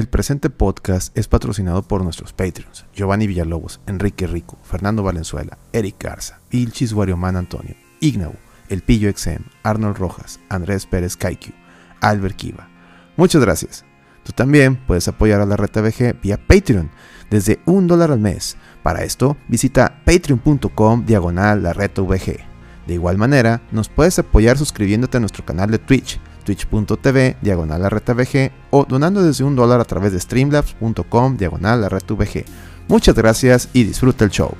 El presente podcast es patrocinado por nuestros Patreons, Giovanni Villalobos, Enrique Rico, Fernando Valenzuela, Eric Garza, Ilchis Warioman Antonio, Ignau, El Pillo XM, Arnold Rojas, Andrés Pérez Kaiku, Albert Kiva. Muchas gracias. Tú también puedes apoyar a la Reta VG vía Patreon desde un dólar al mes. Para esto, visita patreon.com diagonal la VG. De igual manera, nos puedes apoyar suscribiéndote a nuestro canal de Twitch twitch.tv diagonal o donando desde un dólar a través de streamlabs.com diagonal. Muchas gracias y disfruta el show.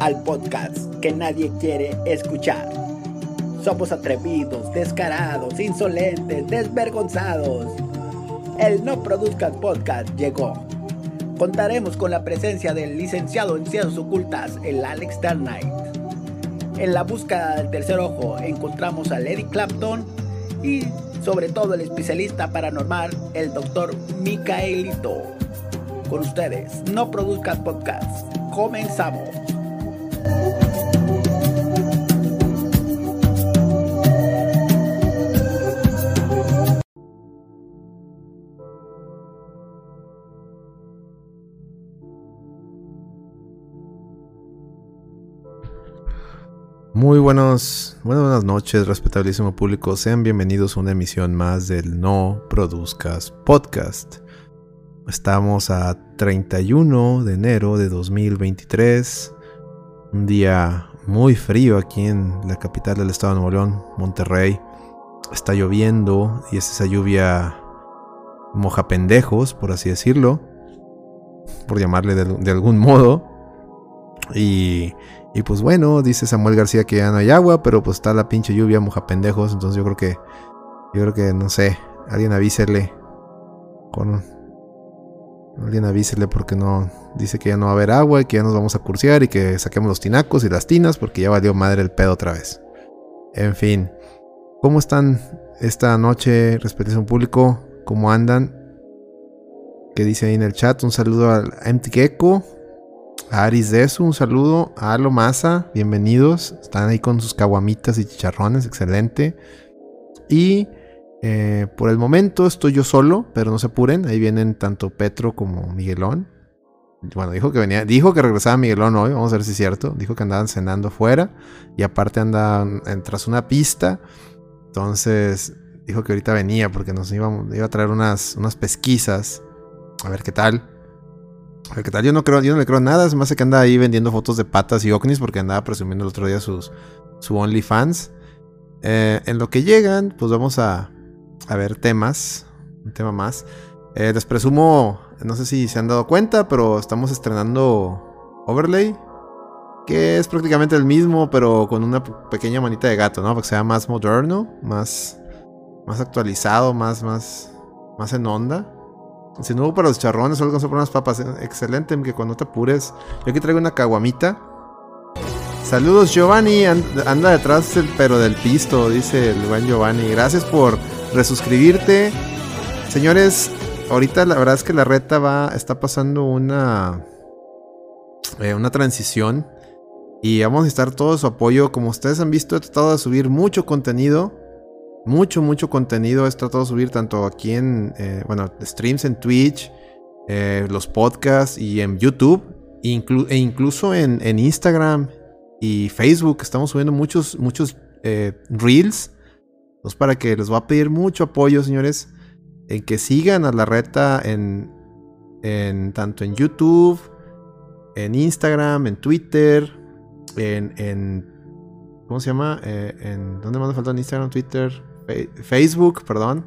Al podcast que nadie quiere escuchar. Somos atrevidos, descarados, insolentes, desvergonzados. El No Produzcas Podcast llegó. Contaremos con la presencia del licenciado en Ciencias Ocultas, el Alex Knight. En la búsqueda del tercer ojo encontramos a Lady Clapton y sobre todo el especialista paranormal, el doctor Micaelito. Con ustedes, No Produzcas Podcast. Comenzamos. Muy buenos, buenas noches, respetabilísimo público. Sean bienvenidos a una emisión más del No Produzcas Podcast. Estamos a 31 de enero de 2023. Un día muy frío aquí en la capital del estado de Nuevo León, Monterrey. Está lloviendo y es esa lluvia moja pendejos, por así decirlo. Por llamarle de, algún modo. Y, y, pues bueno, dice Samuel García que ya no hay agua, pero pues está la pinche lluvia moja pendejos. Entonces yo creo que, yo creo que, no sé, alguien avísele con Alguien avísele porque no. Dice que ya no va a haber agua y que ya nos vamos a cursear y que saquemos los tinacos y las tinas porque ya valió madre el pedo otra vez. En fin. ¿Cómo están esta noche, un público? ¿Cómo andan? ¿Qué dice ahí en el chat? Un saludo al Empty Gecko, a Aris Desu, un saludo. A Alo Masa, bienvenidos. Están ahí con sus caguamitas y chicharrones, excelente. Y eh, por el momento estoy yo solo, pero no se apuren. Ahí vienen tanto Petro como Miguelón. Bueno, dijo que venía, dijo que regresaba Miguelón hoy, vamos a ver si es cierto. Dijo que andaban cenando fuera y aparte andaban tras una pista. Entonces dijo que ahorita venía porque nos iba, a traer unas, unas pesquisas. A ver qué tal. A ver qué tal. Yo no creo, yo no le creo nada. Es más que anda ahí vendiendo fotos de patas y ovnis porque andaba presumiendo el otro día sus, su OnlyFans. Eh, en lo que llegan, pues vamos a, a ver temas. Un tema más. Eh, les presumo, no sé si se han dado cuenta, pero estamos estrenando Overlay. Que es prácticamente el mismo, pero con una pequeña manita de gato, ¿no? Para que sea más moderno, más, más actualizado, más, más, más en onda. Si no para los charrones, solo con unas papas. Excelente, que cuando te apures. Yo aquí traigo una caguamita. Saludos, Giovanni. anda detrás, pero del pisto, dice el buen Giovanni. Gracias por resuscribirte. Señores, ahorita la verdad es que la reta va, está pasando una, eh, una transición. Y vamos a estar todo su apoyo. Como ustedes han visto, he tratado de subir mucho contenido. Mucho, mucho contenido. He tratado de subir tanto aquí en, eh, bueno, streams en Twitch, eh, los podcasts y en YouTube. e incluso en, en, Instagram y Facebook. Estamos subiendo muchos, muchos reels entonces, para que les voy a pedir mucho apoyo, señores, en que sigan a la reta en, en tanto en YouTube, en Instagram, en Twitter, en, ¿cómo se llama? Eh, en ¿dónde más me falta? En Instagram, Twitter, Facebook, perdón.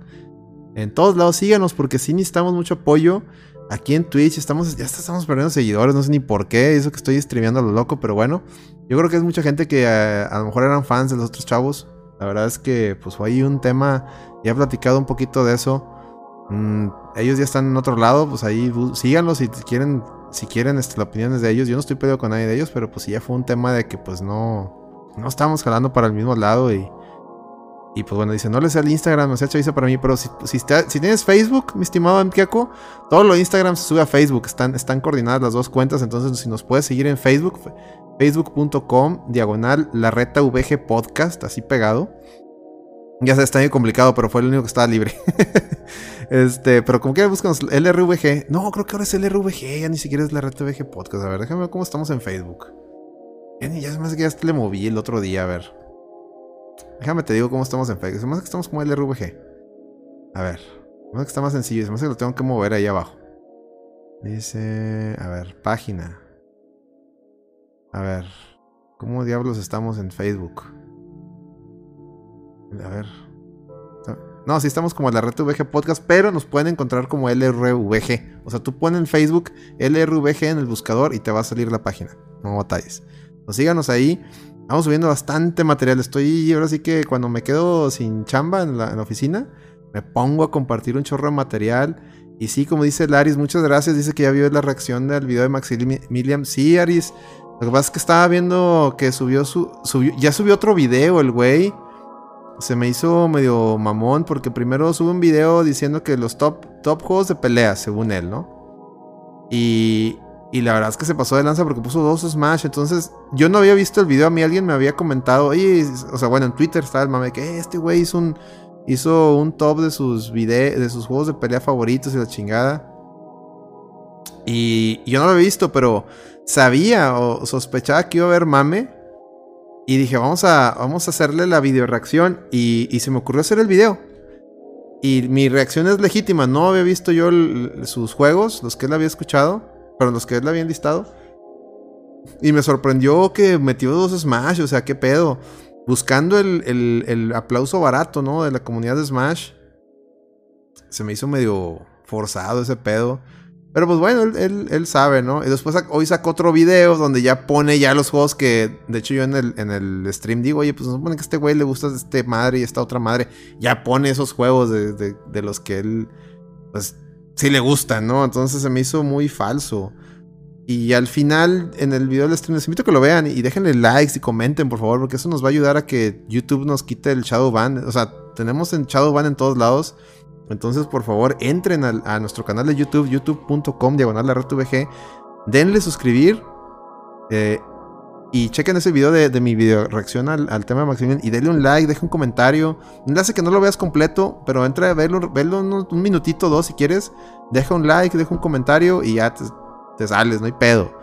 En todos lados síganos porque sí necesitamos mucho apoyo. Aquí en Twitch estamos, ya estamos perdiendo seguidores, no sé ni por qué, eso que estoy streameando a lo loco, pero bueno, yo creo que es mucha gente que eh, a lo mejor eran fans de los otros chavos la verdad es que pues fue ahí un tema, ya he platicado un poquito de eso. Mm, ellos ya están en otro lado, pues ahí síganlos si quieren, si quieren este, las opiniones de ellos. Yo no estoy peleado con nadie de ellos, pero pues ya fue un tema de que pues no, no estábamos jalando para el mismo lado y... Y pues bueno, dice, no le sea el Instagram, no sea chaviza para mí, pero si, si, tienes Facebook, mi estimado Mkiako, todo lo Instagram se sube a Facebook, están, están coordinadas las dos cuentas, entonces si nos puedes seguir en Facebook, facebook.com, diagonal, la reta VG podcast, así pegado. Ya sé, está muy complicado, pero fue el único que estaba libre. este, pero como que buscamos LRVG. No, creo que ahora es LRVG, ya ni siquiera es la reta VG podcast. A ver, déjame ver cómo estamos en Facebook. Ya, ya se me que ya le moví el otro día, a ver. Déjame te digo cómo estamos en Facebook. Se me hace que estamos como LRVG. A ver. Se que está más sencillo. Se me hace que lo tengo que mover ahí abajo. Dice. A ver, página. A ver. ¿Cómo diablos estamos en Facebook? A ver. No, sí estamos como la red VG Podcast, pero nos pueden encontrar como LRVG. O sea, tú pones en Facebook LRVG en el buscador y te va a salir la página. No batalles. Pues síganos ahí. Vamos subiendo bastante material. Estoy ahora sí que cuando me quedo sin chamba en la, oficina, me pongo a compartir un chorro de material. Y sí, como dice Laris, muchas gracias. Dice que ya vio la reacción del video de Maximilian. Sí, Aris. Lo que pasa es que estaba viendo que subió su. Subió, ya subió otro video el güey. Se me hizo medio mamón porque primero sube un video diciendo que los top, top juegos de pelea, según él, ¿no? Y, y la verdad es que se pasó de lanza porque puso dos Smash. Entonces, yo no había visto el video. A mí alguien me había comentado. Oye, o sea, bueno, en Twitter estaba el mame que eh, este güey hizo un, hizo un top de sus de sus juegos de pelea favoritos y la chingada. Y yo no lo había visto, pero sabía o sospechaba que iba a haber mame. Y dije, vamos a, vamos a hacerle la video reacción. Y, se me ocurrió hacer el video. Y mi reacción es legítima. No había visto yo sus juegos, los que él había escuchado. Pero los que él habían listado. Y me sorprendió que metió dos Smash, o sea, qué pedo. Buscando el, el, aplauso barato, ¿no? De la comunidad de Smash. Se me hizo medio forzado ese pedo. Pero pues bueno, él, él, sabe, ¿no? Y después hoy sacó otro video donde ya pone ya los juegos que, de hecho yo en el, en el stream digo, oye, pues se supone que a este güey le gusta este madre y esta otra madre. Ya pone esos juegos de, de, los que él, pues sí le gustan, ¿no? Entonces se me hizo muy falso. Y al final, en el video del stream, les invito a que lo vean y déjenle likes y comenten, por favor, porque eso nos va a ayudar a que YouTube nos quite el Shadow Ban. O sea, tenemos en Shadow Ban en todos lados. Entonces, por favor, entren a, nuestro canal de YouTube, youtube.com, diagonal la. Denle suscribir. Eh, y chequen ese video de, mi video reacción al, tema de Maximilian y denle un like, deje un comentario. No hace que no lo veas completo, pero entra a verlo, verlo un, minutito, dos si quieres. Deja un like, deja un comentario y ya te, sales, no hay pedo.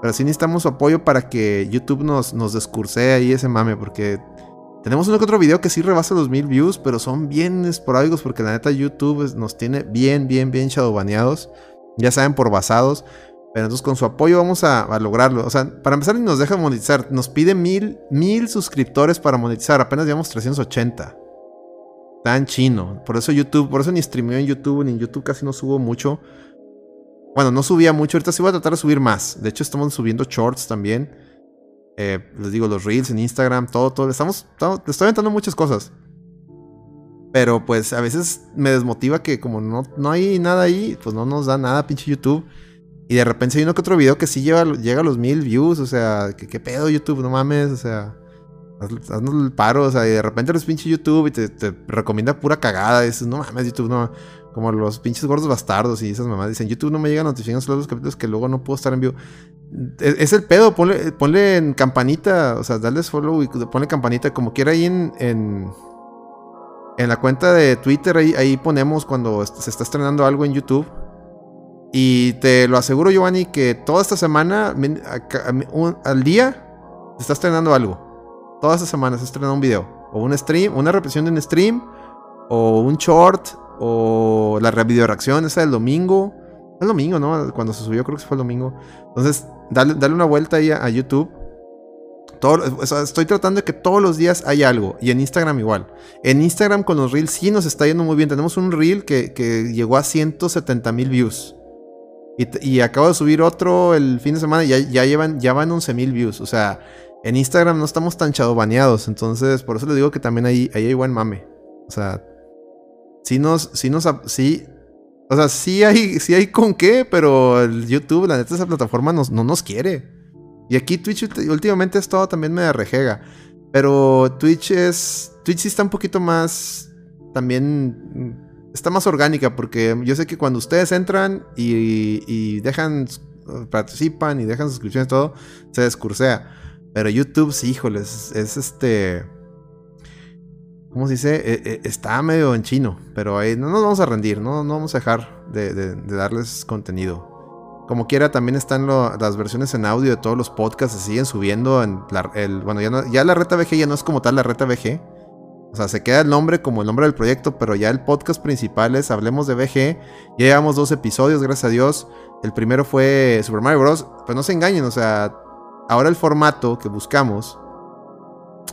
Pero sí necesitamos su apoyo para que YouTube nos, nos descurse ahí ese mame, porque tenemos uno que otro video que sí rebasa los mil views, pero son bien esporádicos porque la neta YouTube nos tiene bien, bien, bien shadowbaneados. Ya saben, por basados. Pero entonces con su apoyo vamos a, lograrlo. O sea, para empezar nos deja monetizar. Nos pide mil, mil suscriptores para monetizar. Apenas llevamos 380. Tan chino. Por eso YouTube, por eso ni streameo en YouTube, ni en YouTube casi no subo mucho. Bueno, no subía mucho. Ahorita sí voy a tratar de subir más. De hecho, estamos subiendo shorts también. Eh, les digo, los reels en Instagram, todo, todo. Estamos, estamos, le estoy aventando muchas cosas. Pero pues a veces me desmotiva que como no, no hay nada ahí, pues no nos da nada pinche YouTube. Y de repente hay uno que otro video que sí lleva, llega a los mil views. O sea, ¿qué, pedo YouTube? No mames, o sea. Haznos el paro, o sea, y de repente eres pinche YouTube y te, recomienda pura cagada. Y dices, no mames, YouTube no. Como los pinches gordos bastardos y esas mamás dicen, YouTube no me llega notificaciones los capítulos que luego no puedo estar en vivo. Es, el pedo, ponle, en campanita, o sea, darles follow y ponle campanita, como quiera ahí en, en, la cuenta de Twitter, ahí, ahí ponemos cuando se está estrenando algo en YouTube y te lo aseguro, Giovanni, que toda esta semana, al día, se está estrenando algo. Toda esta semana se estrena un video. O un stream, una repetición de un stream. O un short. O la video reacción esa del domingo. El domingo, ¿no? Cuando se subió, creo que fue el domingo. Entonces, dale, dale una vuelta ahí a, YouTube. Todo, estoy tratando de que todos los días haya algo. Y en Instagram igual. En Instagram con los reels sí nos está yendo muy bien. Tenemos un reel que, que llegó a 170 mil views. Y, acabo de subir otro el fin de semana y ya, ya llevan, ya van 11 mil views. O sea, en Instagram no estamos tan baneados Entonces, por eso les digo que también ahí, ahí hay buen mame. O sea, sí nos, sí nos, sí. O sea, sí hay, sí hay con qué, pero el YouTube, la neta, esa plataforma no nos quiere. Y aquí Twitch últimamente ha estado también medio rejega. Pero Twitch es. Twitch sí está un poquito más. También. Está más orgánica porque yo sé que cuando ustedes entran y, y dejan. Participan y dejan suscripciones y todo, se descursea. Pero YouTube, sí, híjoles, es este. ¿Cómo se dice? Eh, eh, está medio en chino, pero ahí no nos vamos a rendir, no, no vamos a dejar de, darles contenido. Como quiera, también están las versiones en audio de todos los podcasts, se siguen subiendo. Bueno, ya, ya la reta VG ya no es como tal la reta VG. O sea, se queda el nombre como el nombre del proyecto, pero ya el podcast principal es Hablemos de VG. Ya llevamos dos episodios, gracias a Dios. El primero fue Super Mario Bros. Pues no se engañen, o sea, ahora el formato que buscamos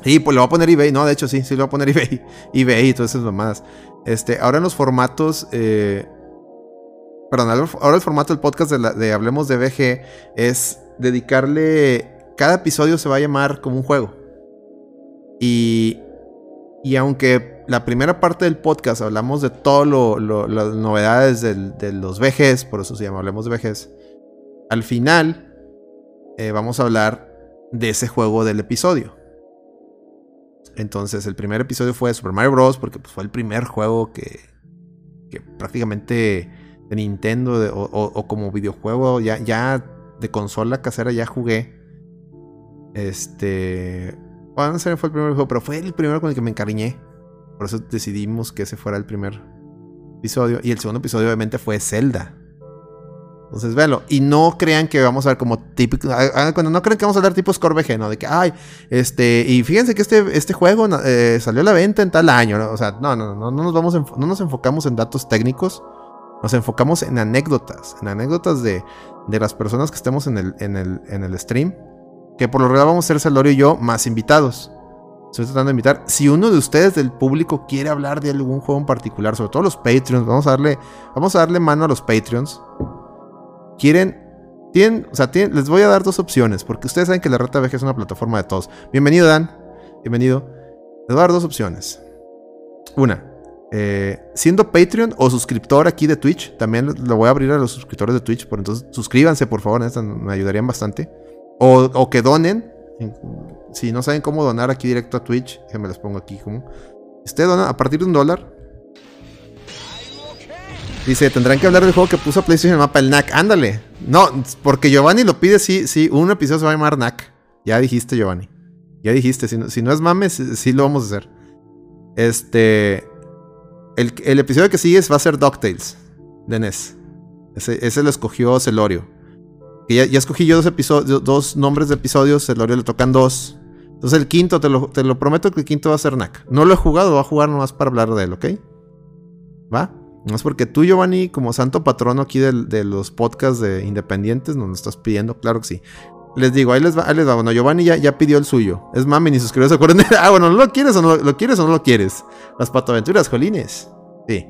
y pues lo voy a poner eBay. No, de hecho sí, sí lo voy a poner eBay. eBay y todas esas mamadas. Este, ahora en los formatos. Eh, perdón, ahora el formato del podcast de, Hablemos de BG es dedicarle. Cada episodio se va a llamar como un juego. Y. Y aunque la primera parte del podcast hablamos de todas las novedades de los VGs, por eso se llama Hablemos de VGs. Al final, eh, vamos a hablar de ese juego del episodio. Entonces, el primer episodio fue Super Mario Bros. porque pues, fue el primer juego que, que prácticamente de Nintendo o, como videojuego ya, ya de consola casera ya jugué. Este. Bueno, no sé fue el primer juego, pero fue el primero con el que me encariñé. Por eso decidimos que ese fuera el primer episodio. Y el segundo episodio, obviamente, fue Zelda. Entonces, véanlo. Y no crean que vamos a ver como típico. Cuando no crean que vamos a hablar tipo Score ¿no? De que, ay, este. Y fíjense que este, este juego eh, salió a la venta en tal año, ¿no? O sea, no, no, no, no nos vamos no nos enfocamos en datos técnicos. Nos enfocamos en anécdotas. En anécdotas de, de las personas que estemos en el, en, el, en el stream. Que por lo general vamos a ser Celorio y yo más invitados. Estoy tratando de invitar. Si uno de ustedes del público quiere hablar de algún juego en particular, sobre todo los Patreons, vamos a darle, vamos a darle mano a los Patreons quieren tienen, o sea, les voy a dar dos opciones, porque ustedes saben que la Reta VG es una plataforma de todos. Bienvenido, Dan. Bienvenido. Les voy a dar dos opciones. Una, eh, siendo Patreon o suscriptor aquí de Twitch, también lo voy a abrir a los suscriptores de Twitch, por entonces suscríbanse, por favor, me ayudarían bastante. O, que donen. Si no saben cómo donar aquí directo a Twitch, me les pongo aquí como. Usted dona a partir de un dólar, Dice, tendrán que hablar del juego que puso PlayStation en el mapa, el NAC. Ándale. No, porque Giovanni lo pide, sí, sí, un episodio se va a llamar NAC. Ya dijiste, Giovanni. Ya dijiste, si no, si no es mames, sí lo vamos a hacer. Este. El, episodio que sigue va a ser DuckTales de NES. Ese, lo escogió Celorio. ya, escogí yo dos, episodios, dos nombres de episodios, Celorio le tocan dos. Entonces el quinto, te lo, te lo prometo que el quinto va a ser NAC. No lo he jugado, va a jugar nomás para hablar de él, ¿ok? ¿Va? No es porque tú, Giovanni, como santo patrono aquí de, los podcasts de independientes, nos lo estás pidiendo, claro que sí. Les digo, ahí les va, ahí les va. Bueno, Giovanni ya, ya pidió el suyo. Es mami, ni suscribió, se acuerdan. ah, bueno, ¿no lo quieres o no lo, quieres o no lo quieres? Las patoaventuras, jolines. Sí.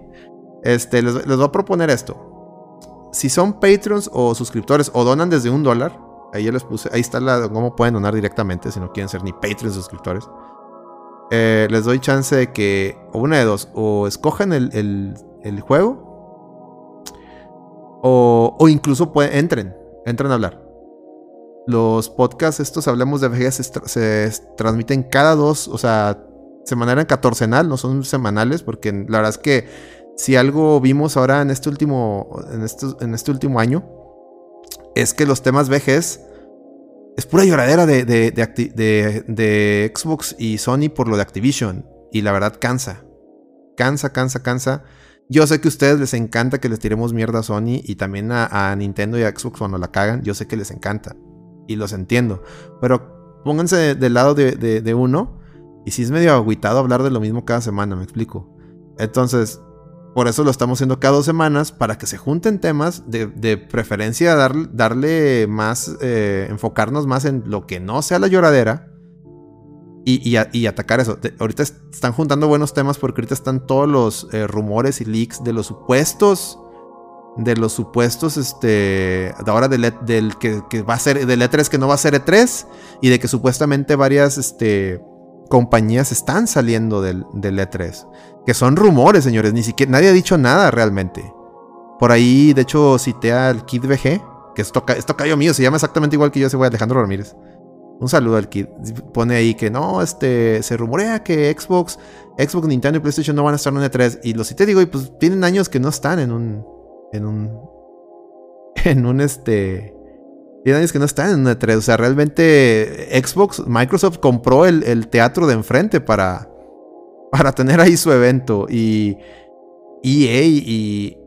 Este, les, les voy a proponer esto. Si son patrons o suscriptores o donan desde un dólar, ahí ya les puse, ahí está la cómo pueden donar directamente si no quieren ser ni patrons o suscriptores. Eh, les doy chance de que, o una de dos, o escojan el juego. O, incluso pueden, entren, entren a hablar. Los podcasts, estos hablemos de VG, se, transmiten cada dos, o sea, se manejan catorcenal, no son semanales, porque la verdad es que si algo vimos ahora en este último, en en este último año, es que los temas VGs es pura lloradera de, de, de, de, Xbox y Sony por lo de Activision. Y la verdad cansa. Cansa, cansa, cansa. Yo sé que a ustedes les encanta que les tiremos mierda a Sony y también a, Nintendo y a Xbox cuando la cagan. Yo sé que les encanta. Y los entiendo. Pero pónganse del lado de, uno. Y si es medio agüitado hablar de lo mismo cada semana, me explico. Entonces, por eso lo estamos haciendo cada dos semanas, para que se junten temas, de, preferencia darle más, eh, enfocarnos más en lo que no sea la lloradera, y, atacar eso. ahorita están juntando buenos temas porque ahorita están todos los eh, rumores y leaks de los supuestos. De los supuestos, este. De ahora del, e, que, va a ser. Del E3 que no va a ser E3. Y de que supuestamente varias este, compañías están saliendo del, del E3. Que son rumores, señores. Ni siquiera. Nadie ha dicho nada realmente. Por ahí, de hecho, cité al Kid VG. Que es, toca, es mío. Se llama exactamente igual que yo, ese güey Alejandro Ramírez. Un saludo al Kid. Pone ahí que no, este, se rumorea que Xbox, Xbox, Nintendo y PlayStation no van a estar en un E3. Y lo te digo, y pues tienen años que no están en un, en un, en un este, tienen años que no están en un E3. O sea, realmente Xbox, Microsoft compró el, el teatro de enfrente para, para tener ahí su evento. Y EA y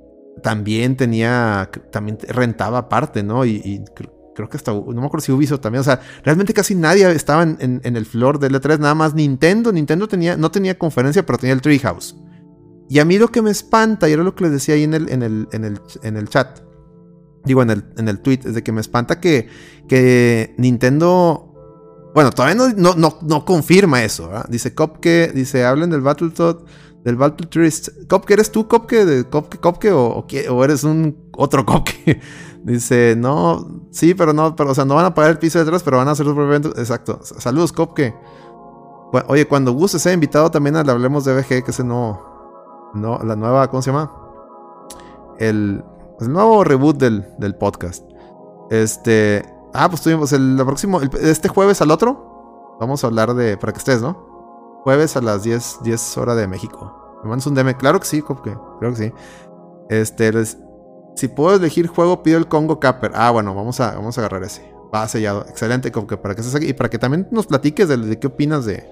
también tenía, también rentaba aparte, ¿no? Y creo que hasta, no me acuerdo si Ubisoft también, o sea, realmente casi nadie estaba en, el floor del E3, nada más Nintendo, Nintendo tenía, no tenía conferencia, pero tenía el Treehouse. Y a mí lo que me espanta, y era lo que les decía ahí en el, en el, en el, en el chat, digo en el, en el tweet, es de que me espanta que, que Nintendo, bueno, todavía no, no, no, confirma eso, ¿verdad? Dice Copke, dice, hablen del Battletoad, del Battletourist. Copke, ¿eres tú Copke Copke, Copke o, o, eres un otro Copke? Dice, no, sí, pero no, pero, o sea, no van a pagar el piso de atrás, pero van a hacer los eventos. Exacto. Saludos, Copke. Oye, cuando Gus sea invitado también a Hablemos de BG, que es el nuevo, no, la nueva, ¿cómo se llama? El, el nuevo reboot del, del, podcast. Este, ah, pues tuvimos el, próximo, este jueves al otro, vamos a hablar de, para que estés, ¿no? Jueves a las 10, 10 horas de México. Me mandas un DM, claro que sí, Copke, claro que sí. Este, les, si puedo elegir juego, pido el Congo Capper. Ah, bueno, vamos a, vamos a agarrar ese. Va sellado. Excelente, como que para que y para que también nos platiques de, qué opinas de,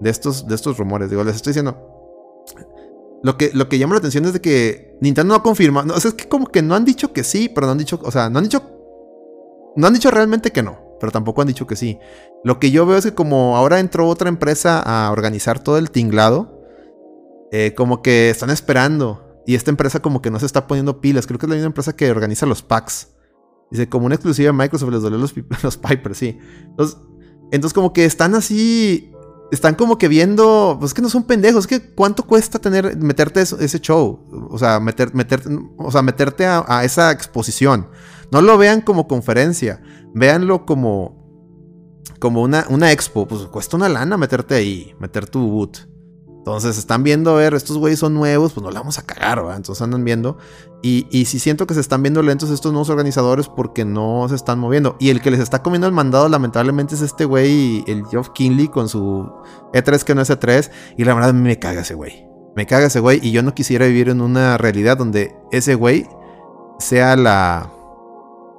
de, estos, de estos rumores. Digo, les estoy diciendo. Lo que, lo que llama la atención es de que Nintendo no confirma. No, o sea, es que como que no han dicho que sí, pero no han dicho. O sea, no han dicho. No han dicho realmente que no, pero tampoco han dicho que sí. Lo que yo veo es que como ahora entró otra empresa a organizar todo el tinglado, eh, como que están esperando y esta empresa como que no se está poniendo pilas. Creo que es la misma empresa que organiza los packs. Dice, como una exclusiva de Microsoft les dolió los, los Pipers, sí. Entonces, entonces, como que están así. Están como que viendo. Pues que no son pendejos. Es que cuánto cuesta tener. meterte ese show. O sea, meter, o sea, meterte a, esa exposición. No lo vean como conferencia. Véanlo como. Como una, una expo. Pues cuesta una lana meterte ahí. Meter tu boot. Entonces están viendo, a ver, estos güeyes son nuevos, pues no la vamos a cagar, ¿verdad? Entonces andan viendo. Y, y si siento que se están viendo lentos estos nuevos organizadores porque no se están moviendo. Y el que les está comiendo el mandado, lamentablemente, es este güey, el Geoff Kinley, con su E3 que no es E3. Y la verdad, a mí me caga ese güey. Me caga ese güey. Y yo no quisiera vivir en una realidad donde ese güey sea la.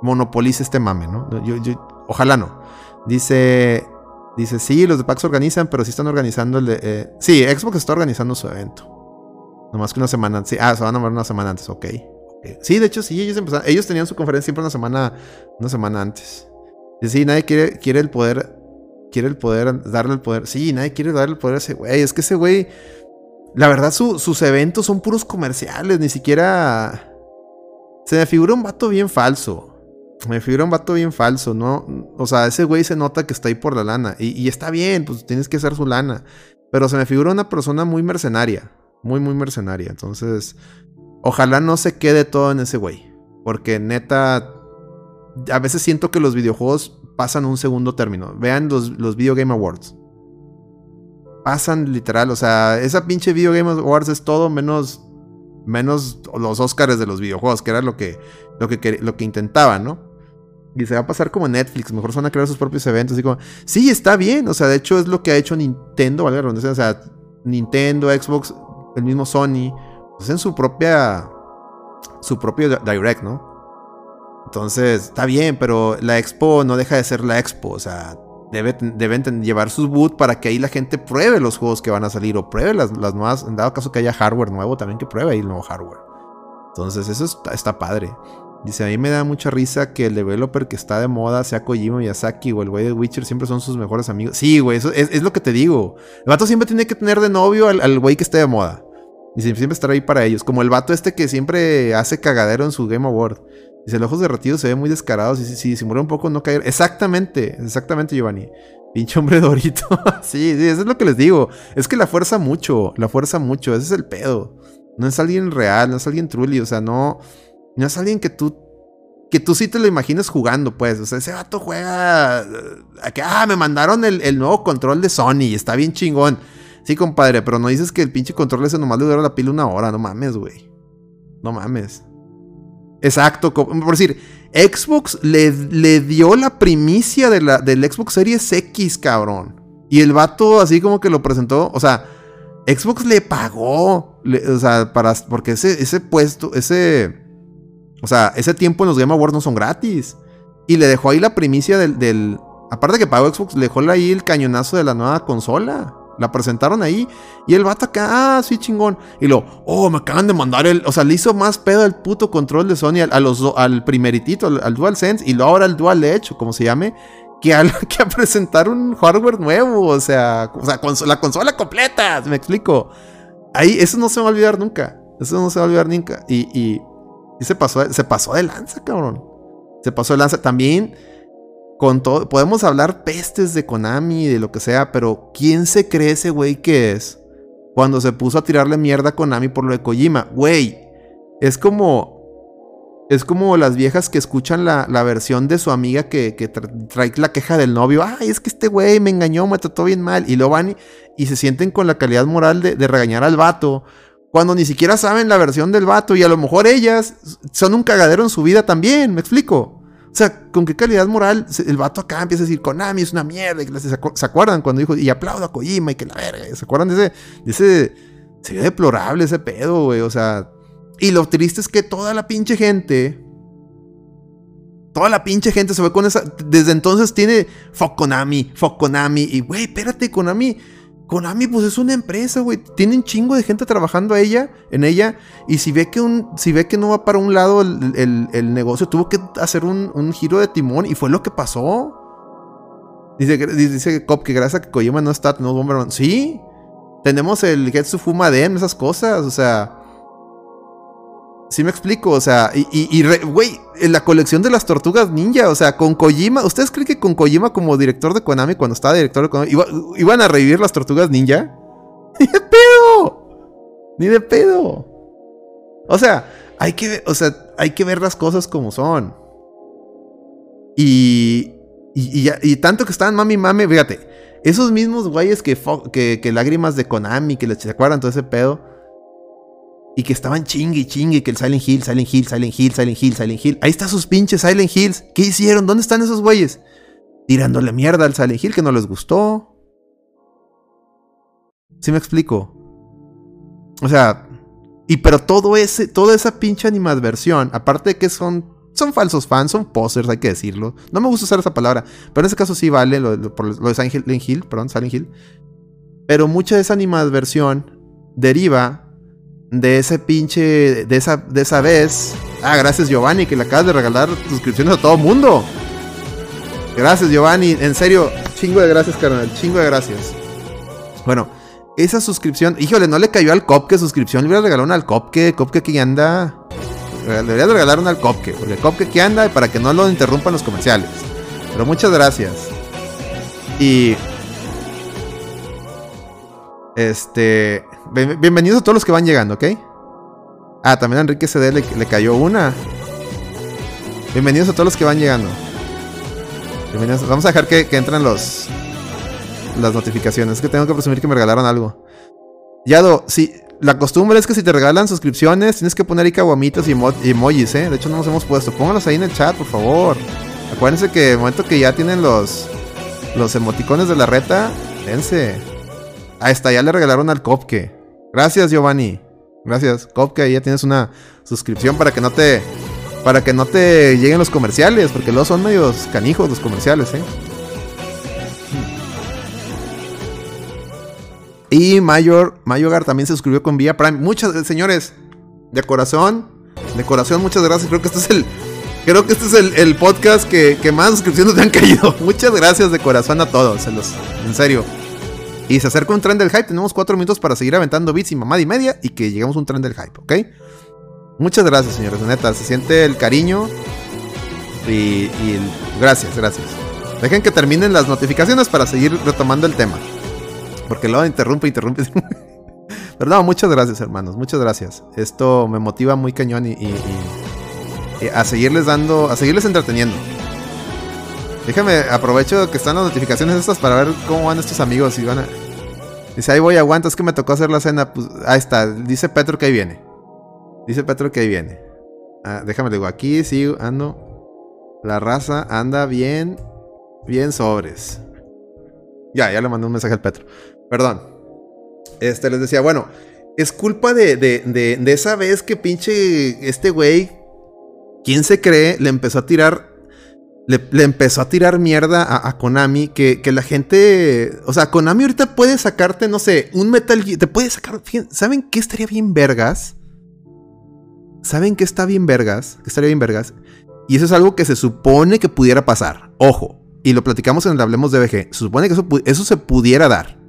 monopolice este mame, ¿no? Yo, yo, ojalá no. Dice Dice, sí, los de PAX organizan, pero sí están organizando el de... Eh, sí, Xbox está organizando su evento. Nomás que una semana antes. Sí, ah, se van a ver una semana antes, ok. Sí, de hecho, sí, ellos empezaron. Ellos tenían su conferencia siempre una semana, una semana antes. Dice, sí, nadie quiere, quiere el poder. Quiere el poder, darle el poder. Sí, nadie quiere darle el poder a ese güey. Es que ese güey. La verdad, sus eventos son puros comerciales. Ni siquiera. Se me figura un vato bien falso. Me figura un vato bien falso, ¿no? O sea, ese güey se nota que está ahí por la lana. Y, está bien, pues tienes que hacer su lana. Pero se me figura una persona muy mercenaria. Muy, muy mercenaria. Entonces, ojalá no se quede todo en ese güey. Porque neta, a veces siento que los videojuegos pasan un segundo término. Vean los, los Video Game Awards. Pasan literal, o sea, esa pinche Video Game Awards es todo menos menos los Oscars de los videojuegos, que era lo que, lo que, lo que intentaban, ¿no? Y se va a pasar como Netflix, mejor van a crear sus propios eventos. Y como, sí, está bien. O sea, de hecho es lo que ha hecho Nintendo, ¿vale? O sea, Nintendo, Xbox, el mismo Sony, pues en su propia, su propio Direct, ¿no? Entonces, está bien, pero la Expo no deja de ser la Expo. O sea, deben llevar sus boot para que ahí la gente pruebe los juegos que van a salir o pruebe las, las nuevas. En dado caso que haya hardware nuevo, también que pruebe ahí el nuevo hardware. Entonces, eso está padre. Dice, a mí me da mucha risa que el developer que está de moda sea Kojima Miyazaki o el güey de Witcher siempre son sus mejores amigos. Sí, güey, eso es, lo que te digo. El vato siempre tiene que tener de novio al, güey que esté de moda. Y siempre estar ahí para ellos. Como el vato este que siempre hace cagadero en su Game Award. Dice, el ojos derretidos se ve muy descarado. Si, si, si muere un poco, no caer. Exactamente, exactamente, Giovanni. Pinche hombre dorito. sí, sí, eso es lo que les digo. Es que la fuerza mucho, la fuerza mucho. Ese es el pedo. No es alguien real, no es alguien truly. O sea, no. No es alguien que tú. Que tú sí te lo imagines jugando, pues. O sea, ese vato juega. Eh, que, ah, me mandaron el, nuevo control de Sony. Está bien chingón. Sí, compadre, pero no dices que el pinche control ese nomás le dura la pila una hora. No mames, güey. No mames. Exacto, por decir, Xbox le, le dio la primicia de la, del Xbox Series X, cabrón. Y el vato así como que lo presentó, o sea, Xbox le pagó, o sea, para, porque ese, ese puesto, ese, o sea, ese tiempo en los Game Awards no son gratis. Y le dejó ahí la primicia del, del aparte que pagó Xbox, le dejó ahí el cañonazo de la nueva consola. La presentaron ahí. Y el vato acá, ah, sí, chingón. Y lo, oh, me acaban de mandar el. O sea, le hizo más pedo el puto control de Sony al, al primeritito, al, DualSense. Y luego ahora el Dual Edge, como se llame. Que, al, que a presentar un hardware nuevo. O sea, o sea la consola completa. Me explico. Ahí, eso no se va a olvidar nunca. Eso no se va a olvidar nunca. Y, y se, pasó, se pasó de lanza, cabrón. Se pasó de lanza. También con todo, podemos hablar pestes de Konami, de lo que sea, pero ¿quién se cree ese güey que es? Cuando se puso a tirarle mierda a Konami por lo de Kojima. Güey, es como. Es como las viejas que escuchan la, versión de su amiga que, trae la queja del novio. Ay, es que este güey me engañó, me trató bien mal. Y lo van y, se sienten con la calidad moral de, de regañar al vato. Cuando ni siquiera saben la versión del vato. Y a lo mejor ellas son un cagadero en su vida también. ¿Me explico? O sea, ¿con qué calidad moral el vato acá empieza a decir Konami es una mierda? Y ¿Se acuerdan cuando dijo y aplaudo a Kojima y que la verga? ¿Se acuerdan de ese? De ese se ve deplorable ese pedo, güey. O sea, y lo triste es que toda la pinche gente. Toda la pinche gente se ve con esa. Desde entonces tiene. Fuck Konami, fuck Konami. Y, güey, espérate, Konami Konami, pues es una empresa, güey. Tiene un chingo de gente trabajando a ella, en ella. Y si ve que, un, si ve que no va para un lado el, negocio, tuvo que hacer un, giro de timón. Y fue lo que pasó. Dice, dice Cop que gracias a que Kojima no está, no Bomberman. Sí. Tenemos el Getsu Fuma Den, esas cosas. O sea. Sí me explico, o sea, y, güey, en la colección de las tortugas ninja, o sea, con Kojima, ¿ustedes creen que con Kojima como director de Konami, cuando estaba director de Konami, iban a revivir las tortugas ninja? ¡Ni de pedo! ¡Ni de pedo! O sea, hay que o sea, hay que ver las cosas como son. Y, y, y, tanto que estaban mami mami, fíjate, esos mismos güeyes que, que, que lágrimas de Konami, que les se todo ese pedo y que estaban chingue y chingue que el Silent Hill, Silent Hill, Silent Hill, Silent Hill, Silent Hill. Ahí están sus pinches Silent Hills. ¿Qué hicieron? ¿Dónde están esos güeyes? Tirándole mierda al Silent Hill que no les gustó. ¿Sí me explico? O sea, y pero todo ese, toda esa pinche animadversión, aparte de que son, son falsos fans, son posers, hay que decirlo. No me gusta usar esa palabra, pero en ese caso sí vale lo, por lo de Silent Hill, perdón, Silent Hill. Pero mucha de esa animadversión deriva de ese pinche, de esa, de esa vez. Ah, gracias Giovanni, que le acabas de regalar suscripciones a todo mundo. Gracias Giovanni, en serio, chingo de gracias, carnal, chingo de gracias. Bueno, esa suscripción, híjole, no le cayó al Copke suscripción, le hubiera regalado una al Copke, Copke que anda. Le debería regalar una al Copke, porque el Copke que anda para que no lo interrumpan los comerciales. Pero muchas gracias. Y. Este. Bienvenidos a todos los que van llegando, ¿ok? Ah, también a Enrique CD le, cayó una. Bienvenidos a todos los que van llegando. Bienvenidos. Vamos a dejar que, entren los las notificaciones. Es que tengo que presumir que me regalaron algo. Yado, si la costumbre es que si te regalan suscripciones, tienes que poner ahí caguamitas y, emojis, ¿eh? De hecho, no nos hemos puesto. Pónganlos ahí en el chat, por favor. Acuérdense que el momento que ya tienen los, los emoticones de la reta, dense. Ahí está, ya le regalaron al Copke. Gracias, Giovanni. Gracias. Copke, ya tienes una suscripción para que no te. Para que no te lleguen los comerciales. Porque luego son medios canijos los comerciales, ¿eh? Y Mayor, Mayogar también se suscribió con Vía Prime. Muchas, señores, de corazón, de corazón, muchas gracias. Creo que este es el, creo que este es el, podcast que, que, más suscripciones te han caído. Muchas gracias de corazón a todos, en serio. Y se acerca un tren del hype. Tenemos cuatro minutos para seguir aventando bits y mamada y media y que lleguemos a un tren del hype, ¿ok? Muchas gracias, señores. Neta, se siente el cariño. Y, gracias, gracias. Dejen que terminen las notificaciones para seguir retomando el tema. Porque luego interrumpe, interrumpe. Pero no, muchas gracias, hermanos. Muchas gracias. Esto me motiva muy cañón y a seguirles dando, a seguirles entreteniendo. Déjame, aprovecho que están las notificaciones estas para ver cómo van estos amigos. Y van a... Dice, ahí voy, aguanta, es que me tocó hacer la cena. Pues ahí está, dice Petro que ahí viene. Dice Petro que ahí viene. Ah, déjame digo, aquí sí ando. La raza anda bien, bien sobres. Ya, ya le mandé un mensaje al Petro. Perdón. Este les decía, bueno, es culpa de, de, de, esa vez que pinche este güey, ¿quién se cree? Le empezó a tirar le, empezó a tirar mierda a, Konami. Que, que, la gente. O sea, Konami ahorita puede sacarte, no sé, un Metal Gear. Te puede sacar. ¿Saben qué estaría bien vergas? ¿Saben qué está bien vergas? Que estaría bien vergas. Y eso es algo que se supone que pudiera pasar. Ojo. Y lo platicamos en el Hablemos de BG. Se supone que eso, eso se pudiera dar.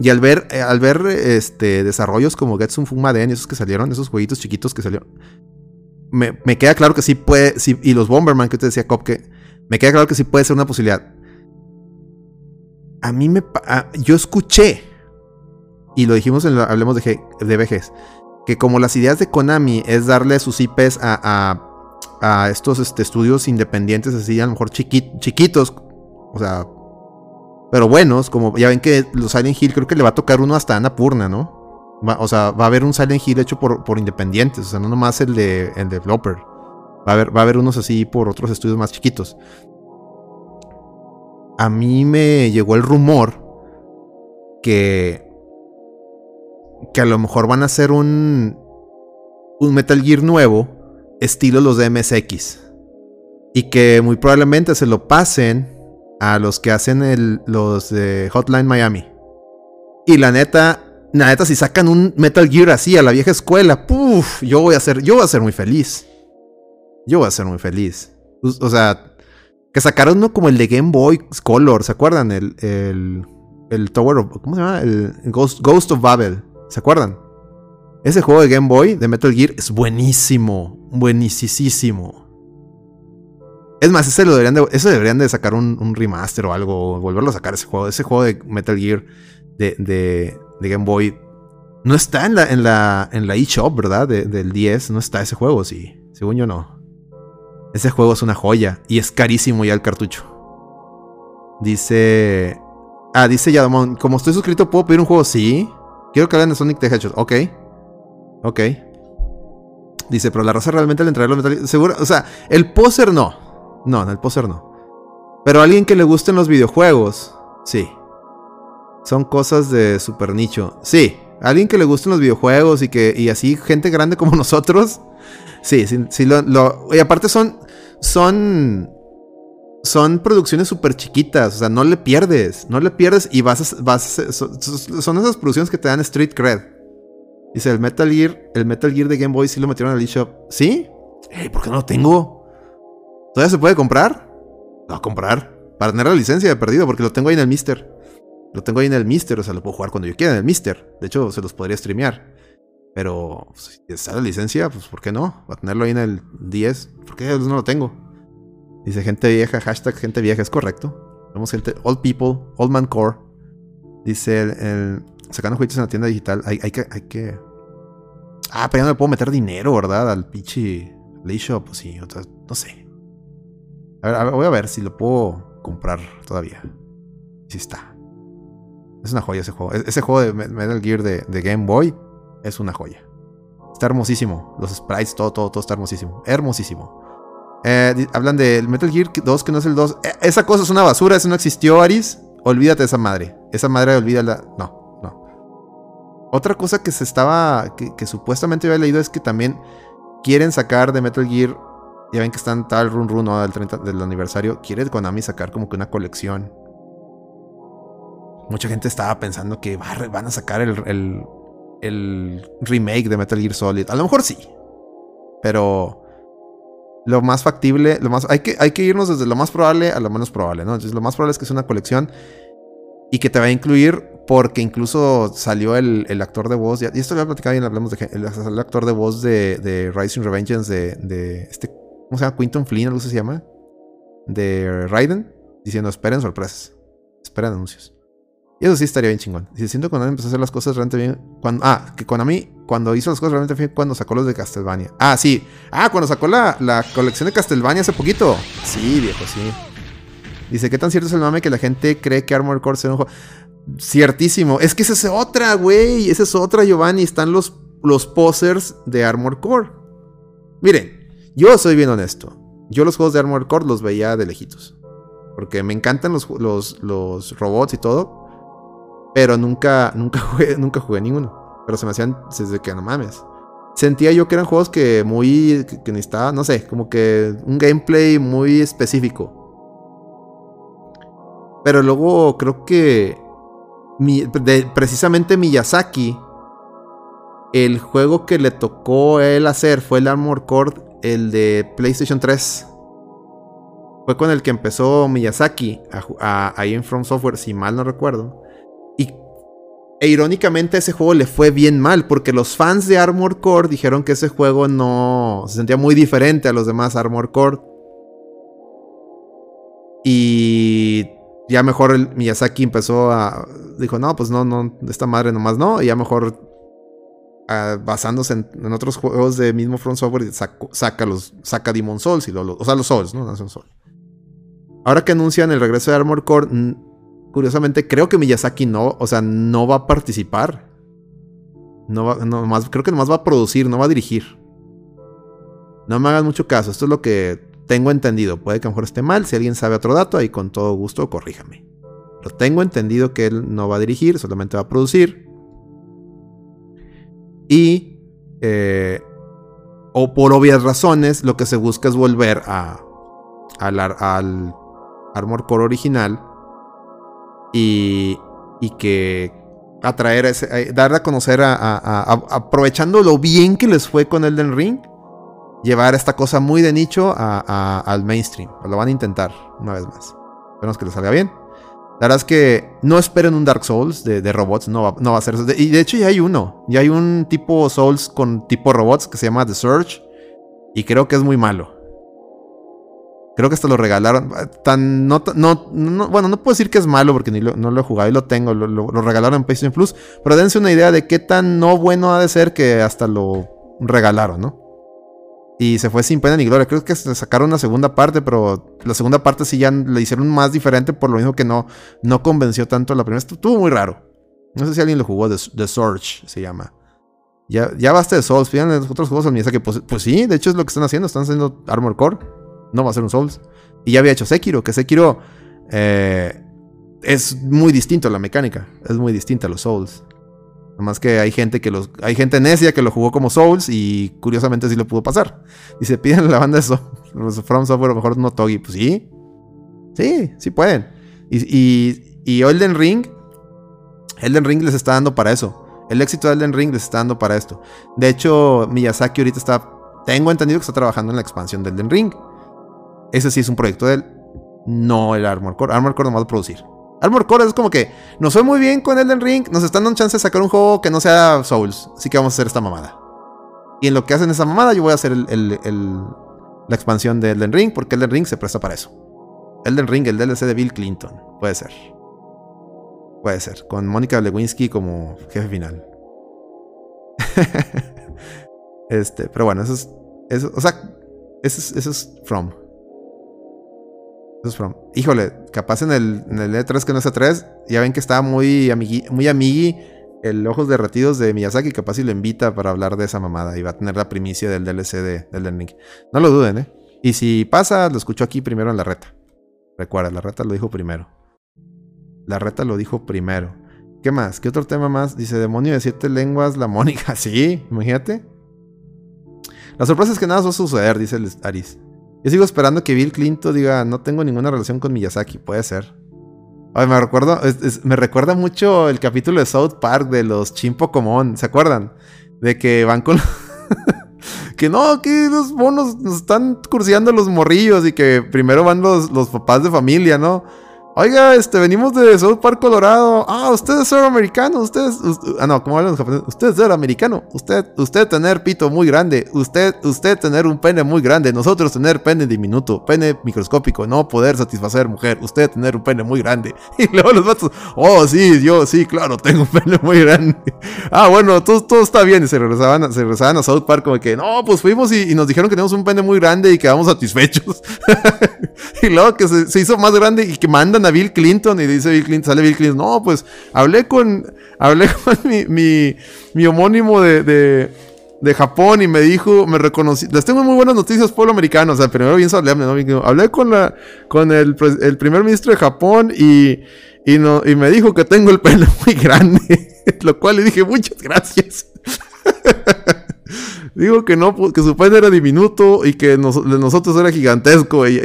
Y al ver, eh, al ver este, desarrollos como Getsun Fumaden esos que salieron, esos jueguitos chiquitos que salieron, me, me, queda claro que sí puede. y los Bomberman que te decía Cop, que me queda claro que sí puede ser una posibilidad. A mí me. yo escuché, y lo dijimos en Hablemos de, de Vejez, que como las ideas de Konami es darle sus IPs a, a, estos este, estudios independientes, así a lo mejor chiquitos, o sea, pero buenos, como ya ven que los Silent Hill creo que le va a tocar uno hasta Annapurna, ¿no? o sea, va a haber un Silent Hill hecho por, por independientes, o sea, no nomás el de el developer. Va a, haber, va a haber unos así por otros estudios más chiquitos. A mí me llegó el rumor que. que a lo mejor van a hacer un. un Metal Gear nuevo, estilo los de MSX. Y que muy probablemente se lo pasen a los que hacen el, los de Hotline Miami. Y la neta, la neta, si sacan un Metal Gear así a la vieja escuela, puff, yo voy a ser, yo voy a ser muy feliz yo voy a ser muy feliz. O sea, que sacaron uno como el de Game Boy Color, ¿se acuerdan? El, el, el Tower of. ¿Cómo se llama? El Ghost, Ghost of Babel, ¿se acuerdan? Ese juego de Game Boy de Metal Gear es buenísimo, buenísimo. Es más, ese lo deberían de, deberían de sacar un, remaster o algo, volverlo a sacar ese juego. Ese juego de Metal Gear de, de, de Game Boy no está en la, en la, en la eShop, ¿verdad? del 10, no está ese juego, sí. Según yo no. Ese juego es una joya y es carísimo ya el cartucho. Dice. Ah, dice Yadamon, como estoy suscrito, ¿puedo pedir un juego? Sí. Quiero que hablen de Sonic the Hedgehog. Ok. Ok. Dice, pero la raza realmente le entrará los metales. Seguro. O sea, el poser no. No, el poser no. Pero alguien que le gusten los videojuegos. Sí. Son cosas de super nicho. Sí. Alguien que le gusten los videojuegos y que. Y así, gente grande como nosotros. Sí, sí, sí Y aparte son son son producciones súper chiquitas, o sea, no le pierdes, no le pierdes y vas a, vas son, esas producciones que te dan street cred. Dice, el Metal Gear, el Metal Gear de Game Boy sí lo metieron al eShop. ¿Sí? ¿Por qué no lo tengo? ¿Todavía se puede comprar? A comprar. Para tener la licencia de perdido, porque lo tengo ahí en el Mister. Lo tengo ahí en el Mister, o sea, lo puedo jugar cuando yo quiera en el Mister. De hecho, se los podría streamear. Pero pues, si está la licencia, pues ¿por qué no? Va a tenerlo ahí en el 10. ¿Por qué no lo tengo? Dice gente vieja, hashtag gente vieja, es correcto. Vemos gente, old people, old man core. Dice el, sacando juguetes en la tienda digital. Hay, que, hay que. Ah, pero ya no le puedo meter dinero, ¿verdad? Al pinche shop, pues sí, no sé. A ver, voy a ver si lo puedo comprar todavía. Si está. Es una joya ese juego. E, ese juego de Metal Gear de Game Boy es una joya. Está hermosísimo. Los sprites, todo, todo, todo está hermosísimo. Hermosísimo. Eh, hablan del Metal Gear 2, que no es el 2. Eh, esa cosa es una basura, eso no existió, Aris. Olvídate de esa madre. Esa madre, olvídala. No, no. Otra cosa que se estaba. que, supuestamente había leído es que también quieren sacar de Metal Gear. Ya ven que están tal run run del, 30, del aniversario. Quiere Konami sacar como que una colección. Mucha gente estaba pensando que van a sacar el remake de Metal Gear Solid. A lo mejor sí. Pero lo más factible, lo más, hay, que, hay que irnos desde lo más probable a lo menos probable, ¿no? Entonces lo más probable es que es una colección y que te va a incluir porque incluso salió el, el actor de voz, y esto lo he platicado bien, hablamos de el, el actor de voz de, Rising Revengeance de, de este, ¿cómo se llama? Quinton Flynn, algo se llama, de Raiden, diciendo esperen sorpresas, esperen anuncios. Y eso sí estaría bien chingón. Si siento que Konami empezó a hacer las cosas realmente bien. Cuando, ah, que Konami, cuando hizo las cosas realmente bien, cuando sacó los de Castlevania. Ah, sí. Ah, cuando sacó la, la colección de Castlevania hace poquito. Sí, viejo, sí. Dice, ¿qué tan cierto es el mame que la gente cree que Armor Core será un juego? Ciertísimo. Es que esa es otra, güey. Esa es otra, Giovanni. Están los, los posers de Armor Core. Miren. Yo soy bien honesto. Yo los juegos de Armored Core los veía de lejitos. Porque me encantan los, los, los robots y todo. Pero nunca, nunca, jugué, nunca jugué ninguno. Pero se me hacían desde que no mames. Sentía yo que eran juegos que muy. que, necesitaba, no sé, como que un gameplay muy específico. Pero luego creo que. precisamente Miyazaki. El juego que le tocó él hacer fue el Armor Core, el de PlayStation 3. Fue con el que empezó Miyazaki ahí en From Software, si mal no recuerdo. E irónicamente ese juego le fue bien mal, porque los fans de Armor Core dijeron que ese juego no se sentía muy diferente a los demás Armor Core. Y ya mejor Miyazaki empezó a. Dijo, no, pues no, no, esta madre nomás no. Y ya mejor. Ah, basándose en, otros juegos de mismo Front Software, saca, los, saca Demon Souls o sea, los Souls, ¿no? No Souls. Ahora que anuncian el regreso de Armor Core, curiosamente creo que Miyazaki no, o sea, no va a participar. No va, no, más, creo que nomás va a producir, no va a dirigir. No me hagan mucho caso, esto es lo que tengo entendido, puede que a lo mejor esté mal, si alguien sabe otro dato, ahí con todo gusto corríjame. Pero tengo entendido que él no va a dirigir, solamente va a producir. Y, eh, o por obvias razones, lo que se busca es volver a, al, al Armor Core original y, y que atraer a ese, dar a conocer a, aprovechando lo bien que les fue con Elden Ring llevar esta cosa muy de nicho al mainstream. Lo van a intentar una vez más. Esperemos que les salga bien. La verdad es que no esperen un Dark Souls de, robots, no va, no va, a ser eso. y de hecho ya hay uno. Ya hay un tipo Souls con tipo robots que se llama The Surge. Y creo que es muy malo. Creo que hasta lo regalaron. Tan, no, no, bueno, no puedo decir que es malo porque no lo he jugado y lo tengo. Lo, regalaron en PlayStation Plus. Pero dense una idea de qué tan no bueno ha de ser que hasta lo regalaron, ¿no? Y se fue sin pena ni gloria. Creo que sacaron una segunda parte, pero la segunda parte sí ya le hicieron más diferente por lo mismo que no, no convenció tanto la primera. Estuvo muy raro. No sé si alguien lo jugó, The, Surge se llama. Ya, ya basta de Souls, fíjense los otros juegos al que pues, pues sí, de hecho es lo que están haciendo, están haciendo Armor Core. No va a ser un Souls. Y ya había hecho Sekiro, que Sekiro eh, es muy distinto a la mecánica, es muy distinta a los Souls. Nomás que hay gente que los. Hay gente necia que lo jugó como Souls y curiosamente sí lo pudo pasar. Y se piden la banda de. Los From Software, a mejor no Togi. Pues sí. Sí, sí pueden. Y, y, y, Elden Ring. Elden Ring les está dando para eso. El éxito de Elden Ring les está dando para esto. De hecho, Miyazaki ahorita está. Tengo entendido que está trabajando en la expansión de Elden Ring. Ese sí es un proyecto de él. No el Armor Core. Armor Core no va a producir. Armor Core es como que nos fue muy bien con Elden Ring, nos están dando chance de sacar un juego que no sea Souls, así que vamos a hacer esta mamada. Y en lo que hacen esa mamada, yo voy a hacer la expansión de Elden Ring, porque Elden Ring se presta para eso. Elden Ring, el DLC de Bill Clinton, puede ser. Puede ser, con Mónica Lewinsky como jefe final. este, pero bueno, eso es. O sea, eso es, eso es From. Híjole, capaz en el, en el E3 que no es E3, ya ven que estaba muy, amigui, muy amigui el Ojos Derretidos de Miyazaki, capaz si lo invita para hablar de esa mamada y va a tener la primicia del DLC de, del Link. No lo duden, ¿eh? Y si pasa, lo escucho aquí primero en la reta. Recuerda, la reta lo dijo primero. La reta lo dijo primero. ¿Qué más? ¿Qué otro tema más? Dice, demonio de siete lenguas, la Mónica. Sí, imagínate. La sorpresa es que nada va a suceder, dice Aris. Yo sigo esperando que Bill Clinton diga, no tengo ninguna relación con Miyazaki. Puede ser. Me, recuerdo, me recuerda mucho el capítulo de South Park de los Chimpocomón. ¿Se acuerdan? De que van con... que no, que los monos nos están curseando los morrillos y que primero van los, los papás de familia, ¿no? Oiga, este, venimos de South Park, Colorado. Ah, ustedes son americanos. Ustedes. ah, no, ¿cómo hablan los japoneses? Usted es americano. Usted, usted tener pito muy grande. Usted, usted tener un pene muy grande. Nosotros tener pene diminuto. Pene microscópico. No poder satisfacer mujer. Usted tener un pene muy grande. Y luego los vatos. Oh, sí, yo, sí, claro, tengo un pene muy grande. Ah, bueno, todo, todo está bien. Y se regresaban, se regresaban a South Park como que, no, pues fuimos y, nos dijeron que tenemos un pene muy grande y quedamos satisfechos. y luego que se hizo más grande y que mandan a Bill Clinton y dice Bill Clinton, sale Bill Clinton, no, pues hablé con, hablé con mi, mi, homónimo de, de Japón y me dijo, me reconocí. Les tengo muy buenas noticias, pueblo americano. O sea, primero bien solemne. Hablé con, la, con el, el primer ministro de Japón y, y, no, y me dijo que tengo el pelo muy grande. Lo cual le dije, muchas gracias. Digo que no, que su pelo era diminuto y que nosotros era gigantesco. Y,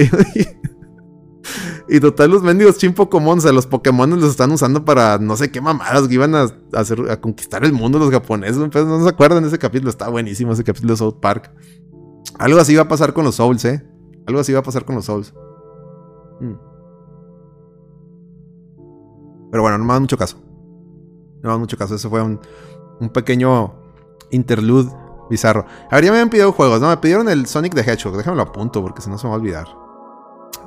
total, los mendigos Pokémon, o sea, los Pokémon los están usando para no sé qué mamadas que iban a, hacer, a conquistar el mundo los japoneses. Pues, no se acuerdan de ese capítulo, está buenísimo ese capítulo de South Park. Algo así va a pasar con los Souls, ¿eh? Algo así va a pasar con los Souls. Hmm. Pero bueno, no me da mucho caso. No me da mucho caso. Eso fue un, un pequeño interlude bizarro. A ver, ya me habían pedido juegos, ¿no? Me pidieron el Sonic the Hedgehog. Déjame lo apunto porque si no se me va a olvidar.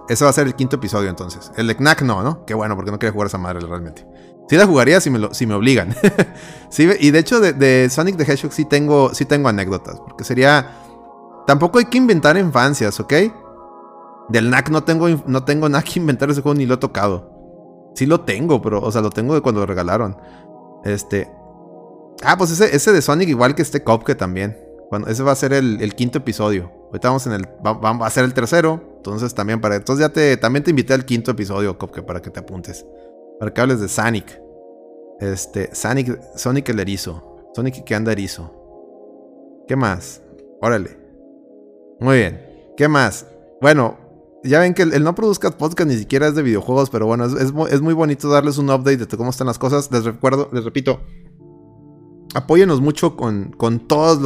Ese va a ser el quinto episodio entonces. El de Knack no, ¿no? Qué bueno, porque no quería jugar esa madre realmente. Sí la jugaría si me, lo, si me obligan. sí, y de hecho de, Sonic the Hedgehog sí tengo, sí tengo anécdotas. Porque sería... Tampoco hay que inventar infancias, ¿ok? Del Knack no tengo, no tengo nada que inventar ese juego ni lo he tocado. Sí lo tengo, pero, o sea, lo tengo de cuando lo regalaron. Este. Ah, pues ese, ese de Sonic, igual que este Cuphead también. Bueno, ese va a ser el, quinto episodio. Ahorita vamos en el. Va, a ser el tercero. Entonces también para. Entonces ya te. También te invité al quinto episodio, Cuphead, para que te apuntes. Para que hables de Sonic. Este. Sonic. Sonic el erizo. Sonic que anda erizo. ¿Qué más? Órale. Muy bien. ¿Qué más? Bueno, ya ven que el, no produzca podcast ni siquiera es de videojuegos, pero bueno, es, muy bonito darles un update de cómo están las cosas. Les recuerdo, les repito, apóyenos mucho con, con todas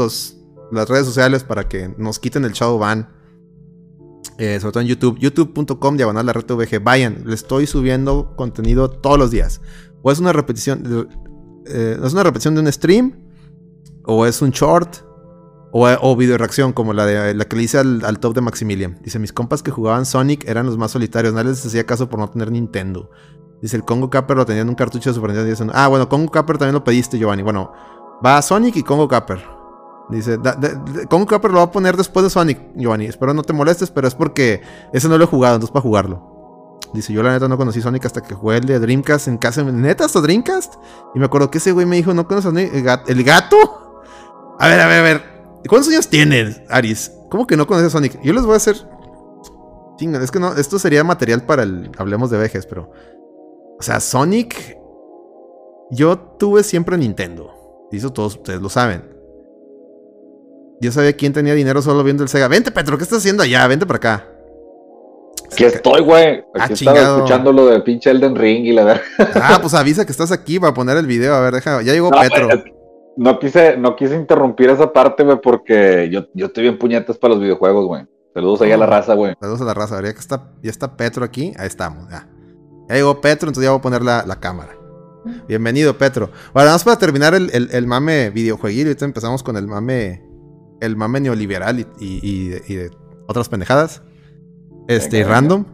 las redes sociales para que nos quiten el shadow ban. Eh, sobre todo en YouTube, youtube.com diagonal la red VG. Vayan, le estoy subiendo contenido todos los días. O es una repetición, eh, es una repetición de un stream, o es un short, o, video reacción, como la, de, la que le hice al, top de Maximilian. Dice, mis compas que jugaban Sonic eran los más solitarios, nadie les hacía caso por no tener Nintendo. Dice, el Congo Capper lo tenían en un cartucho de Super Nintendo. ah, bueno, Congo Capper también lo pediste, Giovanni. Bueno, va Sonic y Congo Capper. Dice, Congo Capper lo va a poner después de Sonic, Giovanni. Espero no te molestes, pero es porque ese no lo he jugado, entonces para jugarlo. Dice, yo la neta no conocí Sonic hasta que jugué el de Dreamcast en casa. ¿Neta hasta Dreamcast? Y me acuerdo que ese güey me dijo, ¿no conoces ¿El gato? A ver, a ver, a ver. ¿Cuántos años tienes, Aris? ¿Cómo que no conoces a Sonic? Yo les voy a hacer. Chinga, es que no, esto sería material para el. Hablemos de vejes, pero. O sea, Sonic. Yo tuve siempre Nintendo. Y eso todos ustedes lo saben. Yo sabía quién tenía dinero solo viendo el Sega. Vente, Petro, ¿qué estás haciendo allá? Vente para acá. Que estoy, güey. Ah, Aquí estaba escuchando lo de pinche Elden Ring y la verdad. Ah, pues avisa que estás aquí para poner el video. A ver, deja. Ya llegó Petro no quise, no quise interrumpir esa parte, güey, porque yo, yo estoy bien puñetas para los videojuegos, güey. Saludos ahí a la raza, güey. Saludos a la raza. Ya que está, ya está Petro aquí, ahí estamos, ya. Ya llegó Petro, entonces ya voy a poner la, cámara. Bienvenido, Petro. Bueno, vamos para terminar el, el, mame videojueguil. Ahorita empezamos con el mame. El mame neoliberal y, de, otras pendejadas. Este, random.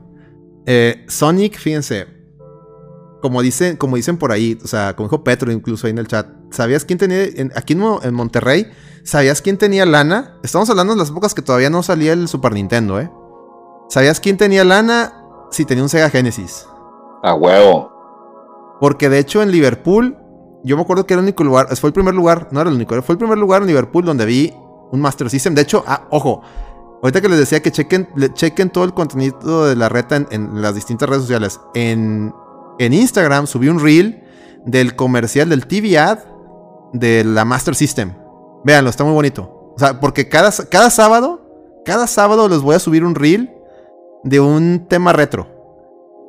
Eh, Sonic, fíjense como dicen, como dicen por ahí, o sea, como dijo Petro incluso ahí en el chat, ¿sabías quién tenía, aquí en, Monterrey, ¿sabías quién tenía lana? Estamos hablando de las épocas que todavía no salía el Super Nintendo, ¿eh? ¿Sabías quién tenía lana? Si tenía un Sega Genesis. A huevo. Porque de hecho en Liverpool, yo me acuerdo que era el único lugar, fue el primer lugar, no era el único, fue el primer lugar en Liverpool donde vi un Master System. De hecho, ah, ojo, ahorita que les decía que chequen, chequen todo el contenido de la reta en, las distintas redes sociales. En en Instagram subí un reel del comercial del TV ad de la Master System. Véanlo, está muy bonito. O sea, porque cada, cada sábado, cada sábado les voy a subir un reel de un tema retro.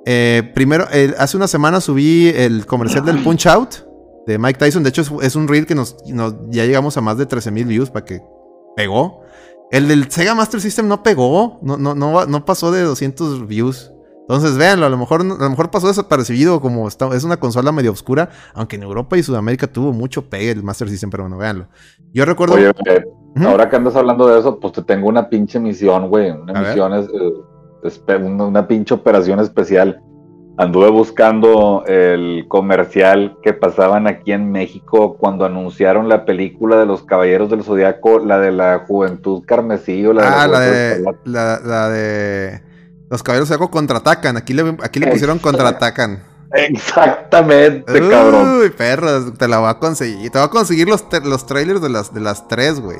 Eh, primero, hace una semana subí el comercial del Punch Out de Mike Tyson. De hecho, es, un reel que nos, ya llegamos a más de 13 mil views para que pegó. El del Sega Master System no pegó, no, no, no, no pasó de 200 views. Entonces, véanlo, a lo mejor, a lo mejor pasó desapercibido como es una consola medio oscura, aunque en Europa y Sudamérica tuvo mucho pegue el Master System, pero bueno, véanlo. Yo recuerdo... Oye, ahora que andas hablando de eso, pues te tengo una pinche misión, güey, una misión, es, eh, una, pinche operación especial. Anduve buscando el comercial que pasaban aquí en México cuando anunciaron la película de los Caballeros del Zodiaco, la de la Juventud Carmesí o la ah, de... la, la de... Los caballeros de contraatacan. Aquí le, aquí le pusieron contraatacan. Exactamente, cabrón. Uy, perro, te la voy a conseguir. Te voy a conseguir los, los trailers de las, de las tres, güey.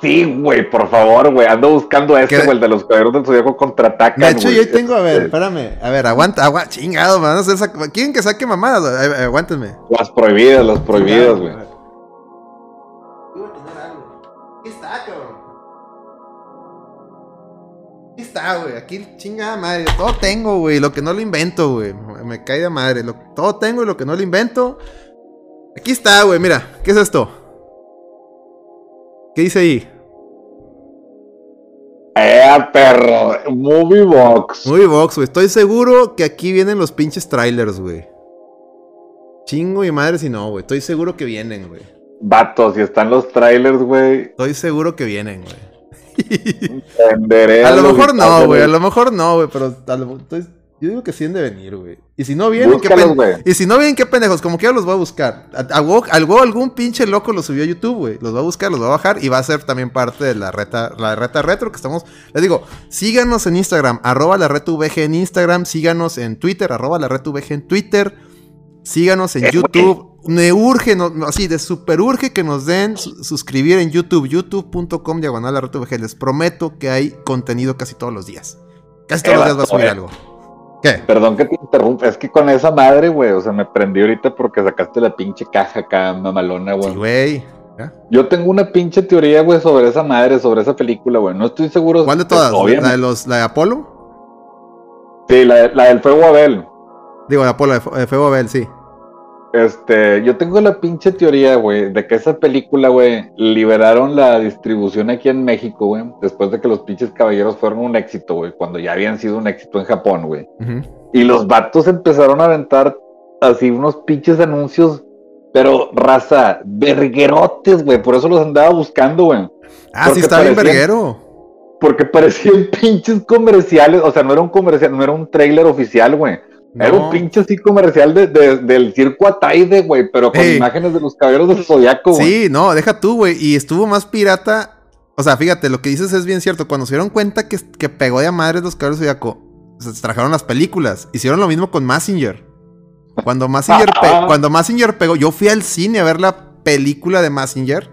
Sí, güey, por favor, güey. Ando buscando este, güey, el de los caballeros del zodiaco contraatacan. De hecho, yo ahí tengo, a ver, espérame. A ver, aguanta, aguanta, chingado, a hacer ¿Quieren que saque mamadas? Aguántenme. Las prohibidas, las prohibidas, güey. Aquí está, cabrón. Aquí está, güey. Aquí chingada madre. Todo tengo, güey. Lo que no lo invento, güey. Me cae de madre. todo tengo y lo que no lo invento. Aquí está, güey. Mira, ¿qué es esto? ¿Qué dice ahí? ¡Eh, perro! Movie Box. Movie Box, güey. Estoy seguro que aquí vienen los pinches trailers, güey. Chingo y madre si no, güey. Estoy seguro que vienen, güey. Vatos, si están los trailers, güey. Estoy seguro que vienen, güey. a lo mejor no, güey. A lo mejor no, güey. Pero a lo... estoy yo digo que sí han de venir, güey. Y si no vienen, qué pendejos. Y si no vienen, qué pendejos. Como quiera los voy a buscar. Algo, algún pinche loco lo subió a YouTube, güey. Los va a buscar, los va a bajar y va a ser también parte de la reta, la reta retro que estamos. Les digo, síganos en Instagram, arroba la reta VG en Instagram, síganos en Twitter, arroba la reta VG en Twitter, síganos en YouTube. Me urge, así, de super urge que nos den suscribir en YouTube, youtube.com diagonal la reta VG. Les prometo que hay contenido casi todos los días. Casi todos los días va a subir algo. ¿Qué? Perdón que te interrumpa, es que con esa madre, güey, o sea, me prendí ahorita porque sacaste la pinche caja acá, mamalona, güey. Sí, güey. Yo tengo una pinche teoría, güey, sobre esa madre, sobre esa película, güey. No estoy seguro. ¿Cuál de todas? ¿La de, los, ¿La de Apolo? Sí, la, la del Fuego Abel. Digo, de Apolo, de Fuego Abel, sí. Este, yo tengo la pinche teoría, güey, de que esa película, güey, liberaron la distribución aquí en México, güey, después de que los pinches caballeros fueron un éxito, güey, cuando ya habían sido un éxito en Japón, güey. Y los vatos empezaron a aventar así unos pinches anuncios, pero raza, verguerotes, güey, por eso los andaba buscando, güey. Ah, sí, está bien verguero. Porque parecían pinches comerciales, o sea, no era un comercial, no era un trailer oficial, güey era un pinche así comercial de, del circo Ataide, güey, pero con imágenes de los caballeros del zodiaco, güey. Sí, no, deja tú, güey. Y estuvo más pirata. O sea, fíjate, lo que dices es bien cierto. Cuando se dieron cuenta que, que pegó de a madres los caballeros del zodiaco, se trajeron las películas. Hicieron lo mismo con Massinger. Cuando Massinger, cuando Massinger pegó, yo fui al cine a ver la película de Massinger.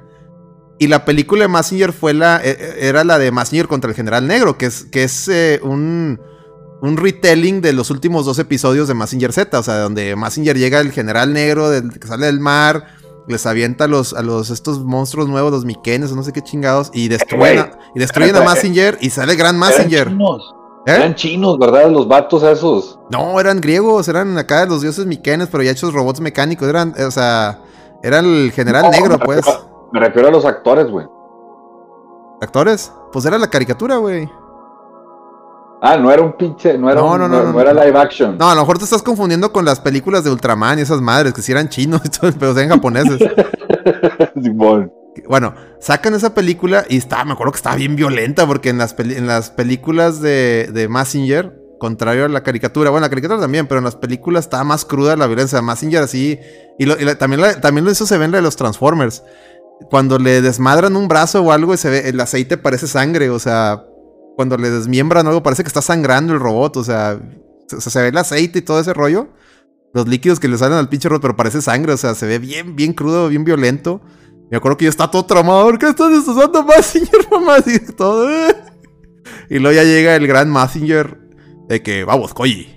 Y la película de Massinger fue la. E, e, era la de Massinger contra el General Negro, que es, que es eh, un un retelling de los últimos dos episodios de Massinger Z, o sea, donde Massinger llega el general negro del, que sale del mar, les avienta a los, a los estos monstruos nuevos, los Mikenes o no sé qué chingados, y destruyen, a, y destruyen a Massinger y sale gran Massinger. Eran chinos, ¿Eh? eran chinos, ¿verdad? Los vatos esos. No, eran griegos, eran acá los dioses Mikenes, pero ya hechos robots mecánicos, eran, o sea, era el general negro, pues. me refiero a los actores, güey. ¿Actores? Pues era la caricatura, güey. Ah, no era un pinche, no era, no, no, no, no, era live action. No, a lo mejor te estás confundiendo con las películas de Ultraman y esas madres, que si eran chinos, pero eran japoneses. bueno, sacan esa película y está, me acuerdo que estaba bien violenta, porque en las, en las películas de, de Massinger, contrario a la caricatura, bueno, la caricatura también, pero en las películas estaba más cruda la violencia. Massinger así, y, también, también eso se ve en la de los Transformers. Cuando le desmadran un brazo o algo y se ve, el aceite parece sangre, o sea, cuando le desmiembran algo, parece que está sangrando el robot. O sea, se, ve el aceite y todo ese rollo. Los líquidos que le salen al pinche robot, pero parece sangre. O sea, se ve bien, bien crudo, bien violento. Me acuerdo que yo estaba todo tramado. ¿Por qué estás usando Massinger, mamá? Y todo. Eh. Y luego ya llega el gran Massinger de que, vamos, Koji.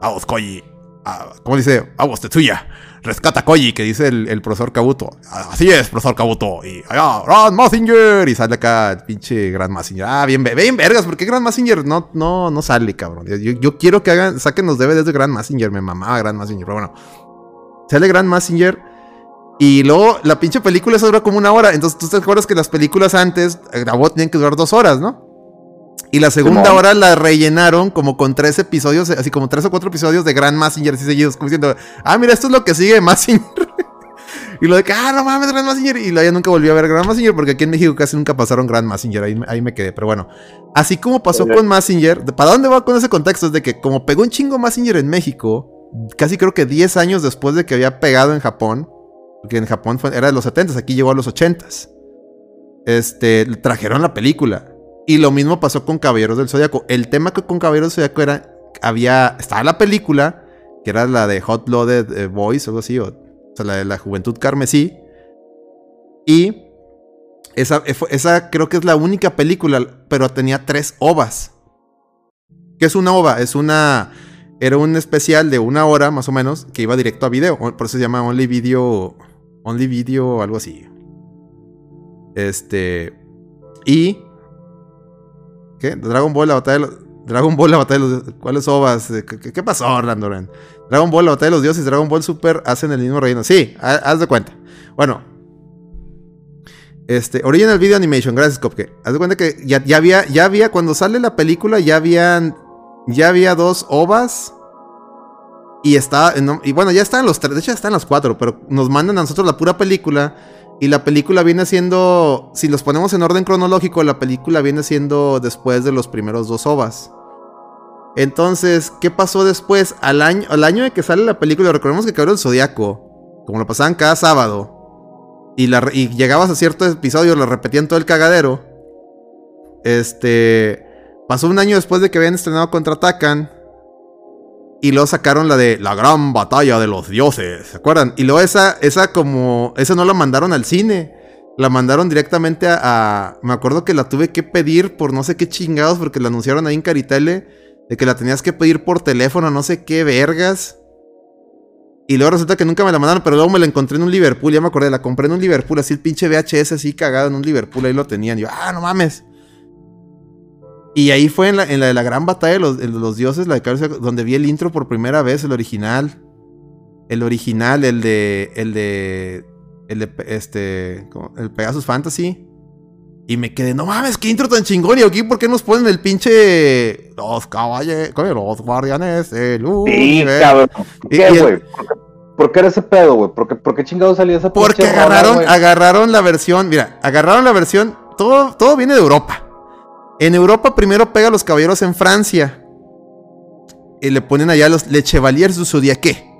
Vamos, Koji. Ah, ¿Cómo dice? Vamos, Tetsuya rescata a Koji, que dice el, profesor Kabuto. Así es, profesor Kabuto. Y allá, Grand Massinger. Y sale acá el pinche Grand Massinger. Ah, bien, bien vergas, porque Grand Massinger no, no, no sale, cabrón. Yo, quiero que hagan, saquen los DVDs de Grand Massinger. Me mamaba Grand Massinger, pero bueno. Sale Grand Massinger. Y luego la pinche película se dura como una hora. Entonces tú te acuerdas que las películas antes, la voz tenían que durar dos horas, ¿no? Y la segunda hora la rellenaron como con tres episodios, así como tres o cuatro episodios de Grand Massinger así seguidos, como diciendo, ah, mira, esto es lo que sigue de Massinger. y lo de que, ah, no mames, Grand Massinger. Y ya nunca volvió a ver Grand Massinger porque aquí en México casi nunca pasaron Grand Massinger. Ahí, ahí me quedé. Pero bueno, así como pasó con Massinger, ¿para dónde va con ese contexto? Es de que como pegó un chingo Massinger en México, casi creo que 10 años después de que había pegado en Japón, porque en Japón era de los 70, aquí llegó a los 80. Este, trajeron la película. Y lo mismo pasó con Caballeros del Zodiaco. El tema que con Caballeros del Zodiaco era, había, estaba la película que era la de Hot Blooded eh, Boys algo así, o, sea, la de la Juventud Carmesí. Y esa, eh, esa creo que es la única película, pero tenía tres ovas. ¿Qué es una ova? Es una. Era un especial de una hora más o menos que iba directo a video. Por eso se llama Only Video. Only Video algo así. Este. Y. Dragon Ball, la batalla de los. Dragon Ball, la. ¿Cuáles ovas? ¿Qué, pasó, Orlando? Dragon Ball, la batalla de los dioses Dragon Ball Super hacen el mismo reino. Sí, ha- haz de cuenta. Bueno, este, Original Video Animation, gracias, Copke. Haz de cuenta que ya, había, ya había, cuando sale la película, ya habían, ya había dos ovas. Y está, no, y bueno, ya están los tres, de hecho ya están los cuatro, pero nos mandan a nosotros la pura película. Y la película viene siendo, si los ponemos en orden cronológico, la película viene siendo después de los primeros dos ovas. Entonces, ¿qué pasó después? Al año, al año de que sale la película, recordemos que Cabrón el Zodíaco, como lo pasaban cada sábado, y, la, llegabas a cierto episodio, lo repetían todo el cagadero. Este. Pasó un año después de que habían estrenado Contraatacan. Y luego sacaron la de La Gran Batalla de los Dioses. ¿Se acuerdan? Y luego esa, esa como. Esa no la mandaron al cine. La mandaron directamente a, Me acuerdo que la tuve que pedir por no sé qué chingados. Porque la anunciaron ahí en Caritele. De que la tenías que pedir por teléfono, no sé qué vergas. Y luego resulta que nunca me la mandaron, pero luego me la encontré en un Liverpool, ya me acordé, la compré en un Liverpool, así el pinche VHS así cagado en un Liverpool, ahí lo tenían. Yo, ah, no mames. Y ahí fue en la, en la de la gran batalla de los, de los dioses, la de Carlos, donde vi el intro por primera vez, el original. El original, el de. El de. El de este. El Pegasus Fantasy. Y me quedé, no mames, qué intro tan chingón. Y aquí, ¿por qué nos ponen el pinche. Los caballeros. Los guardianes del Sí, universo"? cabrón. ¿Qué, y el-? ¿Por, qué- era ese pedo, güey? ¿Por qué, por qué chingados salía esa Porque agarraron, agarraron la versión, mira, agarraron la versión, todo, todo viene de Europa. En Europa primero pega a los caballeros en Francia. Y le ponen allá los Le Chevaliers du Zodiaque.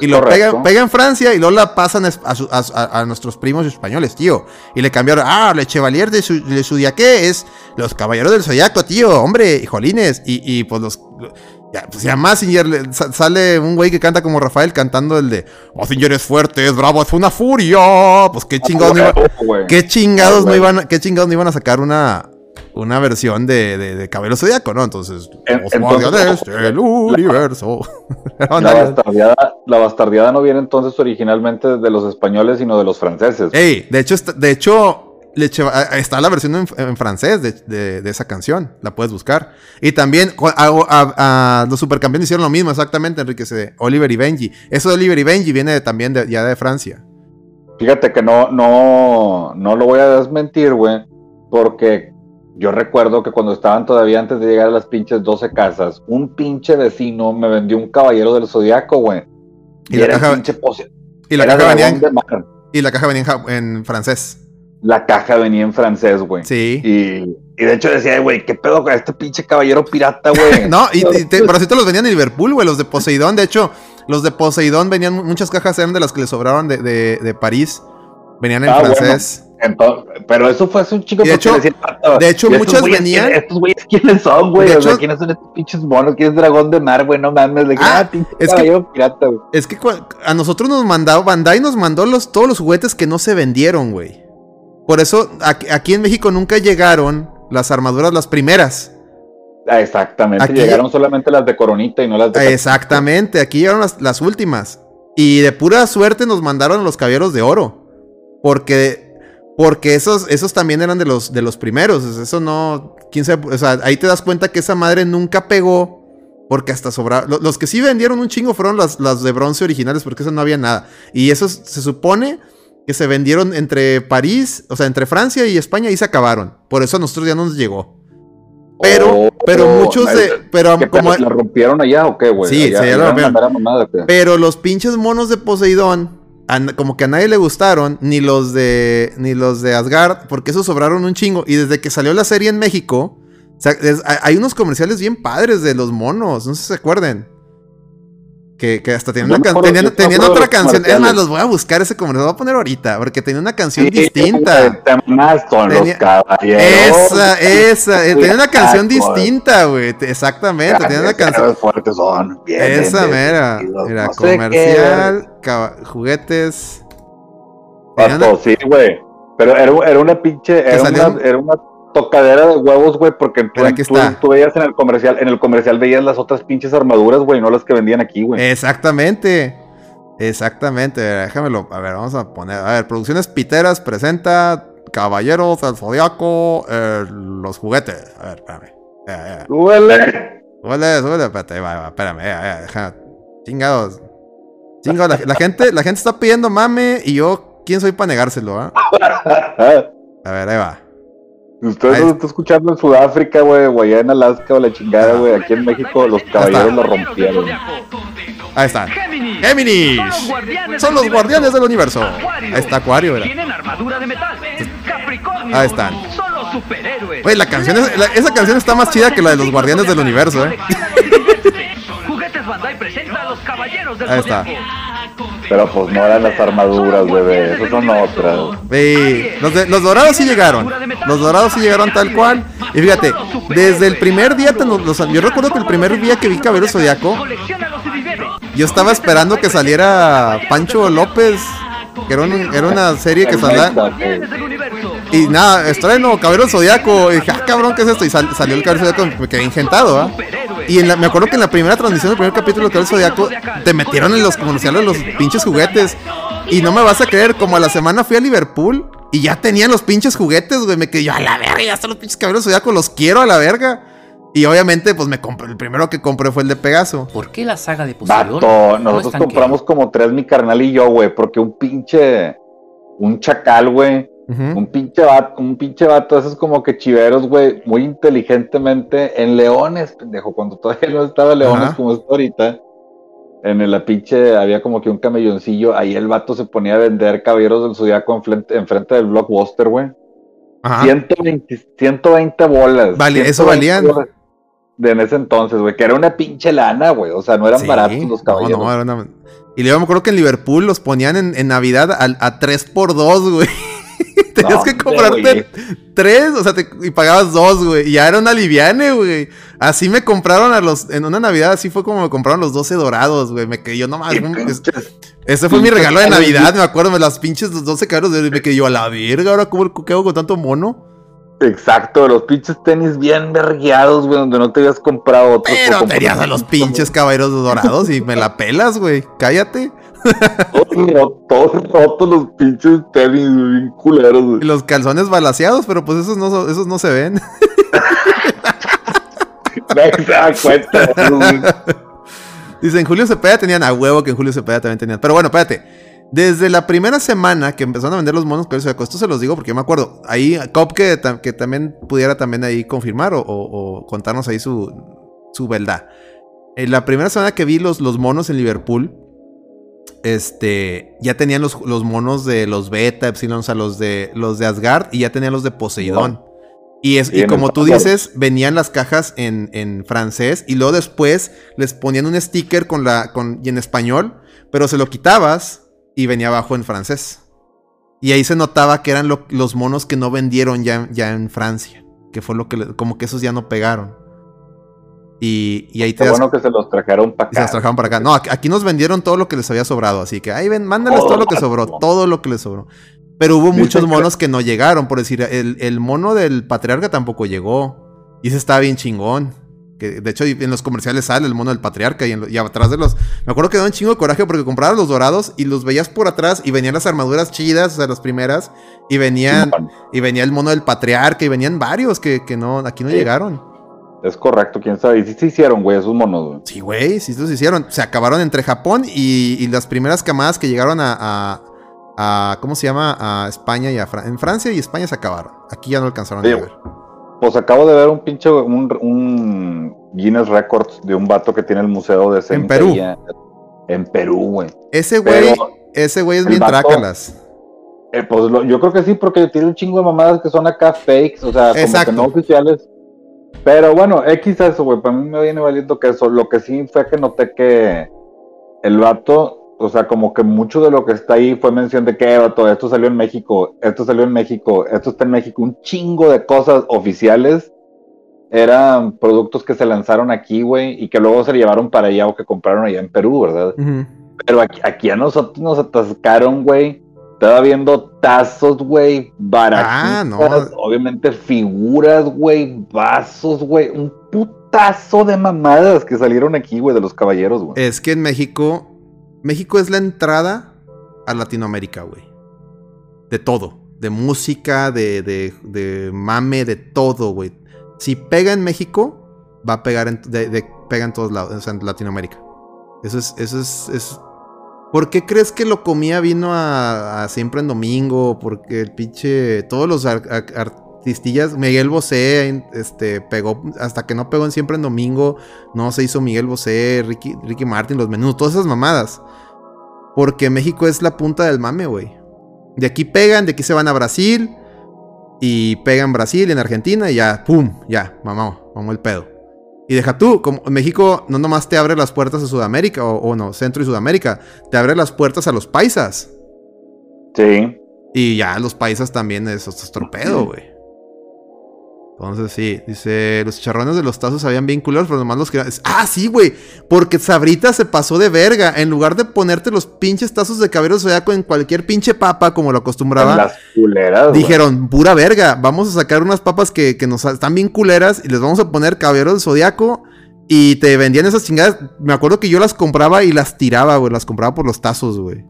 Y lo pega, pega en Francia y luego la pasan a, a su- a- a- a nuestros primos españoles, tío. Y le cambiaron, ah, Le Chevalier de, su, de Zodiaque es los caballeros del Zodiaco, tío, hombre, hijolines. Y, y pues los... Ya, pues ya Massinger le- sa- sale un güey que canta como Rafael cantando el de Massinger es fuerte, es bravo, es una furia. Pues qué chingados no. ¿Qué chingados, Ah, no iban, qué chingados no iban a sacar una, una versión de, de, de Cabello Zodíaco, ¿no? Entonces, la- del universo. La bastardeada, la bastardeada no viene entonces originalmente de los españoles, sino de los franceses. Ey, de hecho, está, de hecho está la versión en, en francés de, de- de esa canción. La puedes buscar. Y también a, a- a los supercampeones hicieron lo mismo, exactamente, Enrique. se- Oliver y Benji. Eso de Oliver y Benji viene de- también de, ya de Francia. Fíjate que no, no, no lo voy a desmentir, güey, porque yo recuerdo que cuando estaban todavía antes de llegar a las pinches 12 casas, un pinche vecino me vendió un caballero del zodiaco, güey. Y Y, la caja- pinche Y la, caja venía en, y la caja venía en, francés. La caja venía en francés, güey. Sí. Y, y de hecho decía, güey, ¿qué pedo con este pinche caballero pirata, güey? No, y, y te- pero así te los venían en Liverpool, güey, los de Poseidón. De hecho, los de Poseidón venían, muchas cajas eran de las que le sobraban de, de- de París. Venían en Ah, bueno. francés. Entonces, pero eso fue hace un chico de hecho- decía, "Pato, de hecho, ¿y estos muchas güeyes venían- Estos güeyes, ¿quiénes son, güey? O sea, ¿quiénes son estos pinches monos? ¿Quién es dragón de mar, güey? No mames, de que, Ah, ah, pinche es que- pirata, güey. Es que a nosotros nos mandaba, Bandai nos mandó los, todos los juguetes que no se vendieron, güey. Por eso aquí, aquí en México nunca llegaron las armaduras, las primeras. Ah, exactamente, Aquí- llegaron solamente las de coronita y no las de... Exactamente, aquí llegaron las, las últimas. Y de pura suerte nos mandaron los caballeros de oro. Porque, porque esos, esos también eran de los, de los primeros. Eso no. quién sabe, o sea, ahí te das cuenta que esa madre nunca pegó. Porque hasta sobraba. lo- Los que sí vendieron un chingo fueron las, las de bronce originales, porque eso no había nada. Y esos se supone que se vendieron entre París, o sea, entre Francia y España y se acabaron. Por eso a nosotros ya no nos llegó. Pero, Oh, pero muchos de. Pero ¿Qué como, ¿La rompieron allá o qué, güey? Sí, Allá- allá la rompieron. Pero los pinches monos de Poseidón, como que a nadie le gustaron, ni los de ni los de Asgard, porque esos sobraron un chingo. Y desde que salió la serie en México, hay unos comerciales bien padres de los monos, no sé si se acuerden. Que, que hasta tenían, una tenían, tenían otra canción. Es más, los voy a buscar ese como los voy a poner ahorita. Porque tenía una canción distinta. Con tenía, los caballeros. Esa, esa. Eh, tenía una canción distinta, güey. Exactamente. Tenía una canción. fuertes son. Bien, esa mera. Era comercial, juguetes. Una... Sí, güey. Pero era, era una pinche. Era una, era una tocadera de huevos, güey, porque tú, tú, veías en el comercial, en el comercial veías las otras pinches armaduras, güey, no las que vendían aquí, güey. Exactamente. Exactamente. Déjamelo. A ver, vamos a poner. A ver, Producciones Piteras presenta Caballeros del Zodiaco, eh, los juguetes. A ver, espérame. Eh, ¡Súbele! Súbele, súbele, espérate, va, va, espérame, ya, Chingados. Chingados, la, gente, la gente está pidiendo mame y yo, ¿quién soy para negárselo, ah? A ver, ahí va. Ustedes lo están escuchando en Sudáfrica, güey, o allá en Alaska o la chingada, güey. Aquí en México los caballeros la rompieron. Ahí están. Géminis. Son los guardianes del universo. Ahí está Acuario, ¿verdad? Tienen armadura de metal. Capricornio. Ahí están. Son los superhéroes. Güey, la canción es, esa canción está más chida que la de los guardianes del universo, eh. Juguetes Bandai presenta a los caballeros del Ahí está. Pero pues no eran las armaduras, bebé. Esas son otras. Sí. Los, los dorados sí llegaron. Los dorados sí llegaron tal cual. Y fíjate, desde el primer día, yo recuerdo que el primer día que vi Cabello Zodiaco, yo estaba esperando que saliera Pancho López, que era, era una serie que salía. Y nada, estreno, Caballero Zodiaco. Y dije, ah, cabrón, ¿qué es esto? Y salió el Caballero Zodiaco, me quedé ingentado, ¿ah? Y me acuerdo que en la primera transmisión del primer capítulo de Zodiaco, te metieron en los comerciales los pinches juguetes. Y no me vas a creer, como a la semana fui a Liverpool y ya tenían los pinches juguetes, güey. Me quedé yo a la verga, ya están los pinches Caballeros Zodiaco, los quiero a la verga. Y obviamente, pues me compré, el primero que compré fue el de Pegaso. ¿Por qué la saga de Poseidón? nosotros compramos como tres, mi carnal y yo, güey, porque un pinche, un chacal, güey, un pinche vato, un pinche vato, esos como que chiveros, güey, muy inteligentemente en Leones, pendejo, cuando todavía no estaba Leones como está ahorita, en la pinche había como que un camelloncillo, ahí el vato se ponía a vender caballeros del zodiaco enfrente, enfrente del blockbuster, güey. 120, 120 bolas. Vale, eso valían. De en ese entonces, güey, que era una pinche lana, güey. O sea, no eran baratos los caballeros. No, no, era una... Y luego me acuerdo que en Liverpool los ponían en, Navidad a, a 3x2, güey. Tenías que comprarte tres, o sea, y pagabas dos, güey. Y ya era una liviane, güey. Así me compraron a los. En una Navidad, así fue como me compraron los 12 dorados, güey. Me quedé yo nomás. ese fue mi regalo de Navidad, me acuerdo. Me las pinches 12 caros de. Me quedé yo a la verga. Ahora, ¿cómo, ¿qué hago con tanto mono? Exacto, los pinches tenis bien vergueados, güey, donde no te habías comprado otros. Pero tenías a los pinches caballeros dorados y me la pelas, güey. Cállate. Todos, rotos los pinches tenis, bien culeros, Y los calzones balaseados, pero pues esos no, esos no se ven. Dicen, Julio Cepeda tenían a huevo que en Julio Cepeda también tenían. Pero bueno, espérate. Desde la primera semana que empezaron a vender los monos de esto se los digo porque yo me acuerdo. Ahí, Cop que, que también pudiera también ahí confirmar o, contarnos ahí su, su verdad. En la primera semana que vi los, los monos en Liverpool, este, ya tenían los, los, monos de los Beta, Epsilon, o sea, los de, los de Asgard y ya tenían los de Poseidón. Y, es, y, como tú dices, venían las cajas en, en, francés y luego después les ponían un sticker con la, con, y en español, pero se lo quitabas y venía abajo en francés. Y ahí se notaba que eran los monos que no vendieron ya, ya en Francia, que fue lo que, como que esos ya no pegaron. Y, y ahí te bueno que se los trajeron para acá. Se los trajeron para acá. No, aquí nos vendieron todo lo que les había sobrado. Así que ahí ven, mándales todo, lo que sobró. Todo lo que les sobró. Pero hubo muchos monos que no llegaron. Por decir, el, el mono del patriarca tampoco llegó. Y ese estaba bien chingón. Que de hecho en los comerciales sale el mono del patriarca y, atrás de los... Me acuerdo que daba un chingo de coraje porque comprabas los dorados y los veías por atrás y venían las armaduras chidas, o sea, las primeras, y venían... y venía el mono del patriarca y venían varios que, que no, aquí no llegaron. Es correcto, quién sabe. Y sí se hicieron, güey, esos monos, güey. Sí, güey, sí se hicieron. Se acabaron entre Japón y, las primeras camadas que llegaron a, a, ¿Cómo se llama? A España y a Francia. En Francia y España se acabaron. Aquí ya no alcanzaron a llegar. Pues acabo de ver un pinche. Un, Guinness Records de un vato que tiene el museo de En Perú. En Perú, güey. Ese güey. ese güey es bien trácalas. Eh, pues yo creo que sí, porque tiene un chingo de mamadas que son acá fakes, o sea, como que no oficiales. Pero bueno, X eso, güey, para mí me viene valiendo que eso. Lo que sí fue que noté que el vato, o sea, como que mucho de lo que está ahí fue mención de que, vato, esto salió en México, esto salió en México, esto está en México, un chingo de cosas oficiales eran productos que se lanzaron aquí, güey, y que luego se llevaron para allá o que compraron allá en Perú, ¿verdad? Pero aquí, a nosotros nos atascaron, güey. Estaba viendo tazos, güey, baratos. Ah, no. Obviamente figuras, güey, vasos, güey. Un putazo de mamadas que salieron aquí, güey, de los caballeros, güey. Es que en México, México es la entrada a Latinoamérica, güey. De todo. De música, de, de, de mame, de todo, güey si pega en México, va a pegar en, de, pega en todos lados, o sea, en Latinoamérica. Eso es, eso es, ¿Por qué crees que lo comía vino a, siempre en domingo? Porque el pinche, todos los artistillas, Miguel Bosé, este, pegó, hasta que no pegó en siempre en domingo, no se hizo Miguel Bosé, Ricky, Ricky Martin, los menús, todas esas mamadas. Porque México es la punta del mame, güey. De aquí pegan, de aquí se van a Brasil, y pega en Brasil en Argentina y ya, ¡pum! Ya, mamá, vamos el pedo. Y deja tú, como México no nomás te abre las puertas a Sudamérica, o, no, Centro y Sudamérica, te abre las puertas a los paisas. Sí. Y ya los paisas también es otro pedo, güey. Entonces sí, dice, los charrones de los tazos sabían bien culeros, pero nomás los que... Ah, sí, güey, porque Sabrita se pasó de verga. En lugar de ponerte los pinches tazos de cabello zodiaco en cualquier pinche papa, como lo acostumbraba, las culeras, dijeron, pura verga, vamos a sacar unas papas que, que nos están bien culeras y les vamos a poner cabello del zodiaco. Y te vendían esas chingadas. Me acuerdo que yo las compraba y las tiraba, güey, las compraba por los tazos, güey.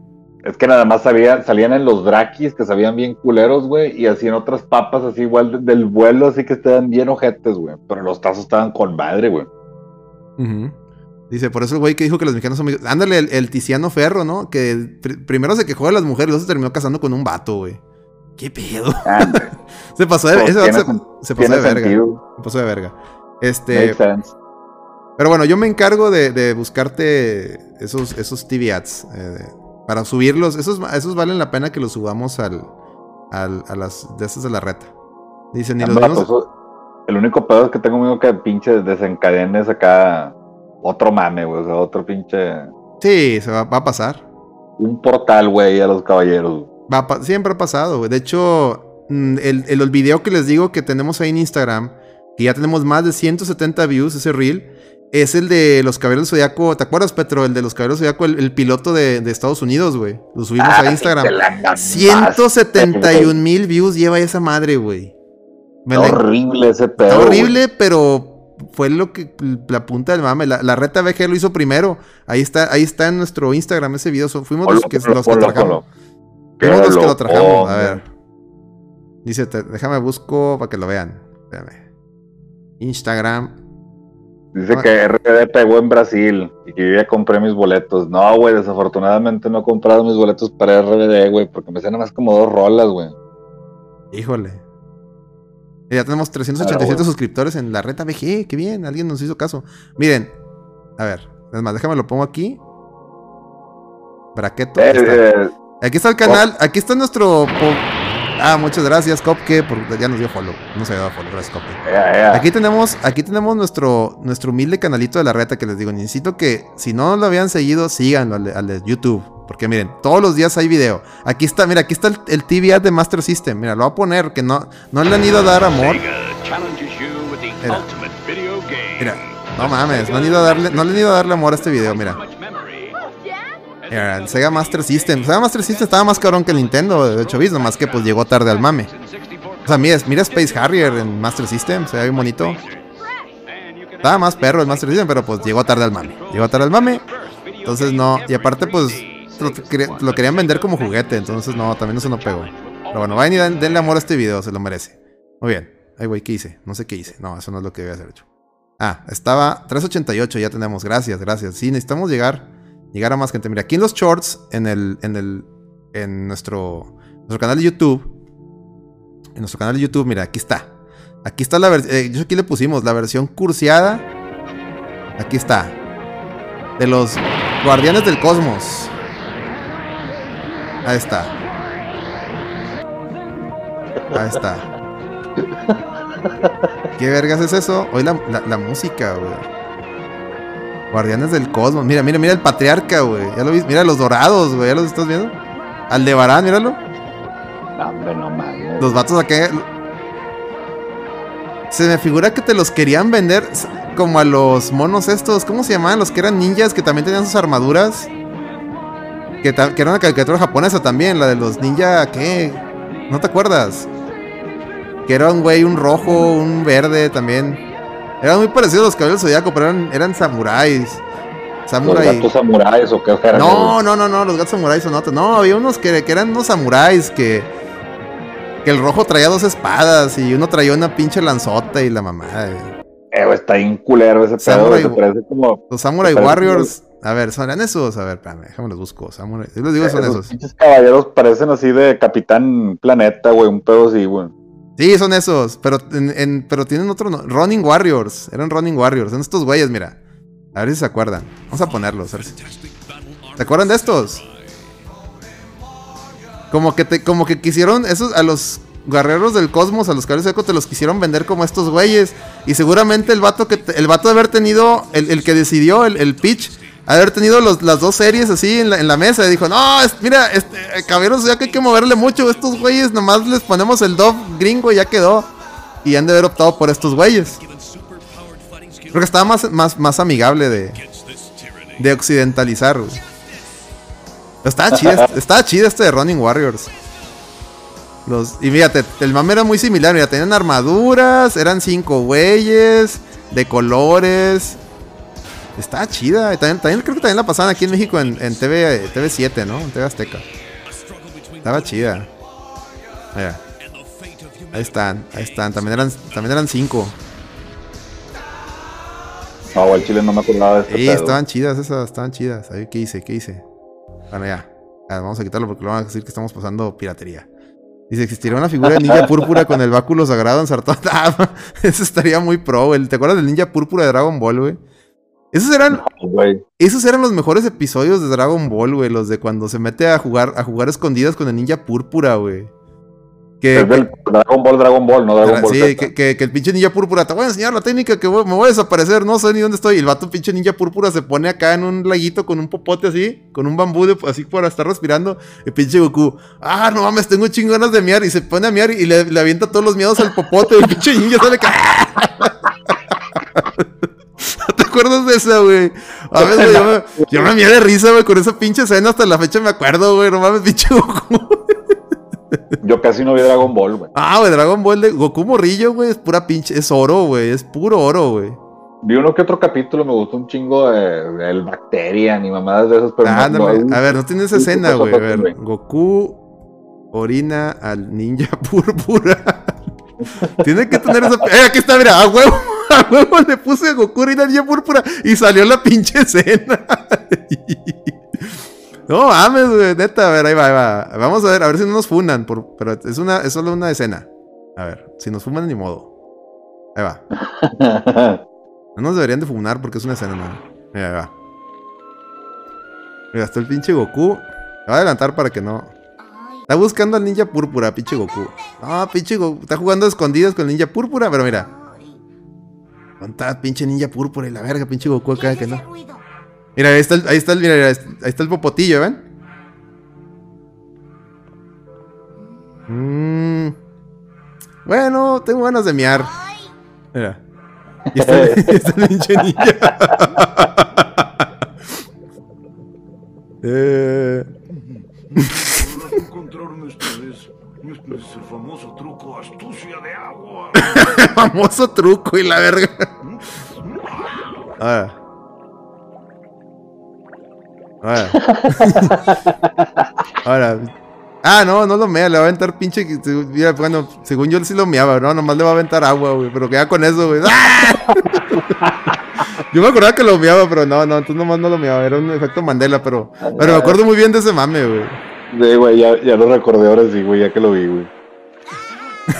Es que nada más salían en los drakis que sabían bien culeros, güey, y así en otras papas así igual del vuelo, así que estaban bien ojetes, güey. Pero los tazos estaban con madre, güey. Dice, por eso el güey que dijo que los mexicanos son... Ándale, el, Tiziano Ferro, ¿no? Que primero se quejó de las mujeres y luego se terminó casando con un vato, güey. ¿Qué pedo? se pasó de, pues, se, pasó de verga. Se pasó de verga. Este... Pero bueno, yo me encargo de, buscarte esos, esos TV ads. Eh, para subirlos, esos, esos valen la pena que los subamos al, al a las de esas de la reta. Dicen, ni los pues, El único pedo es que tengo miedo que pinche desencadenes acá otro mame, güey, o sea, otro pinche. Sí, se va, va a pasar. Un portal, güey, a los caballeros. Va siempre ha pasado, güey. De hecho, mm, el, el, el video que les digo que tenemos ahí en Instagram, que ya tenemos más de 170 views, ese reel es el de los Caballeros Zodiaco. ¿Te acuerdas, Petro? El de los Caballeros Zodiaco, el, piloto de, Estados Unidos, güey. Lo subimos a Instagram. 171 mil views lleva esa madre, güey. horrible ese pedo. horrible, pero fue lo que la punta del mame. La, reta VG lo hizo primero. Ahí está, ahí está en nuestro Instagram ese video. Fuimos los que, los que trabajamos. Fuimos los que lo trabajamos. A ver. Dice, déjame busco para que lo vean. Espérame. Instagram. Dice ah. que RD pegó en Brasil y que yo ya compré mis boletos. No, güey, desafortunadamente no he comprado mis boletos para RBD, güey, porque me salen más como dos rolas, güey. Híjole. Ya tenemos 387 suscriptores en la reta BG, qué bien, alguien nos hizo caso. Miren, a ver, es más, déjame lo pongo aquí. Braqueto. Eh, eh, aquí está el canal, aquí está nuestro Ah, muchas gracias, Copke, porque ya nos dio follow. No se dio follow, gracias, Copke. Aquí tenemos, aquí tenemos nuestro, nuestro humilde canalito de la reta que les digo. Necesito que, si no lo habían seguido, síganlo al, de YouTube. Porque miren, todos los días hay video. Aquí está, mira, aquí está el, el TV de Master System. Mira, lo voy a poner, que no, no le han ido a dar amor. Mira, mira no mames, no, han ido a darle, no le han ido a darle amor a este video, mira el Sega Master System. Sega Master System estaba más cabrón que el Nintendo de 8 bits, nomás que pues llegó tarde al mame. O sea, mira, mira Space Harrier en Master System, se ve bien bonito. Estaba más perro el Master System, pero pues llegó tarde al mame. Llegó tarde al mame. Entonces no, y aparte pues lo, querían vender como juguete, entonces no, también eso no pegó. Pero bueno, vayan y denle amor a este video, se lo merece. Muy bien. Ay, güey, ¿qué hice? No sé qué hice. No, eso no es lo que debía haber hecho. Ah, estaba 388, ya tenemos. Gracias, gracias. Sí, necesitamos llegar llegar a más gente. Mira, aquí en los shorts, en el, en el, en nuestro, nuestro canal de YouTube, en nuestro canal de YouTube, mira, aquí está. Aquí está la versión, eh, aquí le pusimos la versión cursiada. Aquí está. De los Guardianes del Cosmos. Ahí está. Ahí está. ¿Qué vergas es eso? Hoy la, la música, güey. Guardianes del Cosmos. Mira, mira, mira el patriarca, güey. Ya lo viste. Mira los dorados, güey. ¿Ya los estás viendo? Aldebarán, míralo. No, hombre, no mames. Los vatos acá. Se me figura que te los querían vender como a los monos estos. ¿Cómo se llamaban? Los que eran ninjas que también tenían sus armaduras. Que, que era una caricatura japonesa también, la de los ninja, ¿qué? ¿No te acuerdas? Que era un güey, un rojo, un verde también. Eran muy parecidos a los caballeros zodiaco, pero eran, eran samuráis. ¿Los Samurai. gatos samuráis o qué eran? No, no, no, no, los gatos samuráis son otros. No, había unos que, que eran unos samuráis que. Que el rojo traía dos espadas y uno traía una pinche lanzota y la mamada. Eh, está bien culero ese pedo. Samurai, Se parece como. Los Samurai Warriors. A ver, ¿son esos? A ver, espérame, déjame los busco. Samurai. Yo les digo, son esos esos. pinches caballeros parecen así de Capitán Planeta, güey. Un pedo así, güey. Sí, son esos. Pero, pero tienen otro. no- Running Warriors. Eran Running Warriors. Son estos güeyes, mira. A ver si se acuerdan. Vamos a ponerlos. a si- ¿Se acuerdan de estos? Como que te, como que quisieron esos a los guerreros del cosmos, a los caballeros secos, te los quisieron vender como estos güeyes. Y seguramente el vato que el vato de haber tenido, el, el que decidió el, el pitch, haber tenido los- las dos series así en la, en la mesa. Y dijo, no, es- mira, este, eh, caballeros, ya que hay que moverle mucho. Estos güeyes, nomás les ponemos el dove gringo y ya quedó. Y han de haber optado por estos güeyes. Creo que estaba más, más, más amigable de, de occidentalizar, güey. Estaba chida, estaba chida este de Running Warriors. Los, y fíjate, el mame era muy similar. Mira, tenían armaduras, eran cinco güeyes, de colores. Estaba chida. También, también creo que también la pasaban aquí en México en, en TV, TV7, ¿no? En TV Azteca. Estaba chida. Ahí están, ahí están. También eran, también eran cinco. No, güey, el chile no me acordaba de este Sí, estaban chidas esas, estaban chidas. Ahí, ¿qué hice? ¿Qué hice? Bueno, ya. Ya, vamos a quitarlo porque lo van a decir que estamos pasando piratería. Dice, ¿existiría una figura de ninja púrpura con el báculo sagrado ensartado? Ah, Eso estaría muy pro, güey. ¿Te acuerdas del ninja púrpura de Dragon Ball, güey? Esos eran, esos eran los mejores episodios de Dragon Ball, güey. Los de cuando se mete a jugar, a jugar escondidas con el ninja púrpura, güey. Que, Es del Dragon Ball, Dragon Ball, no Dragon Ball. Sí, que, que- que el pinche ninja púrpura, te voy a enseñar la técnica que voy- me voy a desaparecer, no sé ni dónde estoy. Y el vato pinche ninja púrpura se pone acá en un laguito con un popote así, con un bambú de- así para estar respirando. Y pinche Goku, ah, no mames, tengo chingonas de miar. Y se pone a miar y le, le avienta todos los miedos al popote. Y el pinche ninja sale ¿No te acuerdas de esa, güey? A ver, güey, yo me, yo me mié de risa, güey, con esa pinche escena. Hasta la fecha me acuerdo, güey. No mames, pinche Goku. Yo casi no vi Dragon Ball, güey. Ah, güey, Dragon Ball de Goku Morrillo, güey, es pura pinche, es oro, güey, es puro oro, güey. Vi uno que otro capítulo, me gustó un chingo de, el Bacterian y mamadas de esas, pero no- Ándale. no- a ver, no tiene esa escena, güey. A ver. Goku orina al ninja púrpura. tiene que tener esa. ¡Eh, aquí está, mira! A huevo, a huevo le puse Goku orina al ninja púrpura y salió la pinche escena. no mames, güey, neta, a ver, ahí va, ahí va. Vamos a ver, a ver si no nos funan, por- pero es, una, es solo una escena. A ver, si nos funan, ni modo. Ahí va. No nos deberían de funar porque es una escena, ¿no? Mira, ahí va. Mira, está el pinche Goku. Me va a adelantar para que no. Está buscando al ninja púrpura, pinche Goku. No, pinche Goku. Está jugando a escondidas con el ninja púrpura, pero mira. ¿Dónde está pinche ninja púrpura y la verga, pinche Goku acá que no? Mira, ahí está el, ahí está el, mira, ahí está el popotillo, ¿ven? Mm. Bueno, tengo ganas de miar. Mira. Y está, el- y está el pinche ninja. eh. es el famoso truco astucia de agua. famoso truco y la verga. Ahora. Ahora. Ahora. Ah, no, no lo mea, le va a aventar pinche. mira, Bueno, según yo sí lo meaba, no, nomás le va a aventar agua, güey. Pero queda con eso, güey. ¡Ah! Yo me acordaba que lo meaba, pero no, no, entonces nomás no lo meaba. Era un efecto Mandela, pero. Pero me acuerdo muy bien de ese mame, güey. Sí, güey, ya, ya lo recordé ahora sí, güey, ya que lo vi, güey.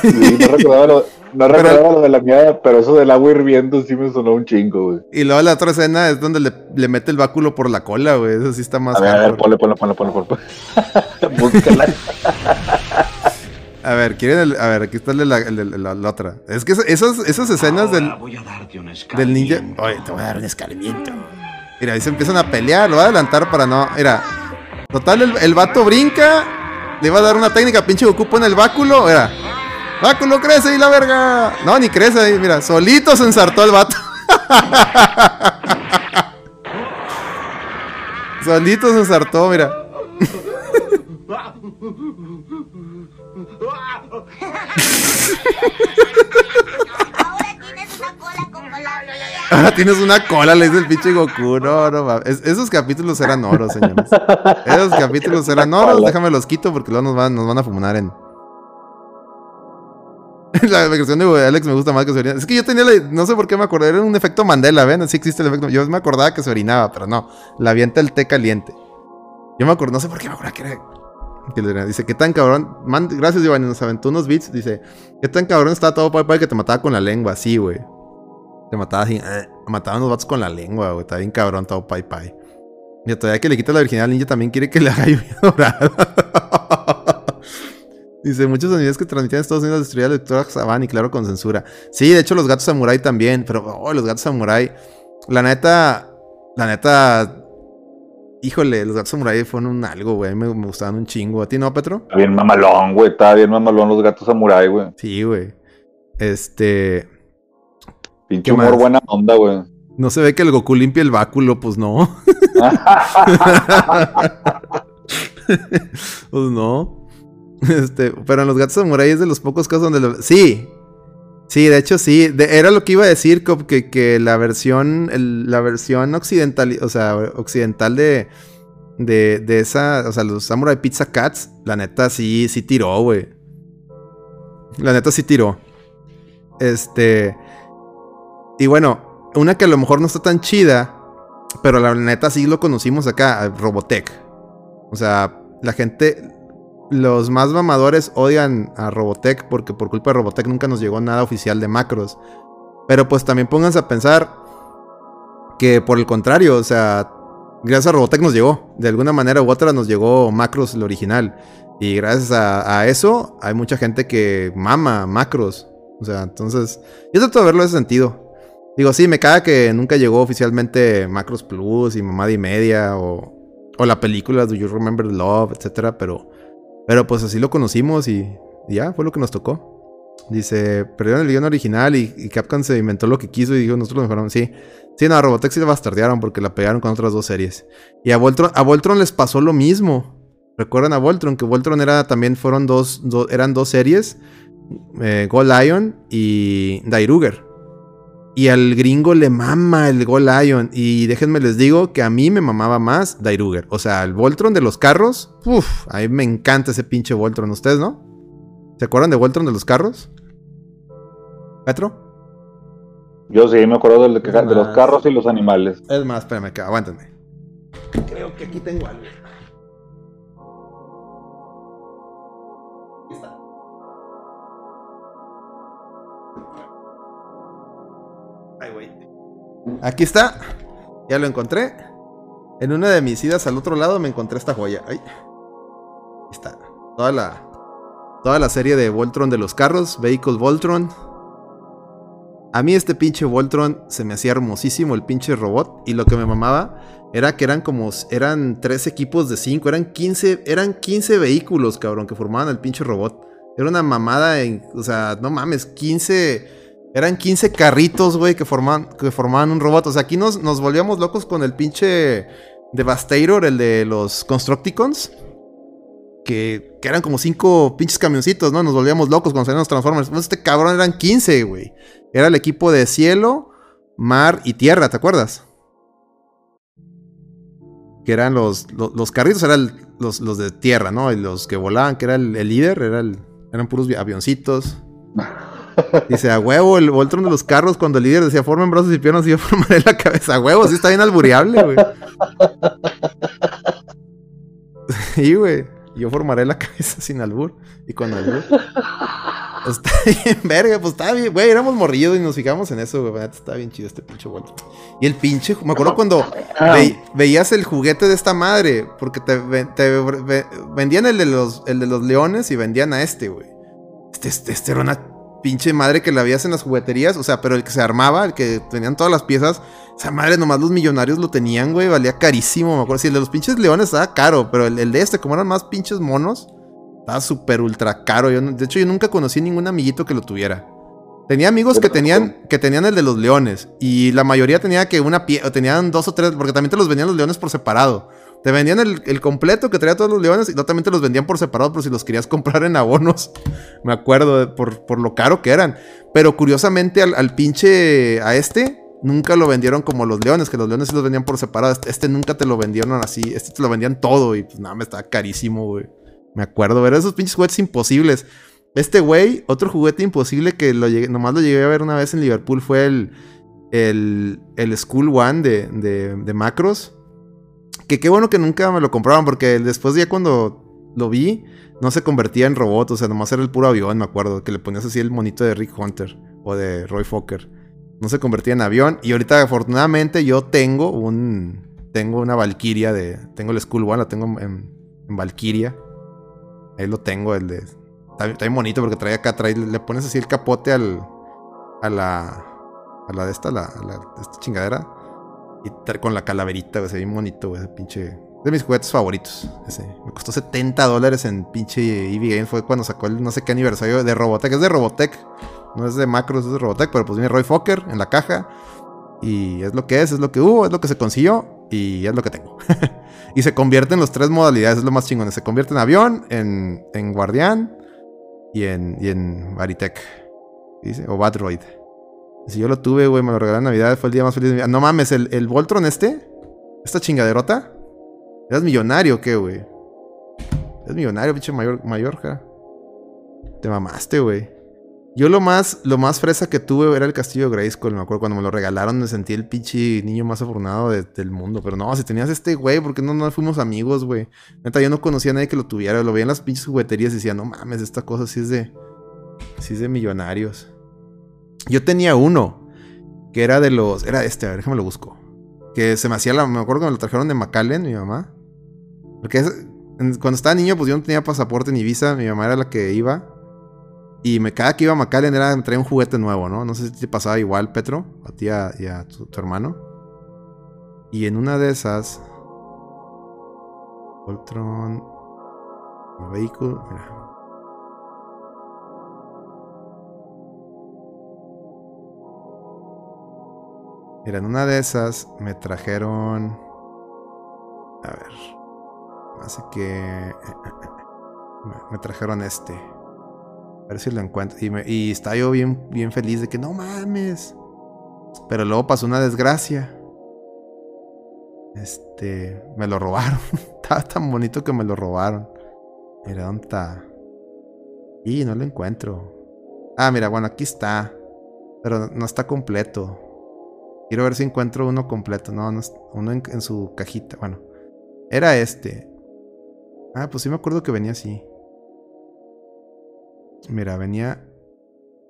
Sí, no recordaba, lo, no Pero- recordaba lo de la mierda, pero eso del agua hirviendo sí me sonó un chingo, güey. Y luego la otra escena es donde le, le mete el báculo por la cola, güey. Eso sí está más. A ver, a ver, ponle, ponle, ponle, ponle, ponle. Búscala. A ver, quieren el- A ver, aquí está el de la, el de la- la otra. Es que esas, esas escenas del, Ahora voy a darte un del ninja. Oye, te voy a dar un escarmiento. Mira, ahí se empiezan a pelear, lo voy a adelantar para no. Mira. Total, el, el vato brinca. Le va a dar una técnica, pinche Goku pone el báculo. Mira. Báculo crece y la verga. No, ni crece ahí, mira. Solito se ensartó el vato. Solito se ensartó, mira. Ahora tienes una cola como la mía. Ahora tienes una cola, le dice el pinche Goku. No, no, mames. Es- esos capítulos eran oro, señores. Esos capítulos eran oro. Déjame los quito porque luego nos van, nos van a fumunar en. La versión de Alex me gusta más que se orina. Es que yo tenía la. No sé por qué me acordé. Era un efecto Mandela, ¿ven? Así existe el efecto. Yo me acordaba que se orinaba, pero no. La avienta el té caliente. Yo me acuerdo. No sé por qué me acordaba que era. que le era- Dice, ¿qué tan cabrón? Man- gracias, Giovanni. Nos aventó unos beats. Dice, ¿qué tan cabrón estaba todo papá que te mataba con la lengua? Así, güey. Mataba así. eh, mataba a unos vatos con la lengua, güey. Está bien cabrón todo Pai Pai. Y todavía que le quita la original ninja también quiere que le haga lluvia dorada. Dice, muchos animes que transmitían en Estados Unidos destruían la lectura Saban y claro con censura. Sí, de hecho los gatos samurai también, pero oh, los gatos samurai. La neta, la neta, híjole, los gatos samurai fueron un algo, güey. Me, me gustaban un chingo. ¿A ti no, Petro? Está bien mamalón, güey. Está bien mamalón los gatos samurai, güey. Sí, güey. Este, Pinche ¿Qué humor más? buena onda, güey. no se ve que el Goku limpie el báculo, pues no. Pues no. Este, pero en los gatos samurai es de los pocos casos donde lo... Sí. Sí, de hecho sí. De- era lo que iba a decir, que, que la versión. el- la versión occidental. O sea, occidental de. De, de esa. O sea, los Samurai Pizza Cats. La neta sí, sí tiró, güey. La neta sí tiró. Este. Y bueno, una que a lo mejor no está tan chida. Pero la neta sí lo conocimos acá, Robotech. O sea, la gente, los más mamadores odian a Robotech porque por culpa de Robotech nunca nos llegó nada oficial de macros. Pero pues también pónganse a pensar que por el contrario, o sea, gracias a Robotech nos llegó. De alguna manera u otra nos llegó macros el original. Y gracias a, eso hay mucha gente que mama macros. O sea, entonces, yo trato de verlo en ese sentido. Digo, sí, me caga que nunca llegó oficialmente Macros Plus y Mamada y Media o, o la película Do You Remember Love, etcétera, pero, pero pues así lo conocimos y, ya, fue lo que nos tocó. Dice, perdieron el guion original y, Capcom se inventó lo que quiso y dijo, nosotros lo mejoramos. Sí, sí, no, a Robotech sí la bastardearon porque la pegaron con otras dos series. Y a Voltron, a Voltron les pasó lo mismo. ¿Recuerdan a Voltron? Que Voltron era, también fueron dos, do- eran dos series, eh, Go Lion y Dairuger. Y al gringo le mama el Go Lion. Y déjenme les digo que a mí me mamaba más Dairuger. O sea, el Voltron de los carros. Uf, a mí me encanta ese pinche Voltron. ¿Ustedes no? ¿Se acuerdan de Voltron de los carros? ¿Petro? Yo sí me acuerdo del- de, de los carros y los animales. Es más, espérame, que aguántenme. Creo que aquí tengo algo. Aquí está. Ya lo encontré. En una de mis idas al otro lado me encontré esta joya. Ahí está. Toda la. Toda la serie de Voltron de los carros. Vehicle Voltron. A mí este pinche Voltron se me hacía hermosísimo el pinche robot. Y lo que me mamaba era que eran como. Eran tres equipos de cinco. Eran 15. Eran 15 vehículos, cabrón, que formaban el pinche robot. Era una mamada en. O sea, no mames, 15. Eran 15 carritos, güey, que formaban, que formaban un robot. O sea, aquí nos, nos volvíamos locos con el pinche Devastator, el de los Constructicons. Que, que eran como cinco pinches camioncitos, ¿no? Nos volvíamos locos cuando salían los Transformers. Pues este cabrón eran 15, güey. Era el equipo de cielo, mar y tierra, ¿te acuerdas? Que eran los, los, los carritos, eran los, los de tierra, ¿no? Y los que volaban, que era el, el líder, era el- eran puros avioncitos. Dice, a huevo, el Voltron de los carros, cuando el líder decía, formen brazos y piernas, y yo formaré la cabeza. A huevo, sí está bien albureable, güey. Sí, güey. Yo formaré la cabeza sin albur. Y con albur. Está bien, verga, pues está bien, güey. Éramos morridos y nos fijamos en eso, güey. Está bien chido este pinche Voltron. Y el pinche, me acuerdo cuando ve- veías el juguete de esta madre. Porque te, ve- te ve- vendían el de, los, el de los leones y vendían a este, güey. Este, este, este era una pinche madre que la veías en las jugueterías, o sea, pero el que se armaba, el que tenían todas las piezas, esa madre nomás los millonarios lo tenían, güey, valía carísimo, me acuerdo. Si el de los pinches leones estaba caro, pero el, el de este, como eran más pinches monos, estaba súper ultra caro. Yo, de hecho, yo nunca conocí ningún amiguito que lo tuviera. Tenía amigos que tenían, que tenían el de los leones. Y la mayoría tenía que una pie, o tenían dos o tres, porque también te los vendían los leones por separado. Te vendían el, completo que traía todos los leones y luego también te los vendían por separado por si los querías comprar en abonos. Me acuerdo por, por lo caro que eran. Pero curiosamente al, pinche, a este, nunca lo vendieron como los leones, que los leones sí los vendían por separado. Este, este nunca te lo vendieron así, este te lo vendían todo y pues nada, me estaba carísimo, güey. Me acuerdo, ver esos pinches juguetes imposibles. Este güey, otro juguete imposible que nomás lo llegué a ver una vez en Liverpool fue el, el, el School One de, de, de Macros. Que qué bueno que nunca me lo compraban porque después ya cuando lo vi, no se convertía en robot, o sea, nomás era el puro avión, me acuerdo, que le ponías así el monito de Rick Hunter o de Roy Fokker. No se convertía en avión y ahorita afortunadamente yo tengo un tengo una Valkyria de tengo el School One, la tengo en, en Valkyria. Ahí lo tengo el de está, está bonito porque trae acá trae le pones así el capote al a la a la de esta la, a la- esta chingadera y tra- con la calaverita, güey, se bonito, güey, ese pinche de mis juguetes favoritos. Ese. Me costó 70 dólares en pinche EV Game. Fue cuando sacó el no sé qué aniversario de Robotech. Es de Robotech. No es de Macros, es de Robotech. Pero pues viene Roy Fokker en la caja. Y es lo que es, es lo que hubo, es lo que se consiguió. Y es lo que tengo. y se convierte en las tres modalidades. Es lo más chingón. Se convierte en avión, en, en guardián y en, y en o Batroid. Si yo lo tuve, güey, me lo regalé en Navidad. Fue el día más feliz de mi vida. No mames, el, el Voltron este. Esta chingaderota. ¿Eras millonario qué, güey? Eres millonario, pinche mayor, Mallorca. Te mamaste, güey. Yo lo más, lo más fresa que tuve era el castillo Grayskull. Me acuerdo cuando me lo regalaron, me sentí el pinche niño más afortunado de- del mundo. Pero no, si tenías este güey, ¿por qué no, no fuimos amigos, güey? Neta, yo no conocía a nadie que lo tuviera. Lo veía en las pinches jugueterías y decía, no mames, esta cosa sí es de. Sí es de millonarios. Yo tenía uno. Que era de los. Era este, a ver, déjame lo busco. Que se me hacía la. Me acuerdo que me lo trajeron de McAllen, mi mamá. Porque cuando estaba niño, pues yo no tenía pasaporte ni visa. Mi mamá era la que iba. Y me, cada que iba a McAllen era, traía un juguete nuevo, ¿no? No sé si te pasaba igual, Petro, a ti a- y a tu, tu hermano. Y en una de esas. Voltron. Vehículo. Mira. Mira, en una de esas me trajeron. A ver. Así que. Me, trajeron este. A ver si lo encuentro. Y, me- y estaba yo bien, bien feliz de que no mames. Pero luego pasó una desgracia. Este. Me lo robaron. Estaba tan bonito que me lo robaron. Mira, ¿dónde está? Y no lo encuentro. Ah, mira, bueno, aquí está. Pero no está completo. Quiero ver si encuentro uno completo. No, no uno en, su cajita. Bueno, era este. Ah, pues sí me acuerdo que venía así. Mira, venía.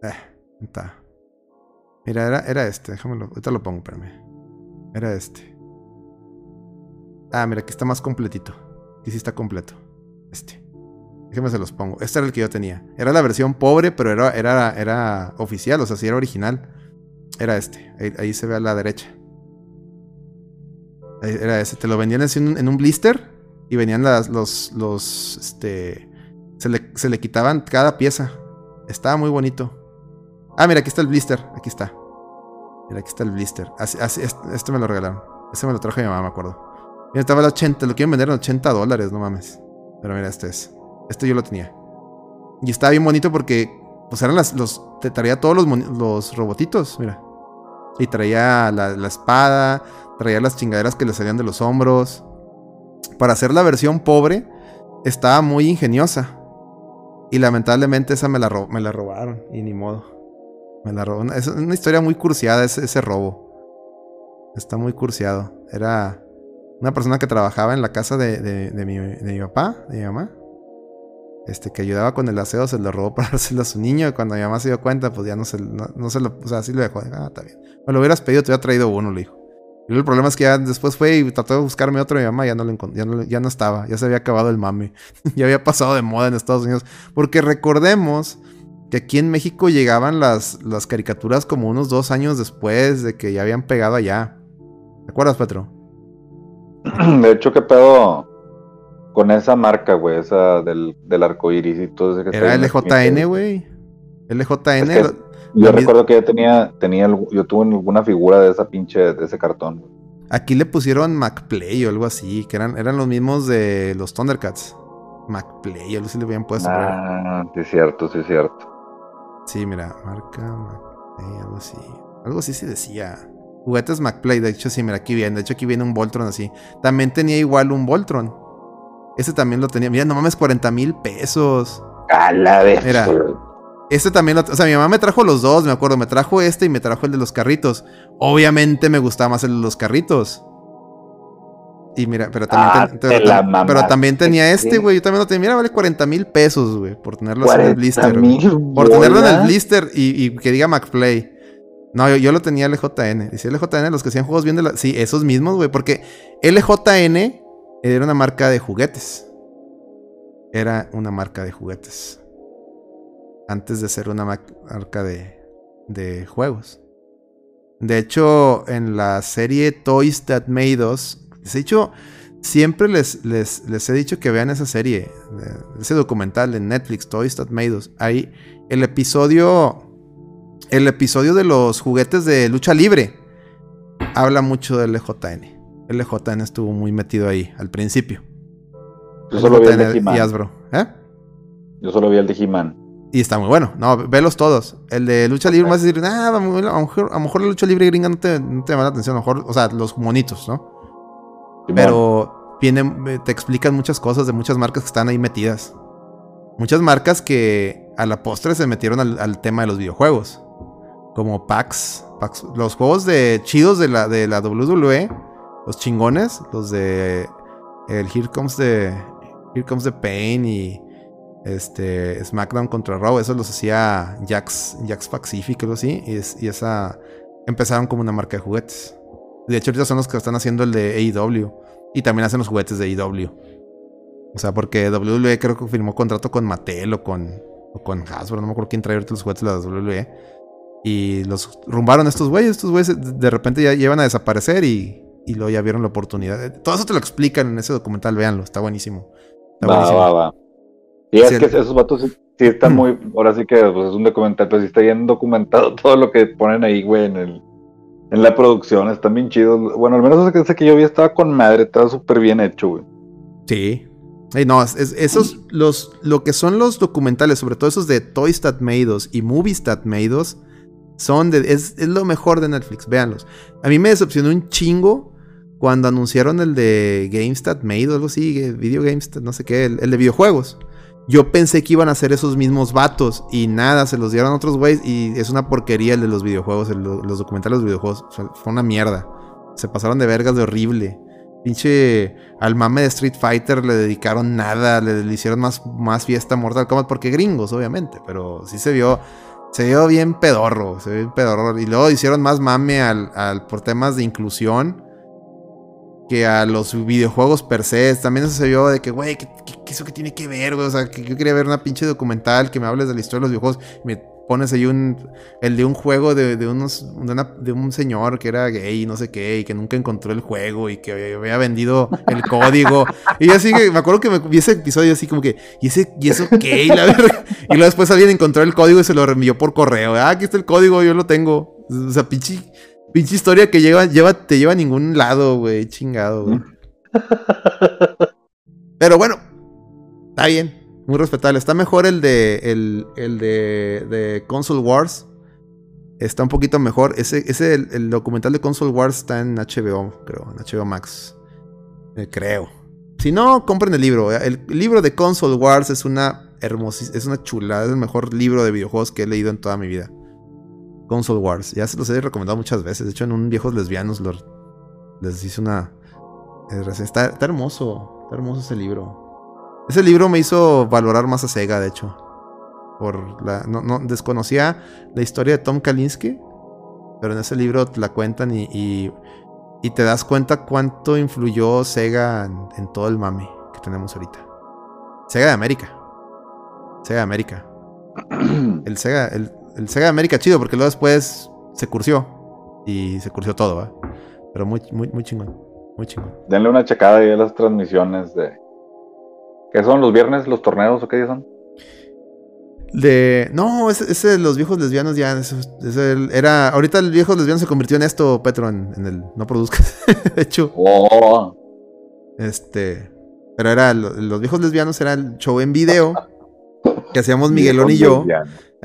Eh, ¿dónde está? Mira, era, era este. Déjamelo. Ahorita lo pongo, espérame. Era este. Ah, mira, aquí está más completito. Aquí sí está completo. Este. Déjenme se los pongo. Este era el que yo tenía. Era la versión pobre, pero era, era, era oficial, o sea, sí era original. Era este. Ahí, se ve a la derecha. Era ese. Te lo vendían en un, blister. Y venían las, los, los, este... Se le, se le quitaban cada pieza. Estaba muy bonito. Ah, mira, aquí está el blister. Aquí está. Mira, aquí está el blister. Así, así, este, me lo regalaron. Este me lo trajo mi mamá, me acuerdo. Mira, estaba el 80. Lo quieren vender en 80 dólares, no mames. Pero mira, este es. Este yo lo tenía. Y estaba bien bonito porque, pues eran las, los, te traía todos los, los robotitos, mira. Y traía la, la espada, traía las chingaderas que le salían de los hombros. Para hacer la versión pobre, estaba muy ingeniosa. Y lamentablemente esa me la, me la robaron, y ni modo. Me la robaron. Es una historia muy cursiada ese, ese robo. Está muy cursiado. Era una persona que trabajaba en la casa de, de- de mi, de mi papá, de mi mamá. Este, que ayudaba con el aseo, se lo robó para dárselo a su niño. Y cuando mi mamá se dio cuenta, pues ya no se, no, se lo. O sea, así lo dejó. Ah, está bien. Me lo hubieras pedido, te hubiera traído uno, le dijo. Y el problema es que ya después fue y trató de buscarme otro. Y mi mamá ya no, lo ya no estaba. Ya se había acabado el mame. ya había pasado de moda en Estados Unidos. Porque recordemos que aquí en México llegaban las, las caricaturas como unos dos años después de que ya habían pegado allá. ¿Te acuerdas, Petro? De hecho, ¿qué pedo con esa marca, güey? Esa del, del arco iris y todo ese que Era LJN, güey. LJN. Es que lo- Yo recuerdo que ya tenía, tenía, yo tuve alguna figura de esa pinche, de ese cartón. Aquí le pusieron MacPlay o algo así, que eran, eran los mismos de los Thundercats. MacPlay, algo así le habían puesto. Ah, sí es cierto, sí es cierto. Sí, mira, marca MacPlay, algo así. Algo así se decía. Juguetes MacPlay, de hecho, sí, mira, aquí viene. De hecho, aquí viene un Voltron así. También tenía igual un Voltron. Ese también lo tenía. Mira, no mames, 40 mil pesos. A la vez. Mira. Este también lo. O sea, mi mamá me trajo los dos, me acuerdo. Me trajo este y me trajo el de los carritos. Obviamente me gustaba más el de los carritos. Y mira, pero también, Ah, ten- te pero, la tam- pero también tenía este, güey. Yo también lo tenía. Mira, vale 40 mil pesos, güey. Por tenerlo en el 40 blister. Por tenerlo en el blister y, y que diga McPlay. No, yo, yo lo tenía LJN. Dice LJN, los que hacían juegos bien de la. Sí, esos mismos, güey. Porque LJN era una marca de juguetes. Era una marca de juguetes. Antes de ser una ma- marca de, de juegos. De hecho, en la serie Toys That Made Us, les he dicho, siempre les, les, les he dicho que vean esa serie, eh, ese documental en Netflix, Toys That Made Us. Ahí, el episodio, el episodio de los juguetes de lucha libre, habla mucho del LJN. LJN estuvo muy metido ahí al principio. Yo solo vi el de LJN y He-Man. Hasbro, ¿eh? Yo solo vi el de He-Man. Y está muy bueno. No, velos todos. El de lucha libre vas a decir, ah, a lo mejor, a lo mejor la lucha libre gringa no te, no te llama la atención. A lo mejor, o sea, los monitos, ¿no? Pero vienen, eh, te explican muchas cosas de muchas marcas que están ahí metidas. Muchas marcas que a la postre se metieron al, al tema de los videojuegos. Como PAX. PAX. Los juegos de chidos de la, de la WWE. Los chingones. Los de. El Here Comes the. Here Comes the Pain y. Este. SmackDown contra Raw. Esos los hacía Jax. Jax Pacific, algo así. Y, es- y esa. Empezaron como una marca de juguetes. De hecho, ahorita son los que están haciendo el de AEW. Y también hacen los juguetes de AEW. O sea, porque WWE creo que firmó contrato con Mattel o con, o con Hasbro. No me acuerdo quién trae ahorita los juguetes de la WWE. Y los rumbaron estos güeyes. Estos güeyes de repente ya llevan a desaparecer y, y luego ya vieron la oportunidad. Todo eso te lo explican en ese documental. Véanlo, está buenísimo. Está Va, buenísimo. va, va. Y es Sí, que el- esos vatos sí, sí están Mm. muy. Ahora sí que pues, es un documental, pero sí está bien documentado todo lo que ponen ahí, güey, en el. En la producción, están bien chidos. Bueno, al menos ese que, yo vi estaba con madre, estaba súper bien hecho, güey. Sí. Ey, no, es- es- esos, los, lo que son los documentales, sobre todo esos de Toys That Made Us y Movies That Made Us, son de, es, es lo mejor de Netflix, véanlos. A mí me decepcionó un chingo cuando anunciaron el de Games That Made o algo así, eh, Video Games, That- no sé qué, el, de videojuegos. Yo pensé que iban a ser esos mismos vatos y nada, se los dieron a otros güeyes y es una porquería el de los videojuegos, los documentales de los videojuegos. Fue- una mierda. Se pasaron de vergas de horrible. Pinche al mame de Street Fighter le dedicaron nada, le, hicieron más, más fiesta Mortal Kombat porque gringos, obviamente, pero sí se vio, se vio bien pedorro, se vio bien pedorro. Y luego hicieron más mame al, al- por temas de inclusión que a los videojuegos per se. También eso se vio de que, güey, ¿qué, qué- qué eso que tiene que ver, güey? O sea, que yo quería ver una pinche documental que me hables de la historia de los videojuegos. y me pones ahí un, el de un juego de, de unos, de, una- de un señor que era gay y no sé qué, y que nunca encontró el juego y que había vendido el código. y yo así que me acuerdo que me vi ese episodio así como que, ¿y, ese, y eso qué? Y, la verga. y luego después alguien encontró el código y se lo reenvió por correo. Ah, aquí está el código, yo lo tengo. O sea, pinche, pinche historia que lleva, lleva, te lleva a ningún lado, güey, chingado, güey. Pero bueno, está bien, muy respetable. Está mejor el de el, el de, de Console Wars. Está un poquito mejor. Ese, ese el, el documental de Console Wars está en HBO, creo, en HBO Max. Eh, creo. Si no, compren el libro. El, libro de Console Wars es una hermosa, es una chulada, es el mejor libro de videojuegos que he leído en toda mi vida. Console Wars. Ya se los he recomendado muchas veces. De hecho, en un Viejos Lesbianos lo- les hice una. eh. Está, está hermoso. Está hermoso ese libro. Ese libro me hizo valorar más a Sega, de hecho. Por la. No, no- desconocía la historia de Tom Kalinske. Pero en ese libro te la cuentan y, y, y te das cuenta cuánto influyó Sega en, en todo el mame que tenemos ahorita. Sega de América. Sega de América. El Sega, el, el Sega de América chido, porque luego después se cursió. Y se cursió todo, ¿va? Pero muy, muy, muy chingón. Muy chingón. Denle una checada ahí a las transmisiones de. ¿Qué son los viernes, los torneos o qué días son? De. No, ese, ese de los viejos lesbianos ya. ese- era. Ahorita el viejo lesbiano se convirtió en esto, Petro, en, en el. No produzcas. de hecho, Oh, este. Pero era. lo- Los viejos lesbianos era el show en video. Que hacíamos Miguelón y yo.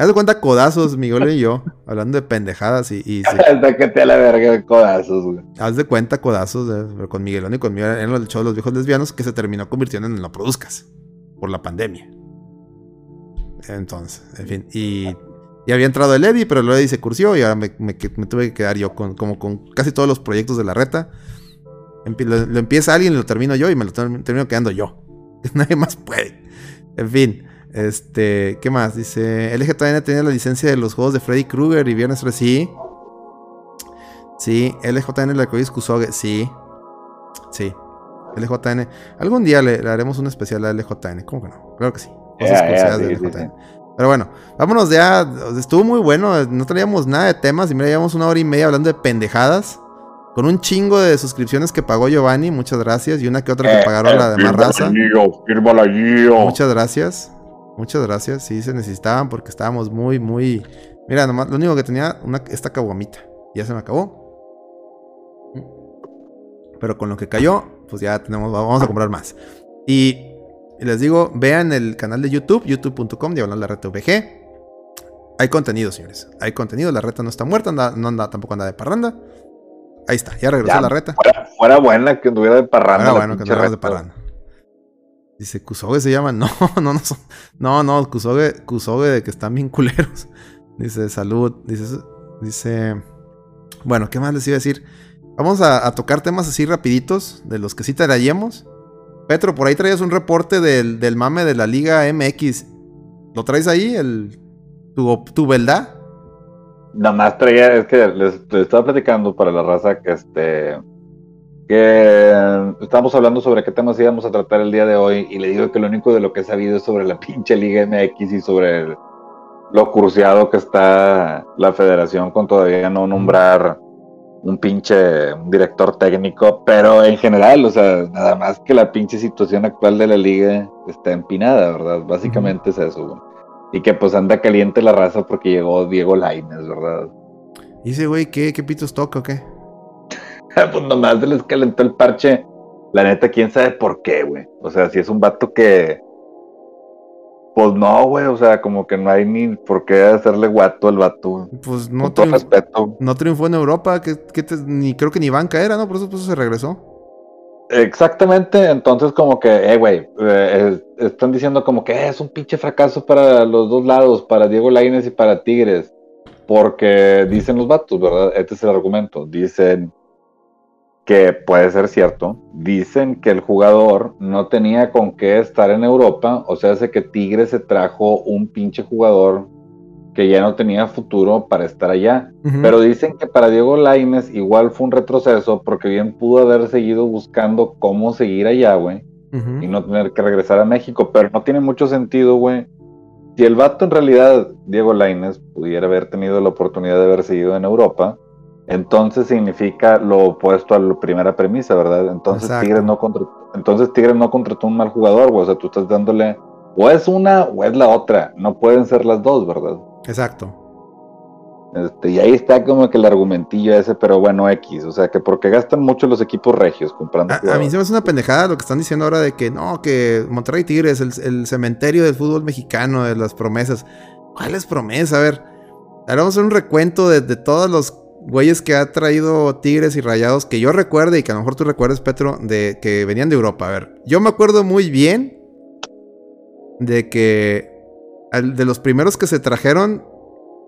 Haz de cuenta codazos, Miguel y yo. Hablando de pendejadas y. y Hasta que te la verga codazos, güey. haz de cuenta codazos de- pero con Miguelón y conmigo. Eran el show de los viejos lesbianos que se terminó convirtiendo en No Produzcas. Por la pandemia. Entonces, en fin. Y, y había entrado el Eddie, pero el Eddie se cursió y ahora me, me que- me tuve que quedar yo con, como con casi todos los proyectos de la reta. Lo, lo empieza alguien, lo termino yo y me lo ter- termino quedando yo. Nadie más puede. En fin. Este, ¿qué más? Dice, LGTN tenía la licencia de los juegos de Freddy Krueger y Viernes 3, sí. Sí, LJN el arcoíris Kusoge, sí. Sí. LJN. Algún día le, le haremos un especial a LJN, ¿cómo que no? Claro que sí. Cosas sí, de sí, LJN. Pero bueno, vámonos ya. Estuvo muy bueno. No traíamos nada de temas y mira, llevamos una hora y media hablando de pendejadas. Con un chingo de suscripciones que pagó Giovanni, muchas gracias. Y una que otra que Eh, pagaron eh, la demás raza. Muchas gracias. Muchas gracias. Sí, se necesitaban porque estábamos muy, muy. Mira, nomás, lo único que tenía una, esta caguamita. Ya se me acabó. Pero con lo que cayó, pues ya tenemos, vamos a comprar más. Y, les digo, vean el canal de YouTube, youtube.com, diagonal la reta VG. Hay contenido, señores. Hay contenido. La reta no está muerta, anda- no anda, tampoco anda de parranda. Ahí está, ya regresó Ya, la reta. Fuera, fuera buena que anduviera de parranda. La bueno, que no de parranda. Dice, Kusoge se llama. No, no, no. No, no, Kusoge, Kusoge de que están bien culeros. Dice, salud. Dice, dice. Bueno, ¿qué más les iba a decir? Vamos a, tocar temas así rapiditos, de los que sí traíamos. Petro, por ahí traías un reporte del, del mame de la Liga MX. ¿Lo traes ahí? El, tu, tu verdad? Nada más traía, es que les estaba platicando para la raza que este que estábamos hablando sobre qué temas íbamos a tratar el día de hoy y le digo que lo único de lo que he sabido es sobre la pinche Liga MX y sobre el- lo cruciado que está la federación con todavía no nombrar un pinche director técnico, pero en general, o sea, nada más que la pinche situación actual de la liga está empinada, ¿verdad? Básicamente es eso, güey. Y que pues anda caliente la raza porque llegó Diego Lainez, ¿verdad? Dice, güey, ¿qué, ¿qué pitos toca o qué? pues nomás se les calentó el parche. La neta, quién sabe por qué, güey. O sea, si es un vato que. Pues no, güey. O sea, como que no hay ni por qué hacerle guato al vato. Pues no, Con todo respeto. no triunfó en Europa, que, que te- ni creo que ni banca era, ¿no? Por eso, por eso se regresó. Exactamente, entonces como que, eh, güey, eh, es- están diciendo como que eh, es un pinche fracaso para los dos lados, para Diego Lainez y para Tigres, porque dicen los vatos, ¿verdad? Este es el argumento, dicen que puede ser cierto, dicen que el jugador no tenía con qué estar en Europa, o sea, hace que Tigres se trajo un pinche jugador que ya no tenía futuro para estar allá. Pero dicen que para Diego Lainez igual fue un retroceso porque bien pudo haber seguido buscando cómo seguir allá, güey, y no tener que regresar a México. Pero no tiene mucho sentido, güey. Si el vato en realidad, Diego Lainez, pudiera haber tenido la oportunidad de haber seguido en Europa, entonces significa lo opuesto a la primera premisa, ¿verdad? Entonces Exacto. Tigres no contrató, entonces Tigres no contrató un mal jugador, güey. O sea, tú estás dándole o es una o es la otra. No pueden ser las dos, ¿verdad? Exacto. Este, y ahí está como que el argumentillo ese, pero bueno, X. O sea, que porque gastan mucho los equipos regios comprando. A, a mí se me hace una pendejada lo que están diciendo ahora de que no, que Monterrey Tigres, el, el cementerio del fútbol mexicano, de las promesas. ¿Cuáles promesas? A ver, ahora vamos a hacer un recuento de, de todos los güeyes que ha traído Tigres y Rayados que yo recuerde y que a lo mejor tú recuerdes, Petro, de que venían de Europa. A ver, yo me acuerdo muy bien de que al- de los primeros que se trajeron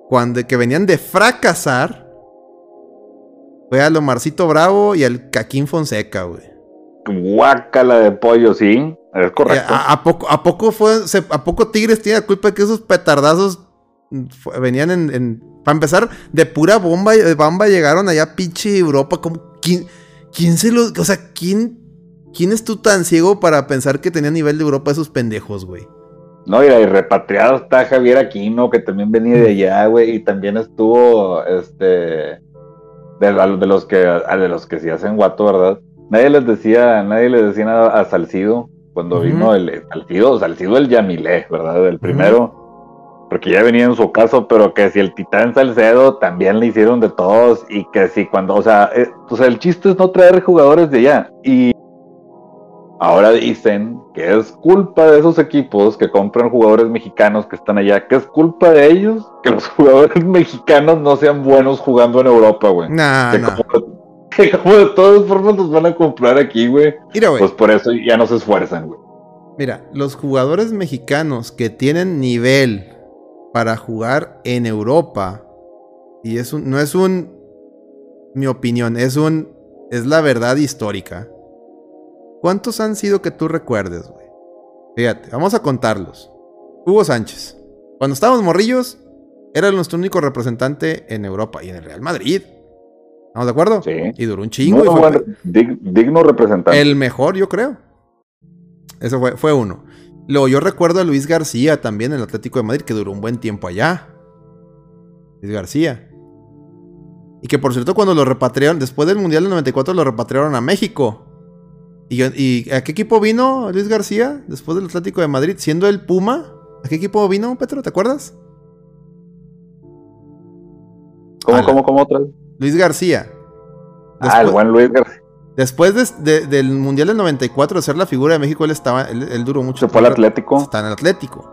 cuando que venían de fracasar fue a Lomarcito Bravo y al Caquín Fonseca, güey. Guácala de pollo, sí, es correcto. Eh, ¿A, a poco, ¿A poco fue, se- a poco Tigres tiene la culpa de que esos petardazos venían en, para empezar, de pura bomba, de bamba llegaron allá pinche Europa, como, ¿quién, quién se los, o sea, quién, quién es tú tan ciego para pensar que tenía nivel de Europa esos pendejos, güey? No, y, repatriado está Javier Aquino, que también venía de allá, güey, y también estuvo, este, de, de los que, de los que sí hacen guato, ¿verdad? Nadie les decía, nadie les decía nada a Salcido cuando vino el Salcido, Salcido el Yamilé, ¿verdad? El primero. Porque ya venía en su caso, pero que si el Titán Salcedo también le hicieron de todos y que si cuando, o sea, eh, o sea, el chiste es no traer jugadores de allá. Y ahora dicen que es culpa de esos equipos que compran jugadores mexicanos que están allá, que es culpa de ellos que los jugadores mexicanos no sean buenos jugando en Europa, güey. Nah, que, nah. como, que como de todas formas los van a comprar aquí, güey. Mira, güey. Pues por eso ya no se esfuerzan, güey. Mira, los jugadores mexicanos que tienen nivel para jugar en Europa, y es un, no es un, mi opinión, es un, es la verdad histórica. ¿Cuántos han sido que tú recuerdes, güey? Fíjate, vamos a contarlos. Hugo Sánchez. Cuando estábamos morrillos, era nuestro único representante en Europa y en el Real Madrid. ¿Estamos de acuerdo? Sí. Y duró un chingo. Y fue- digno representante. el mejor, yo creo. Eso fue, fue uno. Luego yo recuerdo a Luis García también en el Atlético de Madrid, que duró un buen tiempo allá. Luis García. Y que por cierto, cuando lo repatriaron, después del Mundial del 94, lo repatriaron a México. ¿Y, a qué equipo vino Luis García después del Atlético de Madrid? Siendo el Puma. ¿A qué equipo vino, Petro? ¿Te acuerdas? ¿Cómo, Ala. cómo, cómo otra? Luis García. Ah, el buen Luis García. Después de- de- del Mundial del 94, de ser la figura de México, él estaba, él, él duró mucho Se fue al Atlético. Está en el Atlético.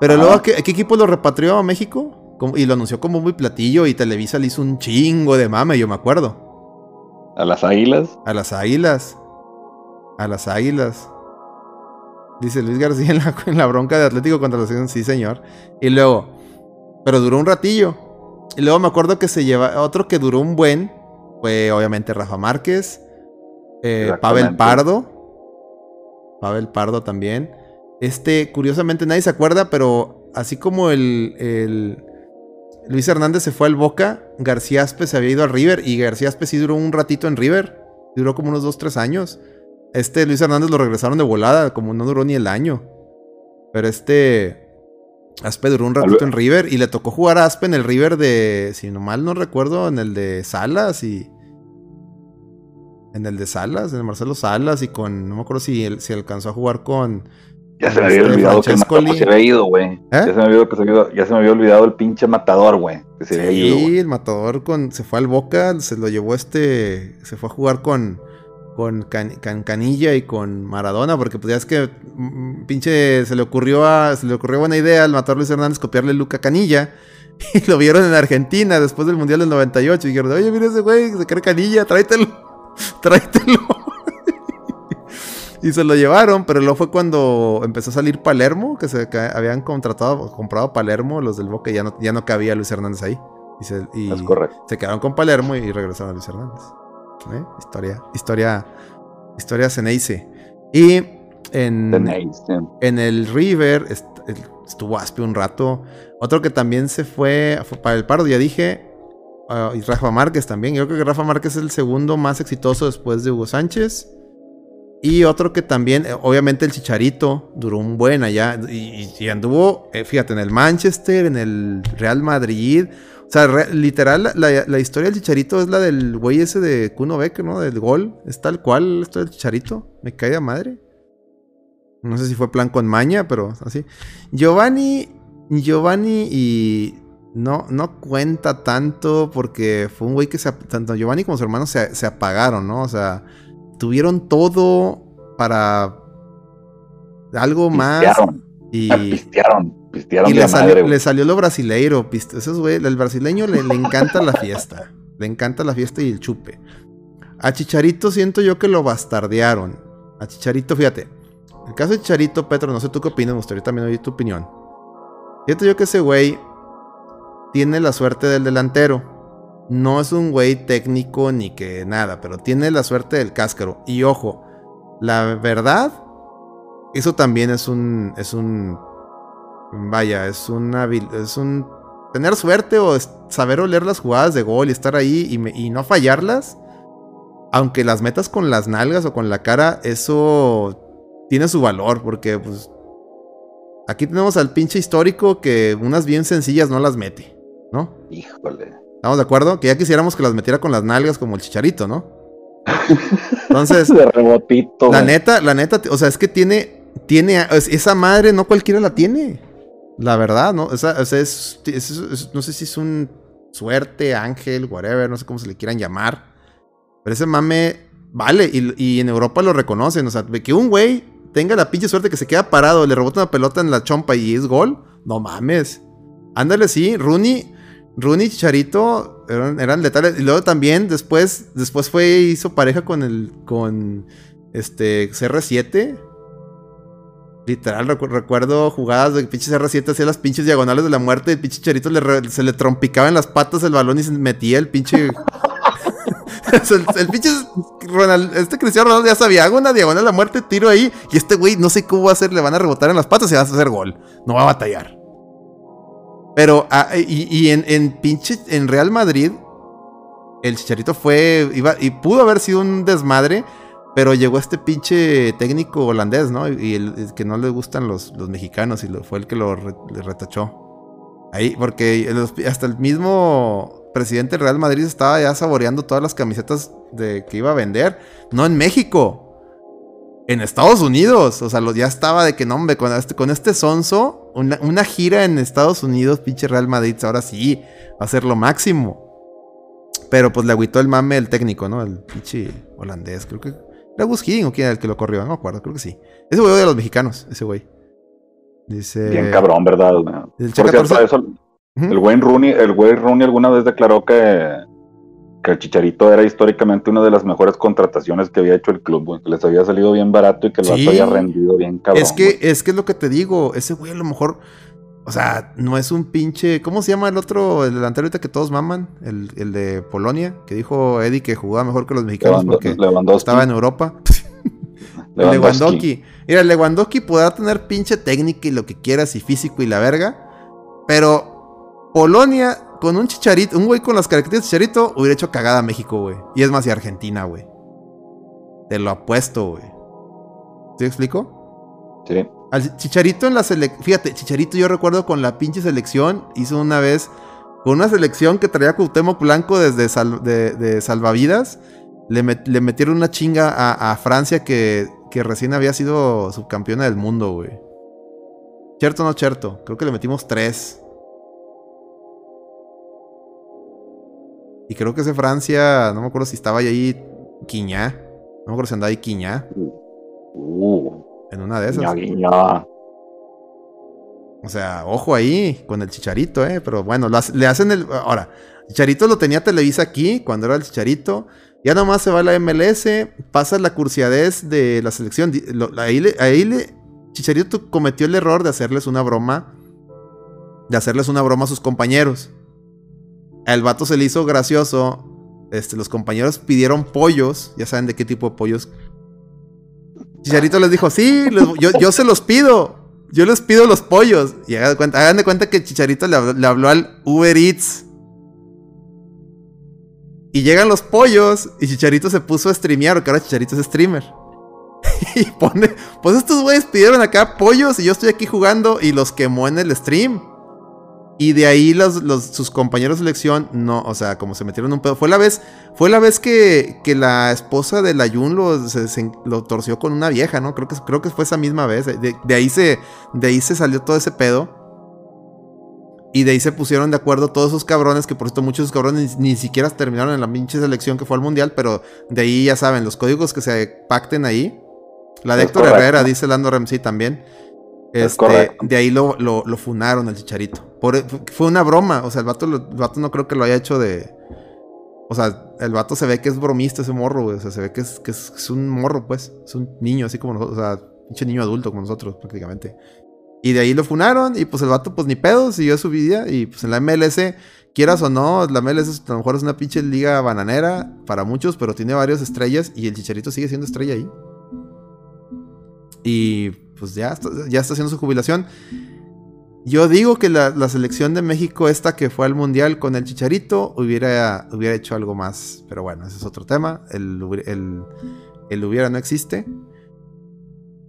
Pero Ajá. luego, ¿a qué, a qué equipo lo repatrió a México? Como- y lo anunció como muy platillo y Televisa le hizo un chingo de mame, yo me acuerdo. A las Águilas. A las águilas. A las águilas. Dice Luis García en la, en la bronca de Atlético contra la selección, sí señor. Y luego, pero duró un ratillo. Y luego me acuerdo que se lleva, otro que duró un buen, fue obviamente Rafa Márquez, eh, Pavel. Pardo. Pavel Pardo también. Este, curiosamente nadie se acuerda, pero así como el, el Luis Hernández se fue al Boca, García Aspe se había ido al River y García Aspe sí duró un ratito en River. Duró como unos 2-3 años. Este Luis Hernández lo regresaron de volada, como no duró ni el año. Pero este Aspe duró un ratito en River y le tocó jugar a Aspe en el River de, si no mal no recuerdo, en el de Salas y... En el de Salas, en el Marcelo Salas y con... No me acuerdo si, él- si alcanzó a jugar con... Ya se me Este, había olvidado que el Francescoli. matador se había ido, güey. Ya se me había olvidado que se había ido- ya se me había olvidado el pinche matador, güey. Que ido, Sí, güey. el matador con, se fue al Boca, se lo llevó este, se fue a jugar con, con Can- Can- Canilla y con Maradona, porque pues ya es que mm, pinche se le ocurrió a, se le ocurrió buena idea al matador Luis Hernández copiarle Luca Canilla. Y lo vieron en Argentina después del Mundial del 98 y dijeron, oye, mira ese güey, se cree Canilla, tráetelo, tráetelo. Y se lo llevaron, pero luego fue cuando empezó a salir Palermo, que se que habían contratado, comprado Palermo, los del Boca, y ya no, ya no cabía Luis Hernández ahí. Y, se, y Es correcto. se quedaron con Palermo y regresaron a Luis Hernández. ¿Eh? Historia, historia, historia Ceneice. Y en, en el River estuvo Aspe un rato. Otro que también se fue, fue para el Pardo, ya dije. Ah, y Rafa Márquez también. Yo creo que Rafa Márquez es el segundo más exitoso después de Hugo Sánchez. Y otro que también, eh, obviamente el Chicharito, duró un buen allá. Y, anduvo, eh, fíjate, en el Manchester, en el Real Madrid. O sea, literal, la, historia del Chicharito es la del güey ese de Kuno Becker, ¿no? Del gol. Es tal cual historia del Chicharito. Me cae de madre. No sé si fue plan con maña, pero así. Giovanni. Giovanni y. No, no cuenta tanto porque fue un güey que se, tanto Giovanni como su hermano se, se apagaron, ¿no? O sea, tuvieron todo para algo más. Pistearon. Y, Ah, Pistearon. Pistearon y le, salió, madre, le salió lo brasileiro. pist- Esos güey, el brasileño le, le encanta la fiesta. Le encanta la fiesta y el chupe. A Chicharito siento yo que lo bastardearon. A Chicharito, fíjate. El caso de Chicharito, Petro, no sé tú qué opinas, me gustaría también oír tu opinión. Siento yo que ese güey tiene la suerte del delantero. No es un güey técnico ni que nada, pero tiene la suerte del cáscaro. Y ojo, la verdad, eso también es un. Es un. Vaya, es un. Tener suerte o saber oler las jugadas de gol y estar ahí y, y no fallarlas. Aunque las metas con las nalgas o con la cara, eso tiene su valor. Porque, pues. Aquí tenemos al pinche histórico que unas bien sencillas no las mete. Híjole. ¿Estamos de acuerdo? Que ya quisiéramos que las metiera con las nalgas como el chicharito, ¿no? Entonces, De rebotito. la neta, la neta, o sea, es que tiene, tiene, es- esa madre no cualquiera la tiene. La verdad, ¿no? O sea, es, es- es- no sé si es un suerte, ángel, whatever, no sé cómo se le quieran llamar. Pero ese mame vale, y, y en Europa lo reconocen. O sea, de que un güey tenga la pinche suerte que se queda parado, le rebota una pelota en la chompa y es gol, no mames. Ándale, sí, Rooney, Rooney y Chicharito eran, letales. Y luego también, después, después fue, hizo pareja con el, con este CR7. Literal, recu- recuerdo jugadas de pinche CR7 hacía las pinches diagonales de la muerte. Y el pinche Chicharito le se le trompicaba en las patas el balón y se metía el pinche. El, pinche Ronald- este Cristiano Ronaldo ya sabía, hago una diagonal de la muerte, tiro ahí. Y este güey, no sé cómo va a hacer, le van a rebotar en las patas y va a hacer gol. No va a batallar. Pero, ah, y, en, pinche, en Real Madrid, el Chicharito fue, iba, y pudo haber sido un desmadre, pero llegó este pinche técnico holandés, ¿no? Y, que no le gustan los, los mexicanos y fue el que lo retachó. Ahí, porque hasta el mismo presidente del Real Madrid estaba ya saboreando todas las camisetas de, que iba a vender. No en México. En Estados Unidos. O sea, lo, ya estaba de que no, hombre, con este, con este sonso, una, una gira en Estados Unidos, pinche Real Madrid, ahora sí, va a ser lo máximo. Pero pues le agüitó el mame el técnico, ¿no? El pinche holandés, creo que. ¿Era Gus o quién era el que lo corrió? No me acuerdo, creo que sí. Ese güey de los mexicanos, ese güey. Dice. Bien cabrón, ¿verdad? El Por Che-14 cierto, eso, el Wayne Rooney, el Wayne Rooney alguna vez declaró que, que el Chicharito era históricamente una de las mejores contrataciones que había hecho el club, güey, que les había salido bien barato y que el Sí. vato había rendido bien cabrón. es que, es que es lo que te digo. Ese güey a lo mejor. O sea, no es un pinche. ¿Cómo se llama el otro, el delantero ahorita que todos maman? El, el de Polonia, que dijo Eddie que jugaba mejor que los mexicanos porque Lewandowski, estaba en Europa. El Lewandowski. Lewandowski. Mira, el Lewandowski podrá tener pinche técnica y lo que quieras y físico y la verga. Pero Polonia, con un chicharito, un güey con las características de chicharito, hubiera hecho cagada a México, güey. Y es más, y Argentina, güey. Te lo apuesto, güey. ¿Sí explico? Sí. Al Chicharito en la selección. Fíjate, Chicharito yo recuerdo con la pinche selección. Hizo una vez. Con una selección que traía Cuauhtémoc Blanco desde sal- de, de salvavidas. Le, met- le metieron una chinga a, a Francia que, que recién había sido subcampeona del mundo, güey. ¿Cierto o no cierto? Creo que le metimos tres. Y creo que ese Francia, no me acuerdo si estaba ahí Quiñá. No me acuerdo si andaba ahí Quiñá. Uh, En una de esas. guiña, guiña. O sea, ojo ahí con el Chicharito, ¿eh? Pero bueno, le hacen el... Ahora, Chicharito lo tenía Televisa aquí cuando era el Chicharito. Ya nomás se va a la MLS, pasa la cursiadez de la selección. lo- ahí, le, ahí le... Chicharito cometió el error de hacerles una broma. De hacerles una broma a sus compañeros. Al vato se le hizo gracioso. Este, los compañeros pidieron pollos. Ya saben de qué tipo de pollos. Chicharito les dijo, sí, yo, yo se los pido. Yo les pido los pollos. Y hagan de cuenta, hagan de cuenta que Chicharito le le habló al Uber Eats. Y llegan los pollos y Chicharito se puso a streamear, porque ahora Chicharito es streamer. y pone, pues estos güeyes pidieron acá pollos y yo estoy aquí jugando y los quemó en el stream. Y de ahí los, los- sus compañeros de selección, no, o sea, como se metieron un pedo. Fue la vez, fue la vez que, que la esposa del Ayun lo, se- se- lo torció con una vieja, ¿no? Creo que, creo que fue esa misma vez. De, de ahí se, de ahí se salió todo ese pedo. Y de ahí se pusieron de acuerdo todos esos cabrones, que por cierto muchos de esos cabrones ni, ni siquiera terminaron en la pinche selección que fue al mundial, pero de ahí ya saben, los códigos que se pacten ahí. La de Es Héctor correcto. Herrera, dice Lando Ramsey también. Este, de ahí lo, lo, lo funaron al chicharito. Por- fue una broma. O sea, el vato, el vato no creo que lo haya hecho de. O sea, el vato se ve que es bromista ese morro, güey. O sea, se ve que es, que es, es un morro, pues. Es un niño, así como nosotros. O sea, pinche niño adulto como nosotros, prácticamente. Y de ahí lo funaron. Y pues el vato, pues ni pedo, siguió su vida. Y pues en la MLS, quieras o no, la MLS a lo mejor es una pinche liga bananera para muchos, pero tiene varias estrellas. Y el chicharito sigue siendo estrella ahí. Y pues ya está, ya está haciendo su jubilación. Yo digo que la, la selección de México, esta que fue al mundial con el Chicharito, hubiera, hubiera hecho algo más. Pero bueno, ese es otro tema. El, el, el hubiera no existe.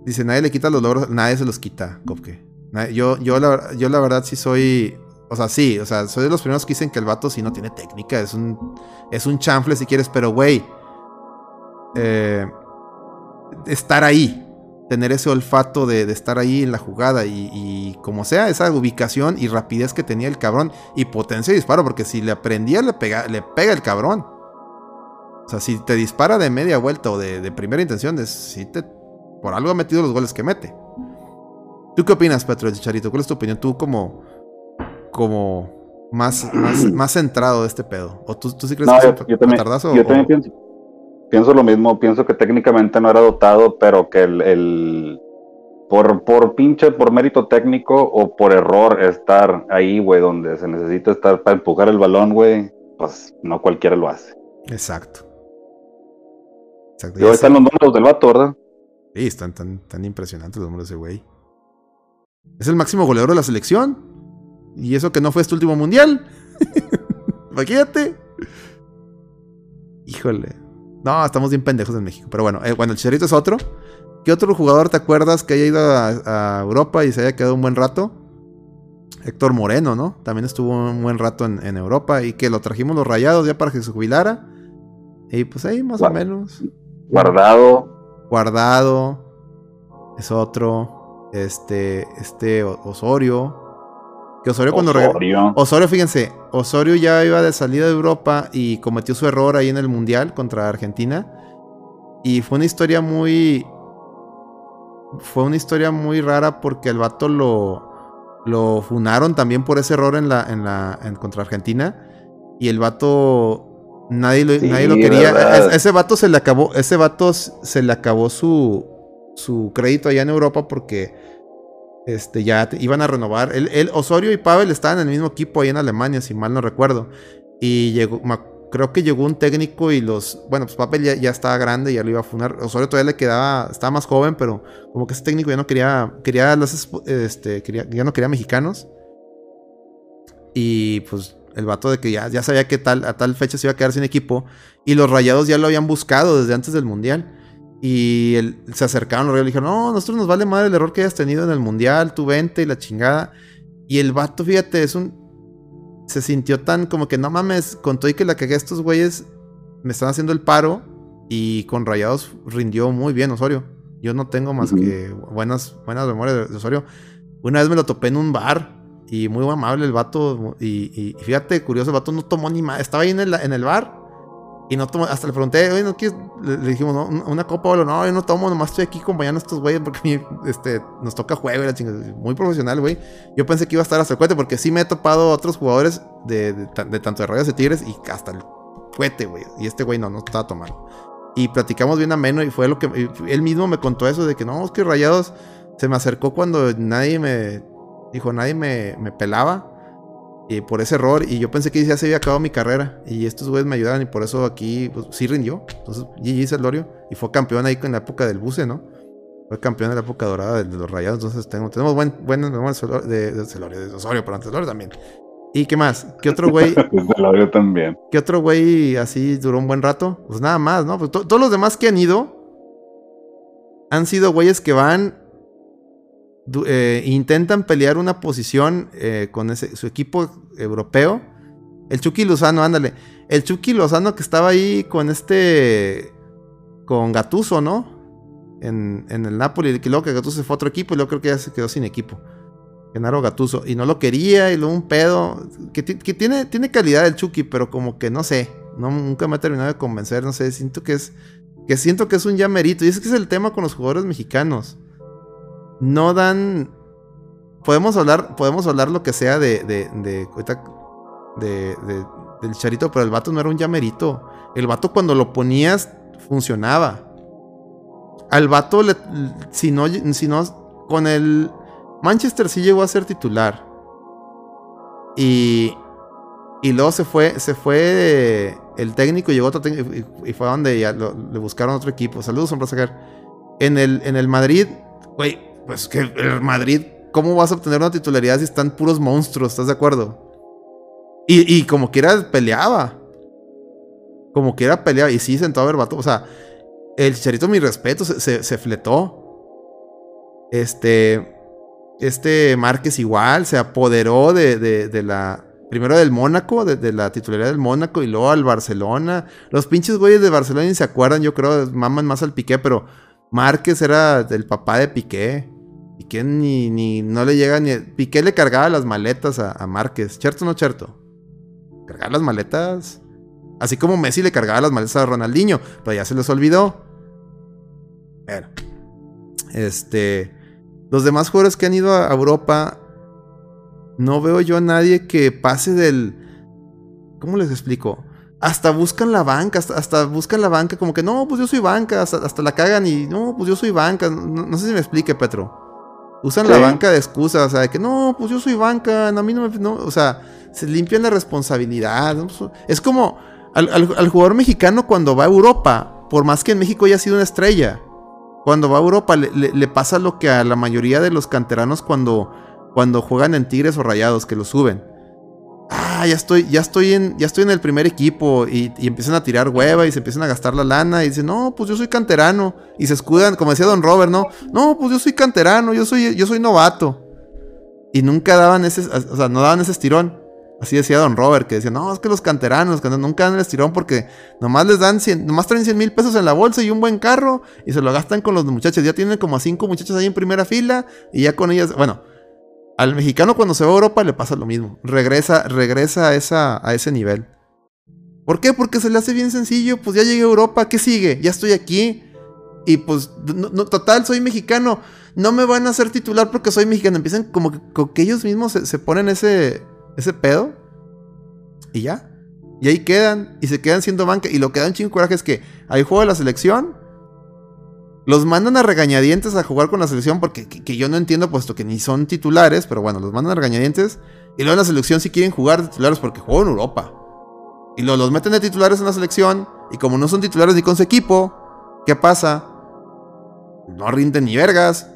Dice, nadie le quita los logros, nadie se los quita, Kopke. Na- Yo, yo, la, yo la verdad sí soy. O sea, sí, o sea, soy de los primeros que dicen que el vato sí no tiene técnica. Es un. Es un chanfle si quieres, pero güey. eh, estar ahí. Tener ese olfato de, de estar ahí en la jugada. Y, y como sea, esa ubicación y rapidez que tenía el cabrón. Y potencia de disparo. Porque si le aprendía, le pega, le pega el cabrón. O sea, si te dispara de media vuelta o de, de primera intención, es, sí te, por algo ha metido los goles que mete. ¿Tú qué opinas, Petro, de Chicharito? ¿Cuál es tu opinión? Tú como, como más, más, más centrado de este pedo. ¿O tú, tú sí crees No, que yo, es un yo también, petardazo yo o- también pienso, pienso lo mismo. Pienso que técnicamente no era dotado, pero que el, el- por, por pinche, por mérito técnico o por error estar ahí, güey, donde se necesita estar para empujar el balón, güey, pues no cualquiera lo hace. Exacto. Exacto. Y ahí están los números del vato, ¿verdad? Sí, están tan, tan impresionantes los números de ese güey. Es el máximo goleador de la selección. Y eso que no fue este último mundial. Imagínate. Híjole. No, estamos bien pendejos en México. Pero bueno, eh, bueno, el Chicharito es otro. ¿Qué otro jugador te acuerdas que haya ido a, a Europa y se haya quedado un buen rato? Héctor Moreno, ¿no? También estuvo un buen rato en, en Europa y que lo trajimos los rayados ya para que se jubilara. Y pues ahí más o menos. Guardado. Guardado. Es otro. Este. Este Osorio. Que Osorio cuando Osorio. Osorio, fíjense. Osorio ya iba de salida de Europa y cometió su error ahí en el Mundial contra Argentina. Y fue una historia muy. Fue una historia muy rara porque el vato lo. Lo funaron también por ese error en la. en la. en contra Argentina. Y el vato. Nadie lo, Sí, nadie lo quería. ese vato se le acabó. Ese vato se le acabó su. su crédito allá en Europa porque. Este, ya iban a renovar. Él, él- Osorio y Pavel estaban en el mismo equipo ahí en Alemania, si mal no recuerdo. Y llegó, creo que llegó un técnico y los. Bueno, pues Pavel ya, ya estaba grande, ya lo iba a funar. Osorio todavía le quedaba. Estaba más joven, pero como que ese técnico ya no quería. Quería este. Quería, ya no quería mexicanos. Y pues el vato de que ya, ya sabía que tal, a tal fecha se iba a quedar sin equipo. Y los rayados ya lo habían buscado desde antes del mundial. Y él- se acercaron los y le dijeron: No, nosotros nos vale madre el error que hayas tenido en el mundial, tú vente y la chingada. Y el vato, fíjate, es un. Se sintió tan como que no mames, con todo y que la cagué a estos güeyes, me están haciendo el paro. Y con rayados rindió muy bien Osorio. Yo no tengo más que buenas, buenas memorias de- de Osorio. Una vez me lo topé en un bar y muy amable el vato. Y, y- y fíjate, curioso, el vato no tomó ni más. Estaba ahí en el, en el bar y no tomó. Hasta le pregunté, oye, ¿no quieres? Le, dijimos, ¿no? ¿Una copa o No, yo no tomo, nomás estoy aquí acompañando a estos güeyes porque este, nos toca juego. Muy profesional, güey. Yo pensé que iba a estar hasta el cohete porque sí me he topado otros jugadores de, de ta- de tanto de Rayos de Tigres y hasta el cohete, güey. Y este güey no, no estaba tomando. Y platicamos bien ameno y fue lo que él mismo me contó eso de que no, es que Rayados se me acercó cuando nadie me dijo, nadie me, me pelaba y por ese error y yo pensé que ya se había acabado mi carrera y estos güeyes me ayudaron y por eso aquí pues, sí rindió. Entonces GG Celorio y fue campeón ahí en la época del buce, ¿no? Fue campeón en la época dorada de, los Rayados, entonces tenemos, tenemos buen, memorias de, Celorio- de, Celorio, de Osorio, pero antes Celorio también. ¿Y qué más? ¿Qué otro güey? También. ¿Qué otro güey así duró un buen rato? Pues nada más, ¿no? Pues to- todos los demás que han ido han sido güeyes que van, eh, intentan pelear una posición eh, con ese, su equipo europeo. El Chucky Lozano, ándale. El Chucky Lozano que estaba ahí con este, con Gatuso, ¿no? En, el Napoli, que luego que Gatuso se fue a otro equipo y luego creo que ya se quedó sin equipo. Genaro Gatuso. Y no lo quería y luego un pedo. Que, ti- que tiene, tiene calidad el Chucky, pero como que no sé. No, nunca me ha terminado de convencer. No sé, siento que es. Que siento que es un llamerito. Y es que es el tema con los jugadores mexicanos. No dan. Podemos hablar, podemos hablar lo que sea de. de, de, del charito, pero el vato no era un llamerito. El vato cuando lo ponías funcionaba. Al vato, le- si no, si no, con el Manchester sí llegó a ser titular. Y, y luego se fue, se fue el técnico, llegó otro técnico y, y fue donde le buscaron otro equipo. Saludos, hombre, sacar. En el, en el Madrid, güey, pues que el Madrid, ¿cómo vas a obtener una titularidad si están puros monstruos? ¿Estás de acuerdo? Y, y como quiera peleaba. Como quiera peleaba. Y sí sentó a ver vato. O sea, el chicharito, mi respeto, se, se, se fletó. Este. Este Márquez igual se apoderó de, de- de la. Primero del Mónaco, de, de la titularidad del Mónaco, y luego al Barcelona. Los pinches güeyes de Barcelona ni se acuerdan, yo creo, maman más al Piqué, pero Márquez era del papá de Piqué. Piqué ni, ni no le llega ni. Piqué le cargaba las maletas a, a Márquez. ¿Cierto o no cierto? Cargar las maletas. Así como Messi le cargaba las maletas a Ronaldinho, pero ya se les olvidó. Bueno. Este. Los demás jugadores que han ido a Europa. No veo yo a nadie que pase del. ¿Cómo les explico? Hasta buscan la banca, hasta, buscan la banca, como que no, pues yo soy banca, hasta, hasta la cagan y no, pues yo soy banca. No, no sé si me explique, Petro. Usan la banca de excusa, o sea, de que no, pues yo soy banca, no, a mí no me. no", o sea, se limpian la responsabilidad. ¿no? Es como al, al- al jugador mexicano cuando va a Europa, por más que en México haya sido una estrella, cuando va a Europa le, le- le pasa lo que a la mayoría de los canteranos cuando, cuando juegan en Tigres o Rayados, que lo suben. Ah, ya estoy, ya estoy en, ya estoy en el primer equipo y, empiezan a tirar hueva y se empiezan a gastar la lana y dicen, no, pues yo soy canterano. Y se escudan, como decía Don Robert, ¿no? No, pues yo soy canterano, yo soy, yo soy novato. Y nunca daban ese, o sea, no daban ese estirón. Así decía Don Robert, que decía, no, es que los canteranos, nunca dan el estirón porque nomás les dan 100, nomás traen 100 mil pesos en la bolsa y un buen carro y se lo gastan con los muchachos. Ya tienen como a cinco muchachos ahí en primera fila y ya con ellas, bueno, al mexicano cuando se va a Europa le pasa lo mismo. Regresa, regresa a, esa, a ese nivel. ¿Por qué? Porque se le hace bien sencillo. Pues ya llegué a Europa, ¿qué sigue? Ya estoy aquí. Y pues, no- total, soy mexicano. No me van a hacer titular porque soy mexicano. Empiezan como que, ellos mismos se, ponen ese, ese pedo. Y ya. Y ahí quedan. Y se quedan siendo banca. Y lo que da un chingo coraje es que hay juego de la selección. Los mandan a regañadientes a jugar con la selección porque que, yo no entiendo puesto que ni son titulares, pero bueno, los mandan a regañadientes y luego en la selección sí quieren jugar de titulares porque juegan en Europa. Y luego los meten de titulares en la selección y como no son titulares ni con su equipo, ¿qué pasa? No rinden ni vergas.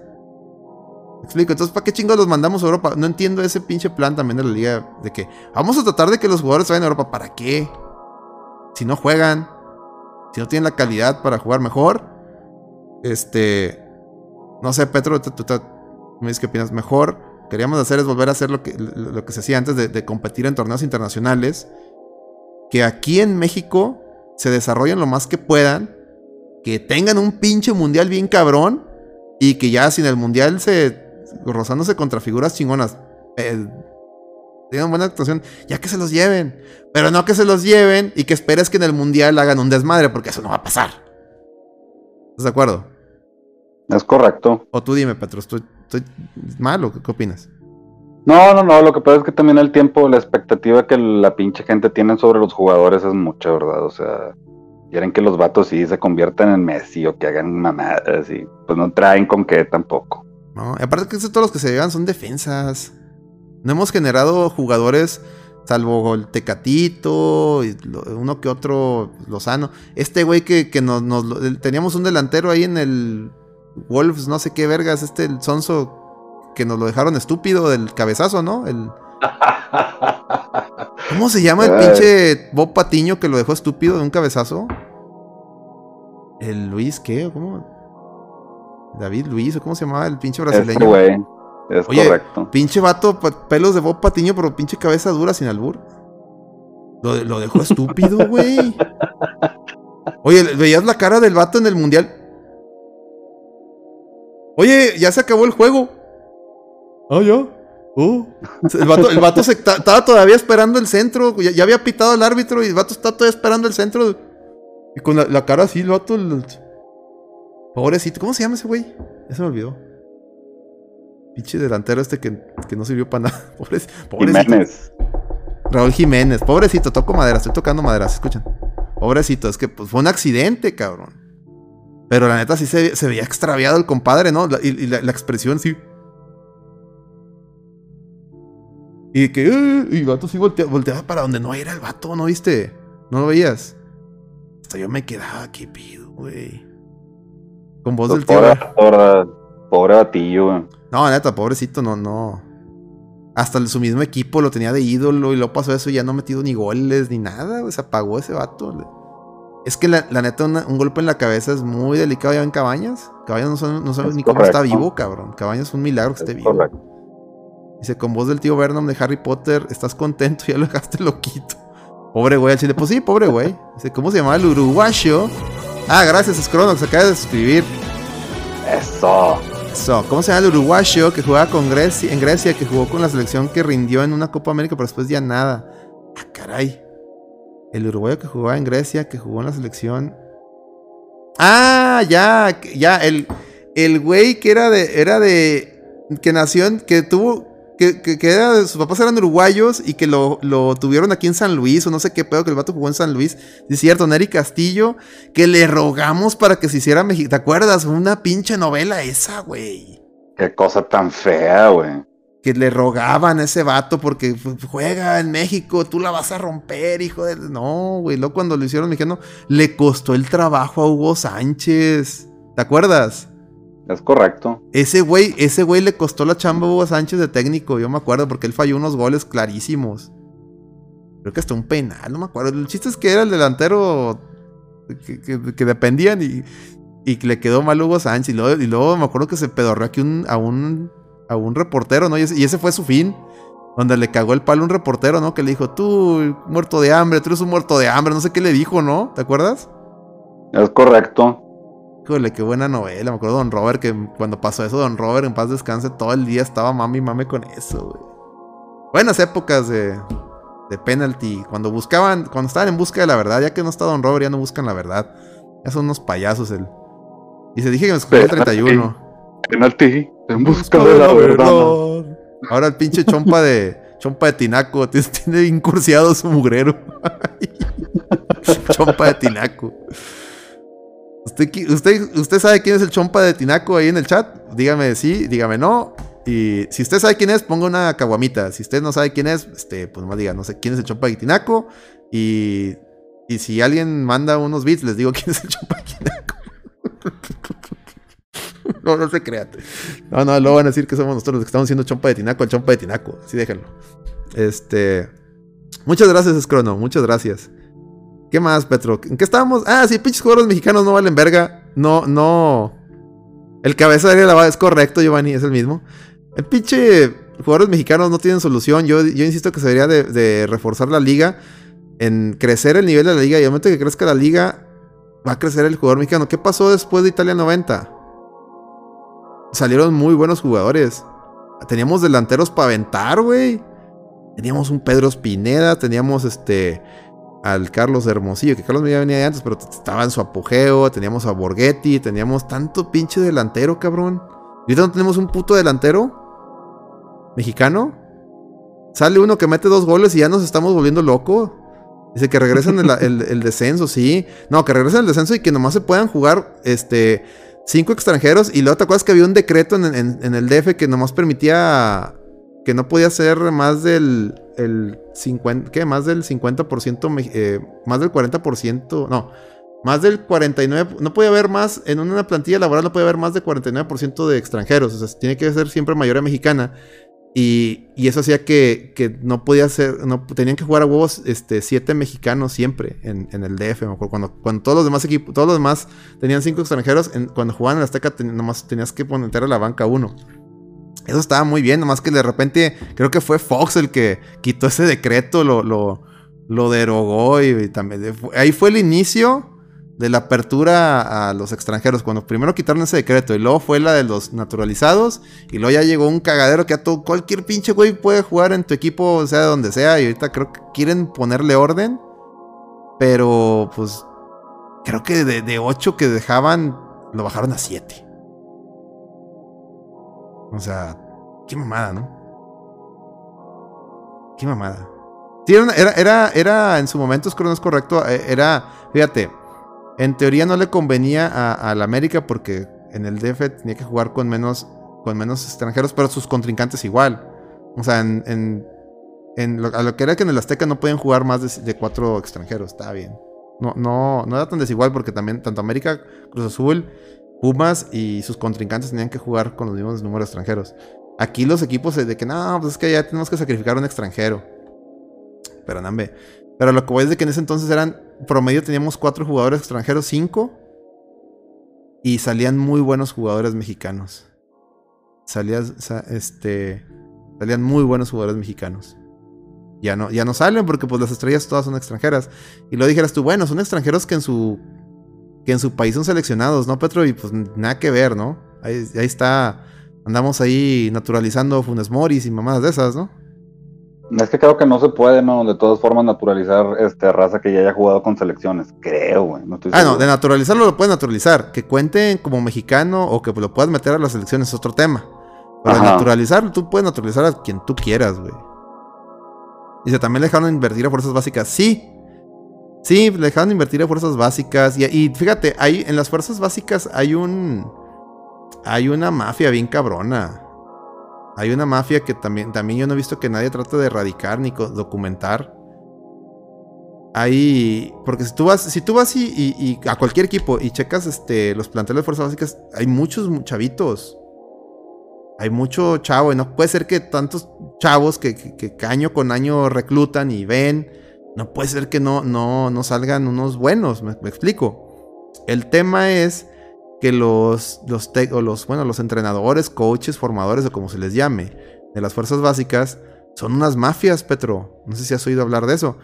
¿Me explico? Entonces, ¿para qué chingos los mandamos a Europa? No entiendo ese pinche plan también de la liga de que vamos a tratar de que los jugadores vayan a Europa. ¿Para qué? Si no juegan, si no tienen la calidad para jugar mejor. Este. No sé, Petro, me dices qué opinas. Mejor queríamos hacer es volver a hacer lo que, lo que se hacía antes de, de competir en torneos internacionales. Que aquí en México se desarrollen lo más que puedan. Que tengan un pinche mundial bien cabrón. Y que ya sin el mundial se. rozándose contra figuras chingonas. eh, tengan buena actuación. Ya que se los lleven. Pero no que se los lleven y que esperes que en el mundial hagan un desmadre. Porque eso no va a pasar. ¿Estás de acuerdo? Es correcto. O tú dime, Petro, ¿estoy, estoy mal o qué, qué opinas? No, no, no, lo que pasa es que también el tiempo, la expectativa que la pinche gente tiene sobre los jugadores es mucha, ¿verdad? O sea, quieren que los vatos sí se conviertan en Messi o que hagan mamadas y pues no traen con qué tampoco. No, aparte que todos los que se llevan son defensas. No hemos generado jugadores, salvo el Tecatito, y lo- uno que otro Lozano. Este güey que, que nos, nos teníamos un delantero ahí en el Wolves, no sé qué vergas, este el Sonso que nos lo dejaron estúpido del cabezazo, ¿no? El, ¿Cómo se llama el pinche Bob Patiño que lo dejó estúpido de un cabezazo? ¿El Luis qué? ¿O ¿Cómo? David Luis, ¿o cómo se llamaba el pinche Este brasileño? güey, es Oye, correcto. Pinche vato, pelos de Bob Patiño, pero pinche cabeza dura sin albur. Lo, lo dejó estúpido, güey. Oye, ¿veías la cara del vato en el mundial? Oye, ya se acabó el juego. Ah, ya. Oh. El vato, el vato se ta- estaba todavía esperando el centro. Ya, ya había pitado el árbitro y el vato está todavía esperando el centro. Y con la, la cara así, el vato. el- Pobrecito. ¿Cómo se llama ese güey? Ya se me olvidó. Pinche delantero este que, que no sirvió para nada. Pobre- pobrecito. Jiménez. Raúl Jiménez. Pobrecito, toco madera. Estoy tocando madera. ¿se escuchan? Pobrecito. Es que pues, fue un accidente, cabrón. Pero la neta sí se, se veía extraviado el compadre, ¿no? La- y y la, la expresión sí. Y que... "Eh", y el vato sí voltea- volteaba para donde no era el vato, ¿no viste? ¿No lo veías? Hasta yo me quedaba, ¿qué pido, güey? Con voz del tío. Pobre, pobre, pobre batillo, güey. No, neta, pobrecito, no, no. Hasta su mismo equipo lo tenía de ídolo y luego pasó eso y ya no ha metido ni goles ni nada, güey. Se apagó ese vato. Es que la, la neta, una- un golpe en la cabeza es muy delicado ya en Cabañas. Cabañas no, no sabe Es ni cómo está vivo, cabrón. Cabañas es un milagro que esté Es vivo. correcto. Dice, con voz del tío Vernon de Harry Potter, ¿estás contento? Ya lo dejaste loquito. Pobre güey, al chile. Pues sí, pobre güey. Dice, ¿cómo se llamaba el uruguayo? Ah, gracias, Scrono, que se acaba de suscribir. Eso. ¿Cómo se llama el uruguayo que jugaba con Grecia, en Grecia, que jugó con la selección que rindió en una Copa América, pero después ya nada? Ah, caray. El uruguayo que jugaba en Grecia, que jugó en la selección. Ah, ya, ya, el, el güey que era de, era de, que nació en, que tuvo, que, que, que era, sus papás eran uruguayos y que lo, lo tuvieron aquí en San Luis, o no sé qué pedo, que el vato jugó en San Luis. Es cierto, Neri Castillo, que le rogamos para que se hiciera México. ¿Te acuerdas? Una pinche novela esa, güey. Qué cosa tan fea, güey. Que le rogaban a ese vato porque fu- juega en México, tú la vas a romper, hijo de. No, güey. Luego cuando lo hicieron mexicano, le costó el trabajo a Hugo Sánchez. ¿Te acuerdas? Es correcto. Ese güey, ese güey le costó la chamba a Hugo Sánchez de técnico, yo me acuerdo, porque él falló unos goles clarísimos. Creo que hasta un penal, no me acuerdo. El chiste es que era el delantero que, que- que dependían y, y que le quedó mal Hugo Sánchez. Y luego, y luego me acuerdo que se pedorreó aquí un- a, un, a un reportero, ¿no? Y ese, y ese fue su fin. Donde le cagó el palo a un reportero, ¿no? Que le dijo, tú, muerto de hambre, tú eres un muerto de hambre. No sé qué le dijo, ¿no? ¿Te acuerdas? Es correcto. Híjole, qué buena novela. Me acuerdo de Don Robert que cuando pasó eso, Don Robert en paz descanse, todo el día estaba mami mame con eso, güey. Buenas épocas de, de penalty. Cuando buscaban, cuando estaban en busca de la verdad, ya que no está Don Robert, ya no buscan la verdad. Ya son unos payasos el. Y se dije que me escogió el Penalty. 31. Penalti. En busca de la verdad. Ahora el pinche chompa de. Chompa de Tinaco. Tiene, tiene incursiado su mugrero. chompa de Tinaco. ¿Usted, usted, ¿Usted sabe quién es el chompa de Tinaco ahí en el chat? Dígame sí, dígame no. Y si usted sabe quién es, ponga una caguamita. Si usted no sabe quién es, este, pues nomás diga, no sé quién es el chompa de Tinaco. Y, y si alguien manda unos bits, les digo quién es el chompa de Tinaco. no, no se crean. No, no, luego van a decir que somos nosotros los que estamos haciendo chompa de Tinaco, el chompa de Tinaco. Así déjenlo. Este. Muchas gracias, Scrono. Muchas gracias. ¿Qué más, Petro? ¿En qué estábamos? Ah, sí, pinches jugadores mexicanos no valen verga. No, no. El cabeza de la es correcto, Giovanni, es el mismo. El pinche jugadores mexicanos no tienen solución. Yo, yo insisto que se debería de, reforzar la liga. En crecer el nivel de la liga. Y al momento que crezca la liga, va a crecer el jugador mexicano. ¿Qué pasó después de Italia 90? Salieron muy buenos jugadores. Teníamos delanteros para aventar, güey. Teníamos un Pedro Spineda, teníamos este al Carlos Hermosillo, que Carlos ya venía de antes, pero estaba en su apogeo, teníamos a Borghetti, teníamos tanto pinche delantero, cabrón. Y ahorita no tenemos un puto delantero mexicano. Sale uno que mete dos goles y ya nos estamos volviendo locos. Dice que regresen el, descenso, sí. No, que regresen el descenso y que nomás se puedan jugar este cinco extranjeros. Y luego te acuerdas que había un decreto en- en el DF que nomás permitía que no podía ser más del el 50, ¿qué? Más del 50%, me- eh, más del 40%, no, más del 49, no puede haber más, en una plantilla laboral no puede haber más de 49% de extranjeros, o sea, tiene que ser siempre mayoría mexicana. Y, y eso hacía que, que no podía ser, no, tenían que jugar a huevos este, siete mexicanos siempre en, en el DF, me acuerdo, cuando, cuando todos los demás equipos, todos los demás tenían cinco extranjeros, en- cuando jugaban en la Azteca ten- nomás tenías que poner a la banca uno. Eso estaba muy bien, nomás que de repente creo que fue Fox el que quitó ese decreto, lo, lo, lo derogó y, también ahí fue el inicio de la apertura a los extranjeros, cuando primero quitaron ese decreto y luego fue la de los naturalizados y luego ya llegó un cagadero que a todo, cualquier pinche güey puede jugar en tu equipo, sea de donde sea, y ahorita creo que quieren ponerle orden, pero pues creo que de, de 8 que dejaban, lo bajaron a 7. O sea, qué mamada, ¿no? Qué mamada. Sí, era, era, era, en su momento, es no es correcto, eh, era, fíjate, en teoría no le convenía a, la América porque en el DF tenía que jugar con menos, con menos extranjeros, pero sus contrincantes igual. O sea, en, a lo que era que en el Azteca no pueden jugar más de, cuatro extranjeros, está bien. No, no, no era tan desigual porque también tanto América, Cruz Azul, Pumas y sus contrincantes tenían que jugar con los mismos números extranjeros. Aquí los equipos de que no, pues es que ya tenemos que sacrificar a un extranjero. Pero nambe. Pero lo que voy es de que en ese entonces eran, promedio teníamos cuatro jugadores extranjeros, cinco. Y salían muy buenos jugadores mexicanos. Salías, sa- este... Salían muy buenos jugadores mexicanos. Ya no, ya no salen porque pues las estrellas todas son extranjeras. Y lo dijeras tú, bueno, son extranjeros que en su que en su país son seleccionados, ¿no, Petro? Y pues nada que ver, ¿no? Ahí está, andamos ahí naturalizando Funes Moris y mamadas de esas, ¿no? Es que creo que no se puede, ¿no? De todas formas, naturalizar este raza que ya haya jugado con selecciones. Creo, güey. No Ah, no, de naturalizarlo lo puedes naturalizar. Que cuenten como mexicano o que lo puedas meter a las selecciones es otro tema. Pero de Ajá. naturalizarlo, tú puedes naturalizar a quien tú quieras, güey. Dice, también le dejaron invertir a fuerzas básicas. Sí. Sí, le dejaron invertir a fuerzas básicas. Y, y fíjate, hay, en las fuerzas básicas hay un. Hay una mafia bien cabrona. Hay una mafia que también, también yo no he visto que nadie trate de erradicar ni documentar. Hay. Porque si tú vas, si tú vas y, a cualquier equipo y checas este, los planteles de fuerzas básicas, hay muchos chavitos. Hay mucho chavo. Y no puede ser que tantos chavos que, que- año con año reclutan y ven. No puede ser que no, no, no salgan unos buenos. Me explico. El tema es que los, los, o los, bueno, los entrenadores, coaches, formadores o como se les llame, de las fuerzas básicas, son unas mafias, Petro. No sé si has oído hablar de eso.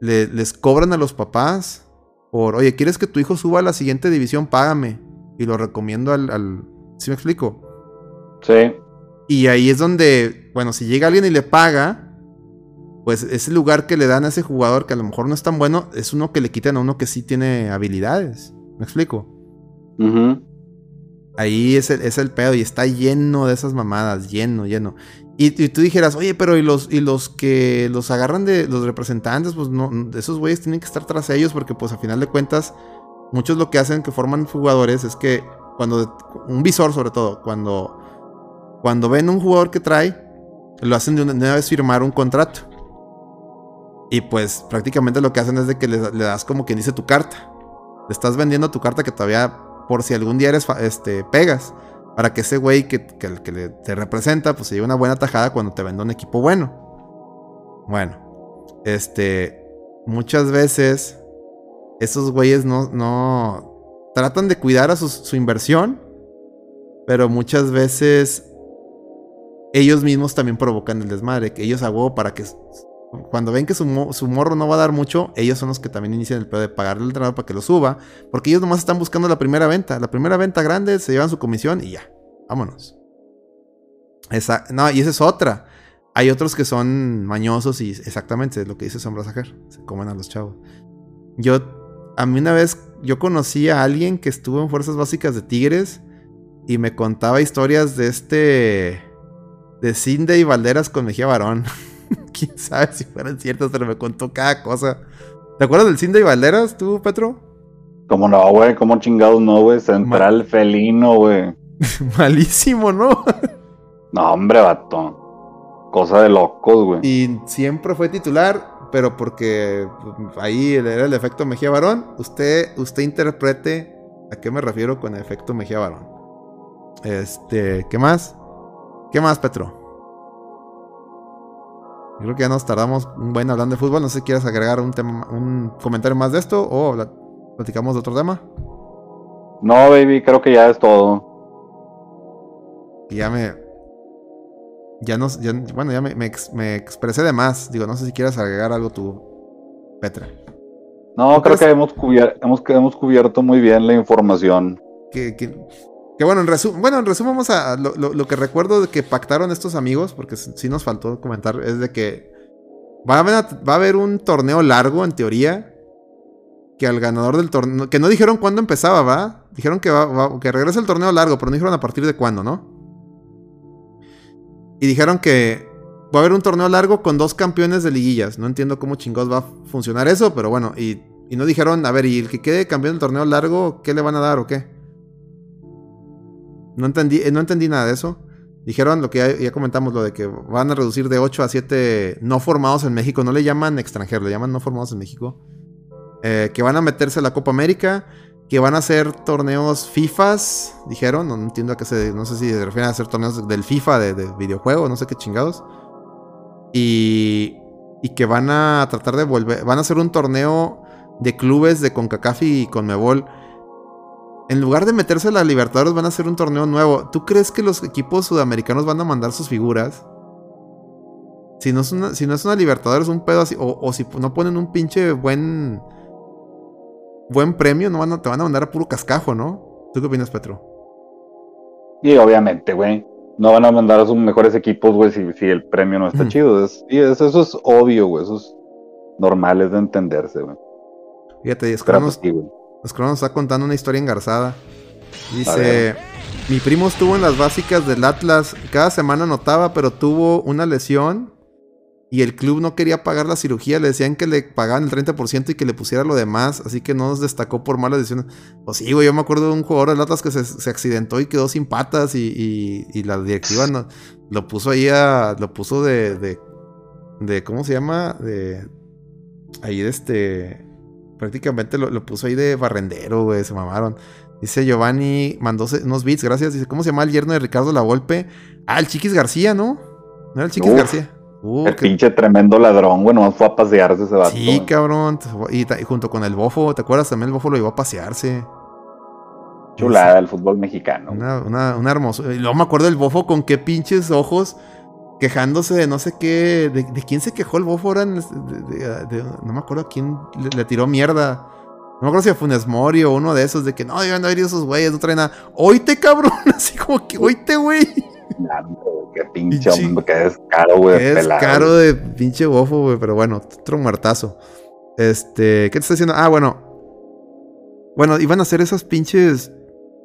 Le- les cobran a los papás por, oye, ¿quieres que tu hijo suba a la siguiente división? Págame. Y lo recomiendo al... al ¿Sí me explico? Sí. Y ahí es donde, bueno, si llega alguien y le paga, pues ese lugar que le dan a ese jugador que a lo mejor no es tan bueno, es uno que le quitan a uno que sí tiene habilidades. ¿Me explico? Ujú. Ahí es el, es el pedo y está lleno de esas mamadas, lleno, lleno. Y, tú dijeras, oye, pero ¿y los, y los que los agarran de los representantes? Pues no, esos güeyes tienen que estar tras ellos porque pues a final de cuentas, muchos lo que hacen que forman jugadores es que cuando, un visor sobre todo, cuando, cuando ven un jugador que trae, lo hacen de una, de una vez firmar un contrato. Y pues prácticamente lo que hacen es de que le, le das como quien dice tu carta. Le estás vendiendo tu carta que todavía por si algún día eres este, pegas. Para que ese güey que, que, que le- te representa, pues se lleve una buena tajada cuando te venda un equipo bueno. Bueno, este. Muchas veces. Esos güeyes no. no tratan de cuidar a sus- su inversión. Pero muchas veces. Ellos mismos también provocan el desmadre. Que ellos huevo para que. Cuando ven que su, su morro no va a dar mucho, ellos son los que también inician el pedo de pagarle al entrenador para que lo suba. Porque ellos nomás están buscando la primera venta. La primera venta grande, se llevan su comisión y ya. Vámonos. Esa, no, y esa es otra. Hay otros que son mañosos y exactamente lo que dice Sombra Sajer. Se comen a los chavos. Yo, a mí una vez, yo conocí a alguien que estuvo en Fuerzas Básicas de Tigres y me contaba historias de este. de Cindy Valderas con Mejía Barón. Quién sabe si fueran ciertas, pero me contó cada cosa. ¿Te acuerdas del Cindy Valderas, tú, Petro? Como no, güey, como chingados no, güey. Central felino, güey. Malísimo, ¿no? No, hombre, vato. Cosa de locos, güey. Y siempre fue titular, pero porque pues, ahí era el efecto Mejía Barón. Usted, usted interprete a qué me refiero con el efecto Mejía Barón. Este, ¿qué más? ¿Qué más, Petro? Creo que ya nos tardamos un buen hablando de fútbol. No sé si quieres agregar un tema, un comentario más de esto o platicamos de otro tema. No, baby, creo que ya es todo. Y ya me. Ya nos. ya- bueno, ya me, me ex- me expresé de más. Digo, no sé si quieres agregar algo tú, Petra. No, ¿Tú creo crees? que hemos, cubier- hemos, hemos cubierto muy bien la información. Que, que, que bueno, en resumen, bueno, en vamos a lo, lo- que recuerdo de que pactaron estos amigos, porque sí nos faltó comentar, es de que va a, haber, va a haber un torneo largo, en teoría, que al ganador del torneo, que no dijeron cuándo empezaba, ¿va? Dijeron que, va- que regresa el torneo largo, pero no dijeron a partir de cuándo, ¿no? Y dijeron que va a haber un torneo largo con dos campeones de liguillas. No entiendo cómo chingados va a funcionar eso, pero bueno, y, y no dijeron, a ver, y el que quede campeón del torneo largo, ¿qué le van a dar o qué? No entendí, eh, no entendí nada de eso. Dijeron lo que ya, comentamos, lo de que van a reducir de 8 a 7 no formados en México. No le llaman extranjeros, le llaman no formados en México. Eh, que van a meterse a la Copa América. Que van a hacer torneos FIFAs. Dijeron, no, entiendo a qué se. No sé si se refieren a hacer torneos del FIFA, de, de videojuego, no sé qué chingados. Y. Y que van a tratar de volver. Van a hacer un torneo de clubes de CONCACAF y CONMEBOL en lugar de meterse a la Libertadores, van a hacer un torneo nuevo. ¿Tú crees que los equipos sudamericanos van a mandar sus figuras? Si no es una, si no es una Libertadores, un pedo así. O, o si no ponen un pinche buen. Buen premio, no van a- te van a mandar a puro cascajo, ¿no? ¿Tú qué opinas, Petro? Y obviamente, güey, no van a mandar a sus mejores equipos, güey, si, si el premio no está chido. Es- y es- eso es obvio, güey, eso es normal, es de entenderse, güey. Fíjate, Pero Escrono pues Escrono nos está contando una historia engarzada. Dice. Mi primo estuvo en las básicas del Atlas. Cada semana anotaba, pero tuvo una lesión. Y el club no quería pagar la cirugía. Le decían que le pagaban el 30% y que le pusiera lo demás. Así que no nos destacó por malas decisiones. Pues sí, güey. Yo me acuerdo de un jugador del Atlas que se, se accidentó y quedó sin patas. Y, y- y la directiva no- lo puso ahí a. Lo puso de. de, de- ¿Cómo se llama? De. Ahí de este. Prácticamente lo, lo puso ahí de barrendero, güey. Se mamaron. Dice Giovanni, mandó unos beats, gracias. Dice, ¿cómo se llama el yerno de Ricardo La Volpe? Ah, el Chiquis García, ¿no? ¿No era el Chiquis Uf, García? Uh, El pinche tremendo ladrón, güey, nomás fue a pasearse ese vato. Sí, cabrón. Y, junto con el Bofo, ¿te acuerdas? También el Bofo lo llevó a pasearse. Chulada del fútbol mexicano. Una, una, una hermosura. Y luego me acuerdo del Bofo con qué pinches ojos quejándose de no sé qué. ¿De, de quién se quejó el Bofo? Ahora en el- de- no me acuerdo a quién le, le tiró mierda. No me acuerdo si a Funes Mori o uno de esos, de que no, deben de haber ido esos güeyes, no traen nada. Oíte, cabrón, así como que, oíte, güey. Qué pinche Pinche- hombre, qué descaro, güey. Es caro de pinche bofo, güey, pero bueno, otro muertazo. Este, ¿qué te está diciendo? Ah, bueno. Bueno, iban a hacer esas pinches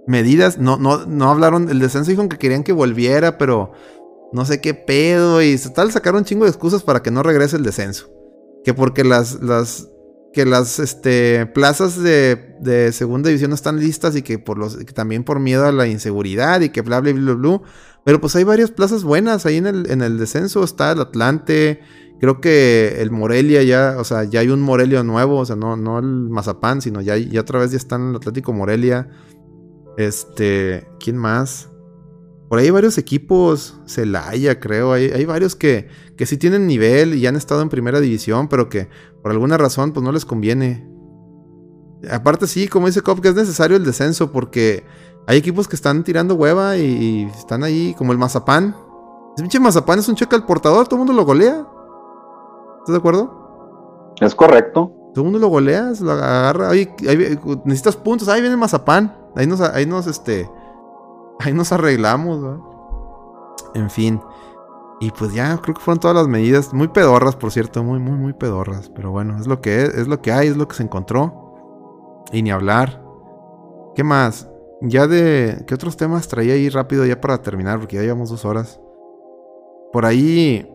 medidas. No, no, no hablaron. El descenso dijeron que querían que volviera, pero no sé qué pedo. Y tal, sacaron un chingo de excusas para que no regrese el descenso. Que porque las, las, que las este, plazas de, de segunda división no están listas y que, por los, también por miedo a la inseguridad y que bla, bla, bla, bla. Pero pues hay varias plazas buenas ahí en el, en el descenso. Está el Atlante. Creo que el Morelia ya, o sea, ya hay un Morelia nuevo. O sea, no, no el Mazapán, sino ya, ya otra vez ya está en el Atlético Morelia. Este, ¿quién más? Por ahí hay varios equipos, Celaya creo, hay, hay varios que, que sí tienen nivel y han estado en primera división, pero que por alguna razón pues no les conviene. Aparte sí, como dice Cop, que es necesario el descenso porque hay equipos que están tirando hueva y, y están ahí, como el Mazapán. Ese pinche Mazapán es un cheque al portador, todo el mundo lo golea. ¿Estás de acuerdo? Es correcto. Todo el mundo lo golea, se lo agarra. Ahí- necesitas puntos, ahí viene el Mazapán. Ahí nos, ahí nos, este, ahí nos arreglamos, ¿no? En fin. Y pues ya, creo que fueron todas las medidas. Muy pedorras, por cierto, muy, muy, muy pedorras. Pero bueno, es lo que es, es lo que hay, es lo que se encontró. Y ni hablar. ¿Qué más? Ya de. ¿Qué otros temas traía ahí rápido ya para terminar? Porque ya llevamos dos horas. Por ahí.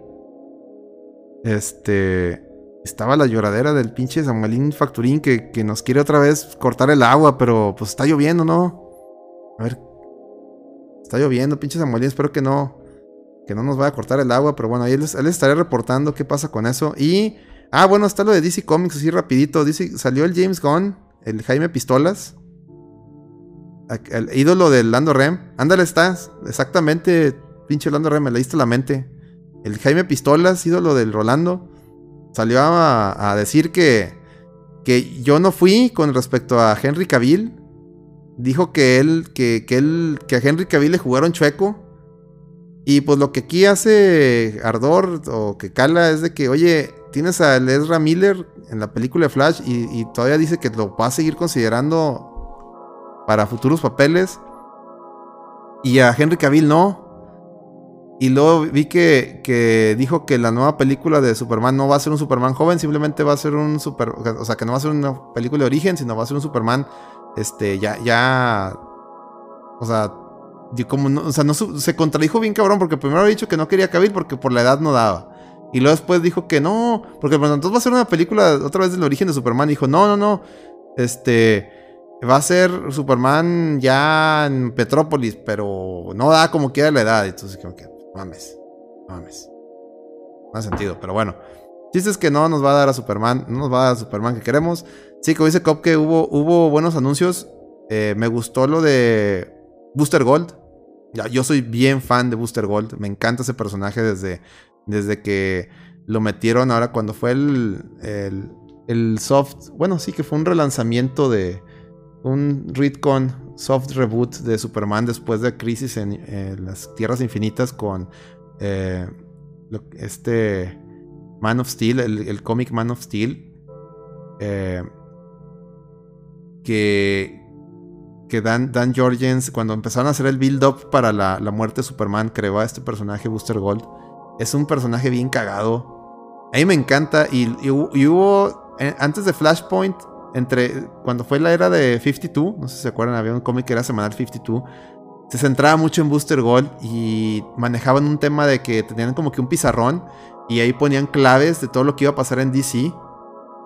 Este. Estaba la lloradera del pinche Samuelín Facturín que, que nos quiere otra vez cortar el agua, pero pues está lloviendo, ¿no? A ver. Está lloviendo, pinche Samuelín, espero que no. Que no nos vaya a cortar el agua, pero bueno, ahí les, estaré reportando qué pasa con eso. Y. Ah, bueno, está lo de DC Comics así rapidito. Dice, salió el James Gunn, el Jaime Pistolas. El ídolo del Lando Rem. Ándale, estás. Exactamente, pinche Lando Rem, me leíste la mente. El Jaime Pistolas, ídolo del Rolando, salió a, a decir que, que yo no fui con respecto a Henry Cavill. Dijo que él, que, que él, que a Henry Cavill le jugaron chueco. Y pues lo que aquí hace Ardor o que cala es de que, oye, tienes a Ezra Miller en la película de Flash y, y todavía dice que lo va a seguir considerando para futuros papeles. Y a Henry Cavill no. Y luego vi que, que dijo que la nueva película de Superman no va a ser un Superman joven, simplemente va a ser un super. O sea, que no va a ser una película de origen, sino va a ser un Superman. Este, ya, ya. O sea, como o sea, no se contradijo bien cabrón, porque primero había dicho que no quería Cavill porque por la edad no daba. Y luego después dijo que no, porque entonces va a ser una película otra vez del origen de Superman. Dijo, no, no, no. Este. Va a ser Superman ya en Petrópolis, pero no da como quiera la edad. Entonces, como que, mames, mames. No hace sentido, pero bueno. Chiste es que no nos va a dar a Superman, no nos va a dar a Superman que queremos. Sí, como dice Cop, que hubo, hubo buenos anuncios. Eh, me gustó lo de Booster Gold. Yo soy bien fan de Booster Gold. Me encanta ese personaje desde, desde que lo metieron ahora cuando fue el, el, el soft. Bueno, sí, que fue un relanzamiento de un retcon soft reboot de Superman después de Crisis en las Tierras Infinitas con eh, este Man of Steel, el, el cómic Man of Steel, eh, que, que Dan, Dan Jorgens, cuando empezaron a hacer el build-up para la, la muerte de Superman, creó a este personaje, Booster Gold. Es un personaje bien cagado. A mí me encanta. Y, y y hubo, eh, antes de Flashpoint, entre cuando fue la era de 52, no sé si se acuerdan, había un cómic que era semanal 52. Se centraba mucho en Booster Gold y manejaban un tema de que tenían como que un pizarrón y ahí ponían claves de todo lo que iba a pasar en DC.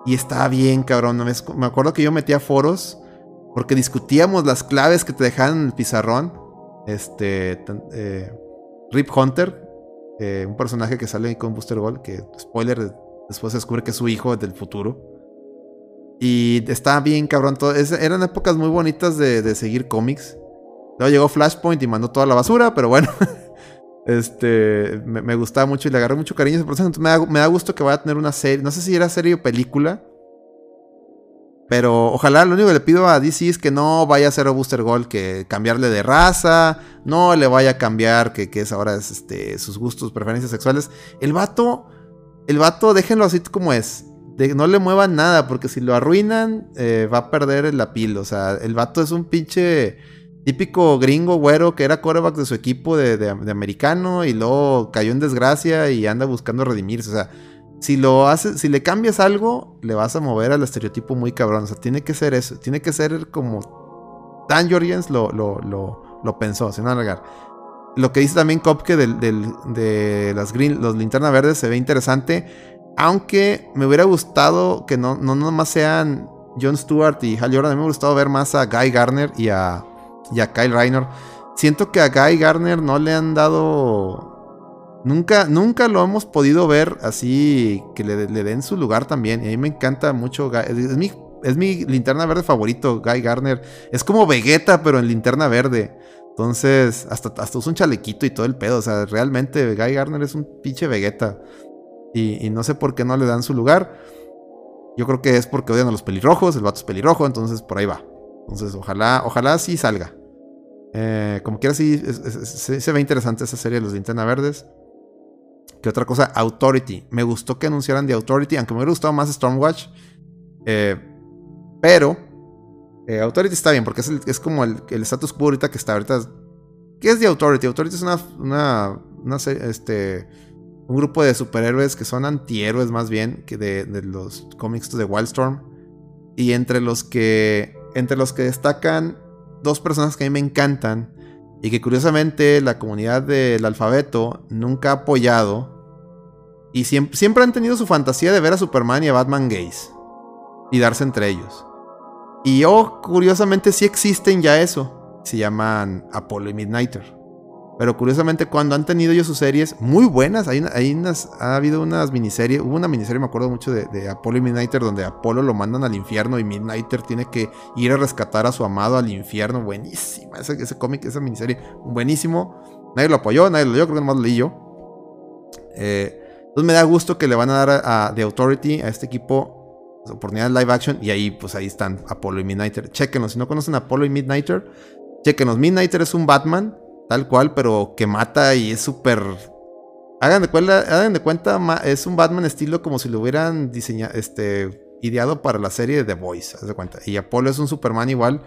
Y estaba bien, cabrón. Me, me acuerdo que yo metía foros porque discutíamos las claves que te dejaban en el pizarrón. Este. eh, Rip Hunter, eh, un personaje que sale con Booster Gold, que, spoiler, después se descubre que es su hijo del futuro. Y estaba bien, cabrón. todo- eran épocas muy bonitas de, de seguir cómics. Luego llegó Flashpoint y mandó toda la basura, pero bueno. Este, me, gustaba mucho y le agarré mucho cariño a ese personaje. Entonces me da, me da gusto que vaya a tener una serie. No sé si era serie o película. Pero ojalá lo único que le pido a DC es que no vaya a ser a Booster Gold, que cambiarle de raza, no le vaya a cambiar que, que es ahora es, este, sus gustos, preferencias sexuales. El vato, el vato, déjenlo así como es. No le muevan nada, porque si lo arruinan, eh, va a perder la pila. O sea, el vato es un pinche típico gringo güero que era quarterback de su equipo de, de- americano y luego cayó en desgracia y anda buscando redimirse. O sea, si lo haces, si le cambias algo, le vas a mover al estereotipo muy cabrón. O sea, tiene que ser eso. Tiene que ser como Dan Jorgens lo, lo, lo, lo pensó, sin alargar. Lo que dice también Kopke del, del- de las green, los linterna verdes se ve interesante. Aunque me hubiera gustado que no, no nomás sean Jon Stewart y Hal Jordan. A mí me hubiera gustado ver más a Guy Garner y a, y a Kyle Reiner. Siento que a Guy Garner no le han dado. Nunca, nunca lo hemos podido ver así que le, den su lugar también. Y a mí me encanta mucho. Es, mi, es mi linterna verde favorito, Guy Garner. Es como Vegeta, pero en linterna verde. Entonces, hasta, hasta usa un chalequito y todo el pedo. O sea, realmente Guy Garner es un pinche Vegeta. Y, y no sé por qué no le dan su lugar. Yo creo que es porque odian a los pelirrojos. El vato es pelirrojo, entonces por ahí va. Entonces, ojalá, ojalá sí salga. Eh, como quiera, sí, se ve interesante esa serie de los Linterna Verdes. ¿Qué otra cosa? Authority. Me gustó que anunciaran The Authority, aunque me hubiera gustado más Stormwatch. Eh, pero eh, Authority está bien, porque es, es como el, el status quo ahorita que está ahorita. ¿Qué es The Authority? Authority es una, una, una este, un grupo de superhéroes que son antihéroes más bien que de, de los cómics de Wildstorm. Y entre los que entre los que destacan dos personas que a mí me encantan y que curiosamente la comunidad del alfabeto nunca ha apoyado y siempre, siempre han tenido su fantasía de ver a Superman y a Batman gays y darse entre ellos. Y yo, curiosamente, sí existen ya eso. Se llaman Apollo y Midnighter. Pero curiosamente, cuando han tenido ellos sus series muy buenas, hay, una- hay unas, ha habido unas miniseries. Hubo una miniserie, me acuerdo mucho de, Apollo y Midnighter, donde Apolo lo mandan al infierno y Midnighter tiene que ir a rescatar a su amado al infierno. Buenísima, ese, ese cómic, esa miniserie, buenísimo. Nadie lo apoyó, nadie lo leyó, creo que nomás lo leí yo. Eh, entonces me da gusto que le van a dar a, The Authority, a este equipo, oportunidad de live action. Y ahí, pues ahí están Apollo y Midnighter. Chequenlos, si no conocen a Apollo y Midnighter, chequenlos. Midnighter es un Batman, tal cual, pero que mata y es súper. Hagan de, cuenta, hagan de cuenta, es un Batman estilo como si lo hubieran diseñado, este, ideado para la serie de The Voice, haz de cuenta. Y Apolo es un Superman igual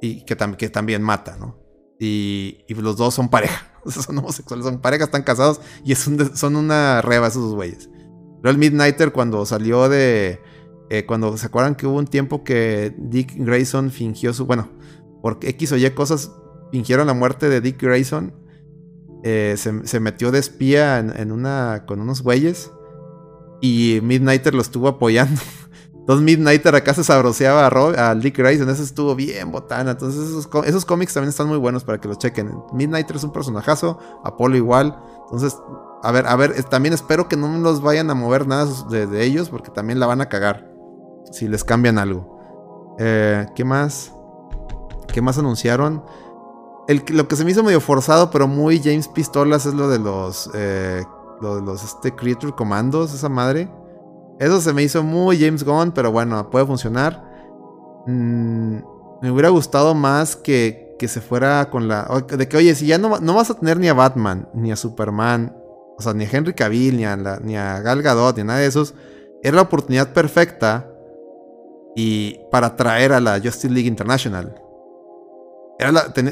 y que, tam- que también mata, ¿no? Y, y los dos son pareja, o sea, son homosexuales, son pareja, están casados y son una reba esos güeyes. Pero el Midnighter cuando salió de... eh, cuando se acuerdan que hubo un tiempo que Dick Grayson fingió su... Bueno, por X o Y cosas fingieron la muerte de Dick Grayson. eh, se, metió de espía en, una, con unos güeyes. Y Midnighter lo estuvo apoyando. Entonces Midnighter acá se sabroseaba a, Dick Grayson. Eso estuvo bien botana. Entonces esos, có- esos cómics también están muy buenos para que los chequen. Midnighter es un personajazo. Apolo igual. Entonces, a ver, a ver. También espero que no los vayan a mover nada de, de ellos. Porque también la van a cagar. Si les cambian algo. Eh, ¿Qué más? ¿Qué más anunciaron? Lo que se me hizo medio forzado, pero muy James Pistolas, es lo de los. eh, lo de los este, Creature Commandos, esa madre. Eso se me hizo muy James Gunn, pero bueno, puede funcionar. Mm, me hubiera gustado más que, que se fuera con la. De que, oye, si ya no, no vas a tener ni a Batman, ni a Superman. o sea, ni a Henry Cavill, ni a, ni a Gal Gadot, ni a nada de esos, era la oportunidad perfecta y para traer a la Justice League International.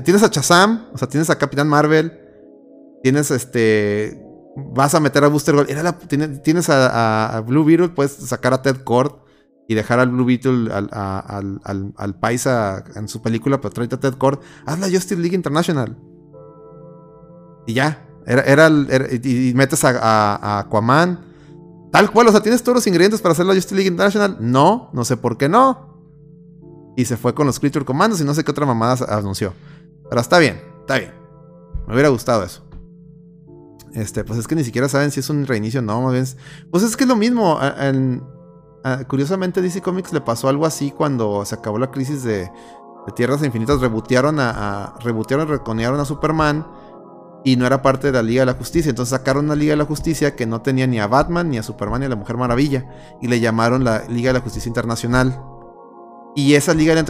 Tienes a Shazam, o sea, tienes a Capitán Marvel, tienes este. Vas a meter a Booster Gold. Tienes a, Blue Beetle, puedes sacar a Ted Cord y dejar al Blue Beetle al, al, al- al paisa en su película, pero tráete a Ted Cord. Haz la Justice League International. Y ya. Era, era y, y metes a Aquaman. Tal cual, o sea, ¿tienes todos los ingredientes para hacer la Justice League International? No, no sé por qué no. Y se fue con los Creature Commandos y no sé qué otra mamada anunció. Pero está bien, está bien. Me hubiera gustado eso. Este, pues es que ni siquiera saben si es un reinicio o no, más bien. es- Pues es que es lo mismo. curiosamente, DC Comics le pasó algo así cuando se acabó la crisis de, Tierras Infinitas. Rebotearon a, a, reconearon a Superman y no era parte de la Liga de la Justicia. Entonces sacaron una Liga de la Justicia que no tenía ni a Batman, ni a Superman, ni a la Mujer Maravilla. Y le llamaron la Liga de la Justicia Internacional. Y esa Liga de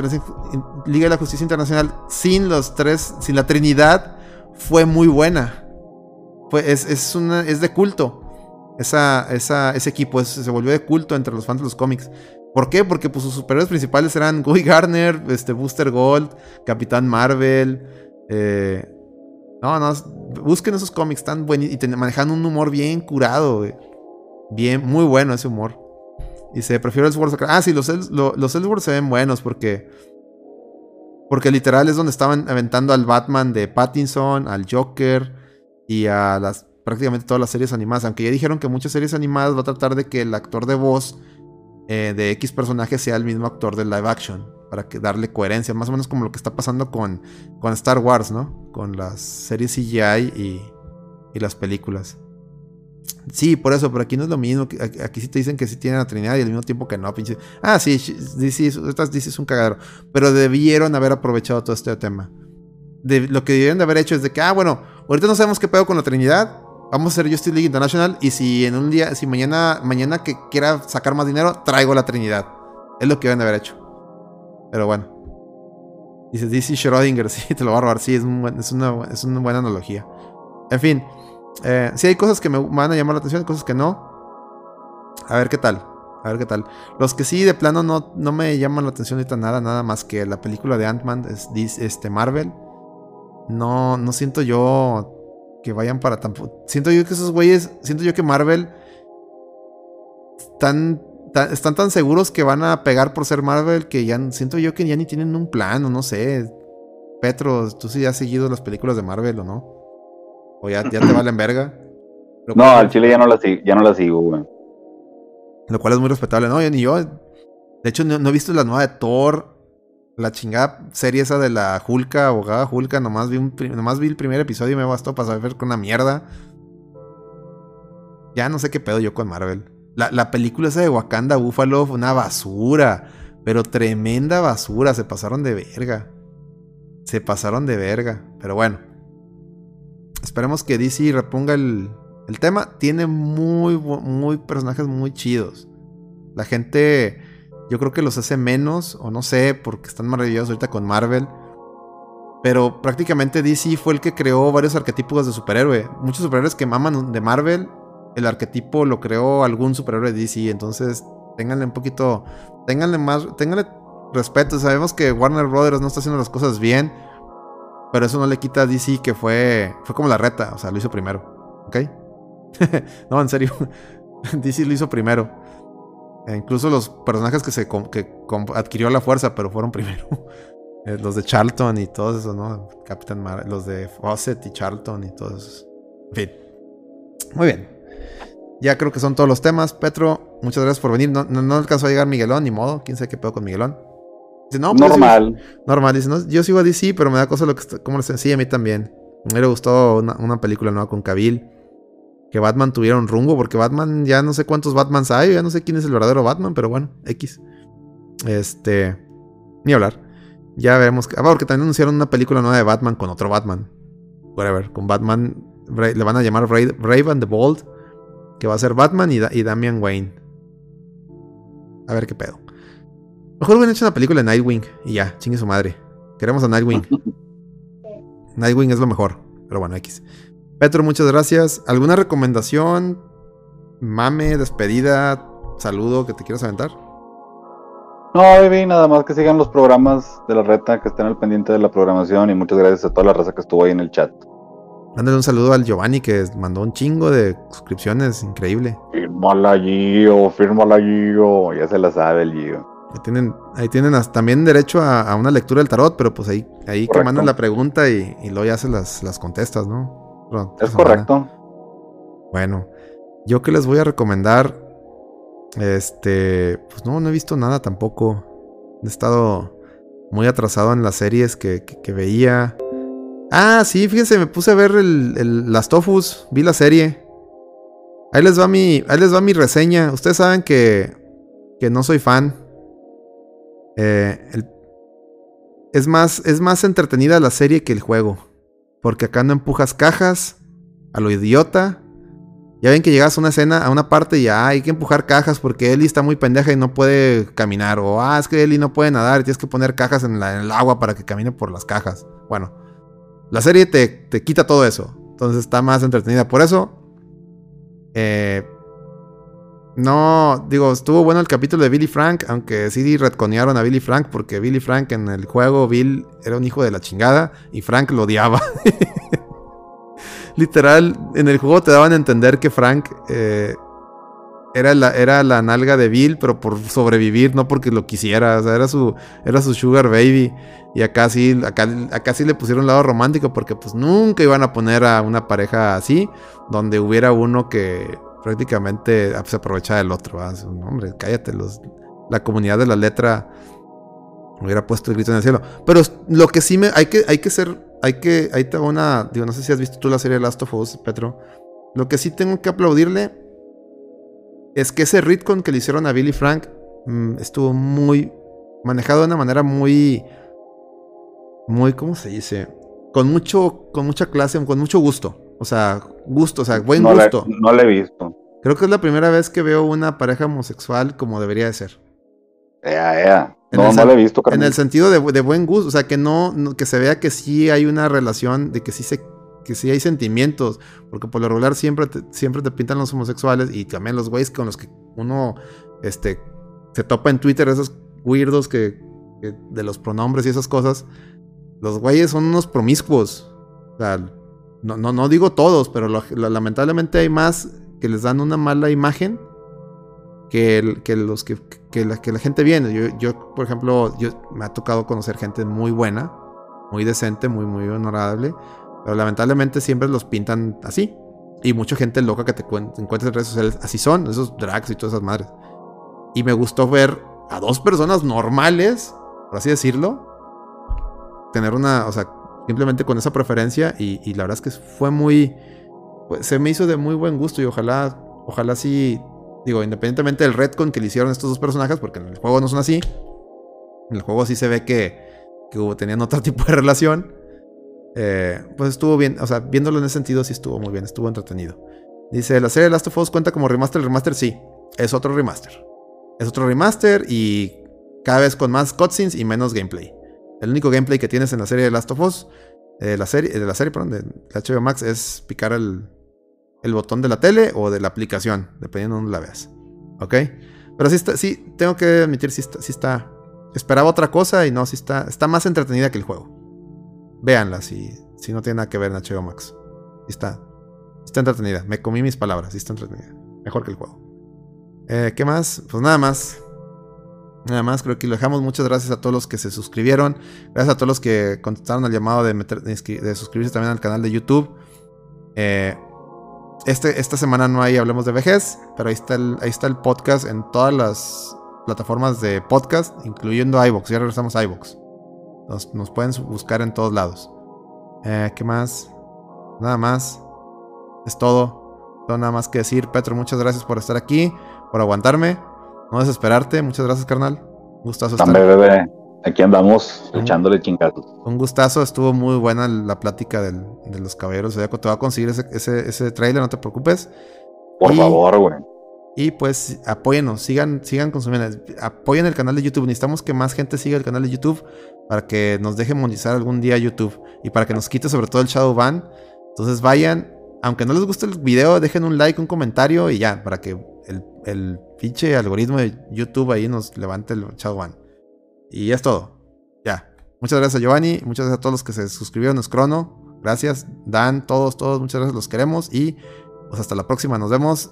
la, Justicia Internacional, sin los tres, sin la Trinidad, fue muy buena. Es, de culto. Ese equipo se volvió de culto entre los fans de los cómics. ¿Por qué? Porque pues, sus superhéroes principales eran Guy Garner, este, Booster Gold, Capitán Marvel. eh, no, no, busquen esos cómics, están buenos y manejan un humor bien curado. Bien, muy bueno ese humor. Se prefiero el Sword Ah, sí, los, los Elseworlds se ven buenos porque. Porque literal es donde estaban aventando al Batman de Pattinson, al Joker y a prácticamente todas las series animadas. Aunque ya dijeron que muchas series animadas va a tratar de que el actor de voz eh, de X personaje sea el mismo actor del live action. Para darle coherencia. Más o menos como lo que está pasando con, con Star Wars, ¿no? Con las series CGI y, y las películas. Sí, por eso, pero aquí no es lo mismo. Aquí sí te dicen que sí tienen la Trinidad y al mismo tiempo que no. Ah, sí, DC, es- estas DC es un cagadero. Pero debieron haber aprovechado todo este tema. De- lo que debieron de haber hecho es de que, ah, bueno, ahorita no sabemos qué pedo con la Trinidad. Vamos a hacer Justice League International. Y si en un día, si mañana, mañana que quiera sacar más dinero, traigo la Trinidad. Es lo que deben de haber hecho. Pero bueno. Dice DC Schrödinger, sí, te lo va a robar. Sí, es, un buen- es, una, es una buena analogía. En fin. Eh, sí hay cosas que me van a llamar la atención, cosas que no. A ver qué tal. A ver qué tal. Los que sí de plano no, no me llaman la atención ahorita nada, nada más que la película de Ant-Man, es, este, Marvel. No, no siento yo que vayan para tampoco. Siento yo que esos güeyes, siento yo que Marvel están, ta- están tan seguros que van a pegar por ser Marvel que ya siento yo que ya ni tienen un plan o no sé. Petro, tú sí has seguido las películas de Marvel o no? O ya, ya te valen verga. Lo No, cual- al chile ya no la sigo, ya no la sigo, güey. Lo cual es muy respetable. No, yo ni yo. De hecho, no, no he visto la nueva de Thor. La chingada serie esa de la Hulka, abogada Hulka. Nomás vi, un, nomás vi el primer episodio y me bastó para saber con una mierda. Ya no sé qué pedo yo con Marvel. La, la película esa de Wakanda Buffalo fue una basura. Pero tremenda basura. Se pasaron de verga. Se pasaron de verga. Pero bueno. Esperemos que DC reponga el, el tema. Tiene muy, muy personajes muy chidos. La gente, yo creo que los hace menos, o no sé, porque están maravillosos ahorita con Marvel. Pero prácticamente DC fue el que creó varios arquetipos de superhéroe. Muchos superhéroes que maman de Marvel, el arquetipo lo creó algún superhéroe de DC. Entonces, ténganle un poquito, ténganle más, ténganle respeto. Sabemos que Warner Brothers no está haciendo las cosas bien. Pero eso no le quita a DC que fue, fue como la reta, o sea, lo hizo primero. ¿Ok? no, en serio. DC lo hizo primero. E incluso los personajes que se que adquirió la fuerza, pero fueron primero. Eh, los de Charlton y todos esos, ¿no? Captain Mar los de Fawcett y Charlton y todos esos. En fin. Muy bien. Ya creo que son todos los temas. Petro, muchas gracias por venir. No, no, no alcanzó a llegar Miguelón, ni modo. ¿Quién sabe qué pedo con Miguelón? Dice, no, pues yo sigo- Normal. Normal, dice, no, yo sigo a DC, pero me da cosa lo que está, como les sí, a mí también. Me hubiera gustado una, una película nueva con Cavill. Que Batman tuviera un rumbo, porque Batman, ya no sé cuántos Batmans hay, ya no sé quién es el verdadero Batman, pero bueno, X. Este. Ni hablar. Ya veremos. que- Ah, porque también anunciaron una película nueva de Batman con otro Batman. Whatever. Con Batman. Bra- Le van a llamar Bra- Brave and the Bold. Que va a ser Batman y, Da- y Damian Wayne. A ver qué pedo. Mejor hubieran hecho una película de Nightwing y ya, chingue su madre. Queremos a Nightwing. Nightwing es lo mejor, pero bueno, X. Petro, muchas gracias. ¿Alguna recomendación? Mame, despedida, saludo que te quieras aventar. No, baby, nada más que sigan los programas de la reta, que estén al pendiente de la programación y muchas gracias a toda la raza que estuvo ahí en el chat. Mándale un saludo al Giovanni que mandó un chingo de suscripciones, increíble. Fírmala, Gio, fírmala, Gio. Ya se la sabe el Gio. Ahí tienen, ahí tienen as- también derecho a, a una lectura del tarot, pero pues ahí, ahí que mandan la pregunta y, y luego ya se las, las contestas, ¿no? Es semana. correcto. Bueno, yo que les voy a recomendar, este, pues no, no he visto nada tampoco. He estado muy atrasado en las series que, que- que veía. Ah, sí, fíjense, me puse a ver el, el- las Tofus, vi la serie. Ahí les va mi, ahí les va mi reseña. Ustedes saben que, que no soy fan. Eh, es, más, es más entretenida la serie que el juego. Porque acá no empujas cajas a lo idiota. Ya ven que llegas a una escena, a una parte y ah, hay que empujar cajas porque Ellie está muy pendeja y no puede caminar. O ah, es que Ellie no puede nadar y tienes que poner cajas en el agua para que camine por las cajas. Bueno, la serie te, te quita todo eso. Entonces está más entretenida. Por eso, eh, no, digo, estuvo bueno el capítulo de Billy Frank, aunque sí retconearon a Billy Frank porque Billy Frank en el juego, Bill era un hijo de la chingada y Frank lo odiaba. Literal, en el juego te daban a entender que Frank eh, era, la, era la nalga de Bill, pero por sobrevivir, no porque lo quisiera. O sea, era su, era su sugar baby. Y acá sí, acá, acá sí le pusieron un lado romántico porque pues nunca iban a poner a una pareja así, donde hubiera uno que prácticamente se aprovechaba del otro. No, hombre, cállate. Los, la comunidad de la letra hubiera puesto el grito en el cielo. Pero lo que sí me... Hay que, hay que ser... Hay que... Ahí te una... Digo, no sé si has visto tú la serie Last of Us, Petro. Lo que sí tengo que aplaudirle es que ese retcon que le hicieron a Billy Frank mm, estuvo muy manejado de una manera muy muy cómo se dice con mucho con mucha clase con mucho gusto o sea gusto o sea buen no, gusto Le, no le he visto. creo que es la primera vez que veo una pareja homosexual como debería de ser Ea, ea. En No, el no le he visto, en carnal. el sentido de, de buen gusto o sea que no, no- que se vea que sí hay una relación de que sí se que sí hay sentimientos porque por lo regular siempre te, siempre te pintan los homosexuales y también los güeyes con los que uno este se topa en Twitter esos weirdos que, que de los pronombres y esas cosas los güeyes son unos promiscuos o sea no, no, no digo todos pero lamentablemente hay más que les dan una mala imagen que, los que, la, gente viene. Yo, por ejemplo, yo, me ha tocado conocer gente muy buena, muy decente, muy, muy honorable. Pero lamentablemente siempre los pintan así. Y mucha gente loca que te cuen- encuentras en redes sociales así son, esos drags y todas esas madres. Y me gustó ver a dos personas normales, por así decirlo, tener una, o sea, simplemente con esa preferencia. Y, la verdad es que fue muy, pues, se me hizo de muy buen gusto y ojalá, ojalá sí, digo, independientemente del retcon que le hicieron estos dos personajes, porque en el juego no son así. En el juego sí se ve que, hubo, tenían otro tipo de relación. Eh, pues estuvo bien, o sea, viéndolo en ese sentido sí estuvo muy bien, estuvo entretenido. Dice, ¿la serie Last of Us cuenta como remaster? Remaster sí, es otro remaster. Es otro remaster y cada vez con más cutscenes y menos gameplay. El único gameplay que tienes en la serie de Last of Us, eh, la serie, de la serie, perdón, de HBO Max, es picar el, el botón de la tele o de la aplicación, dependiendo de dónde la veas. ¿Ok? Pero sí, está, sí tengo que admitir, sí está, está. Esperaba otra cosa y no, sí está, está más entretenida que el juego. Véanla si, si no tiene nada que ver en HBO Max. Sí está, está entretenida. Me comí mis palabras, sí está entretenida. Mejor que el juego. Eh, ¿Qué más? Pues nada más. Nada más, creo que lo dejamos. Muchas gracias a todos los que se suscribieron. Gracias a todos los que contestaron al llamado de, meter- de suscribirse también al canal de YouTube. Eh, este, esta semana no hay Hablemos de Vejez, pero ahí está, el, ahí está el podcast en todas las plataformas de podcast, incluyendo iVoox. Ya regresamos a iVoox. Nos, nos pueden buscar en todos lados. Eh, ¿Qué más? Nada más. Es todo. No nada más que decir. Petro, muchas gracias por estar aquí, por aguantarme. No desesperarte. Muchas gracias, carnal. Un gustazo estar Dame, bebé. Aquí andamos Ujú. echándole chingazos. Un gustazo, estuvo muy buena la plática del- de los caballeros. Sea, te voy a conseguir ese, ese, ese trailer, no te preocupes. Por Y- favor, güey. Y pues apóyenos, sigan, sigan consumiendo. Apoyen el canal de YouTube. Necesitamos que más gente siga el canal de YouTube para que nos deje monetizar algún día YouTube y para que nos quite sobre todo el Shadow Ban. Entonces vayan aunque no les guste el video, dejen un like, un comentario y ya, para que el, el pinche algoritmo de YouTube ahí nos levante el chat one. Y es todo. Ya. Muchas gracias, Giovanni. Muchas gracias a todos los que se suscribieron. Es Crono. Gracias, Dan, todos, todos. Muchas gracias, los queremos. Y pues hasta la próxima. Nos vemos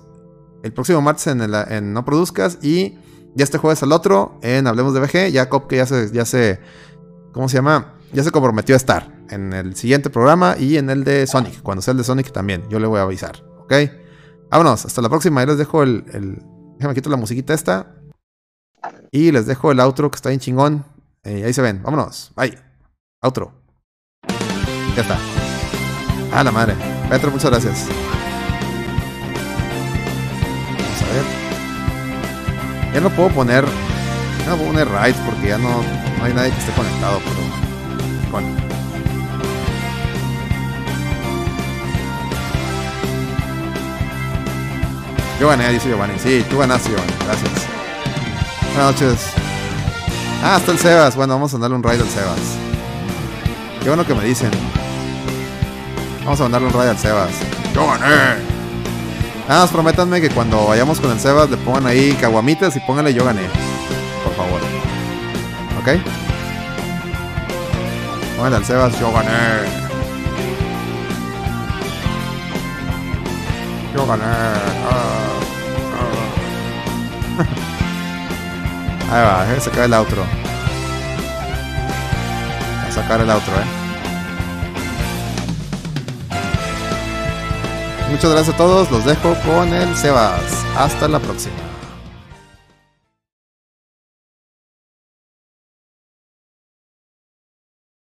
el próximo martes en, el, No Produzcas. Y ya este jueves al otro en Hablemos de VG. Ya Cop que ya se, ya se. ¿Cómo se llama? Ya se comprometió a estar en el siguiente programa y en el de Sonic. Cuando sea el de Sonic también. Yo le voy a avisar. ¿Ok? Vámonos. Hasta la próxima. Ahí les dejo el déjame quito la musiquita esta. Y les dejo el outro que está bien chingón. Eh, ahí se ven. Vámonos. Bye. Outro. Ya está. Ah, la madre. Petro, muchas gracias. Vamos a ver. Ya no puedo poner. Ya no puedo poner right porque ya no, no hay nadie que esté conectado, pero. Bueno. Yo gané, dice Giovanni. Sí, tú ganaste, Giovanni. Gracias. Buenas noches. Ah, está el Sebas. Bueno, vamos a darle un raid al Sebas. Qué bueno que me dicen. Vamos a mandarle un raid al Sebas. ¡Yo gané! Nada más prométanme que cuando vayamos con el Sebas le pongan ahí caguamitas y pónganle yo gané. Por favor. ¿Ok? Pónganle al Sebas, yo gané. Yo gané. Ah, ah. Ahí va, eh, se cae el outro. A sacar el outro, eh. Muchas gracias a todos, los dejo con el Sebas. Hasta la próxima.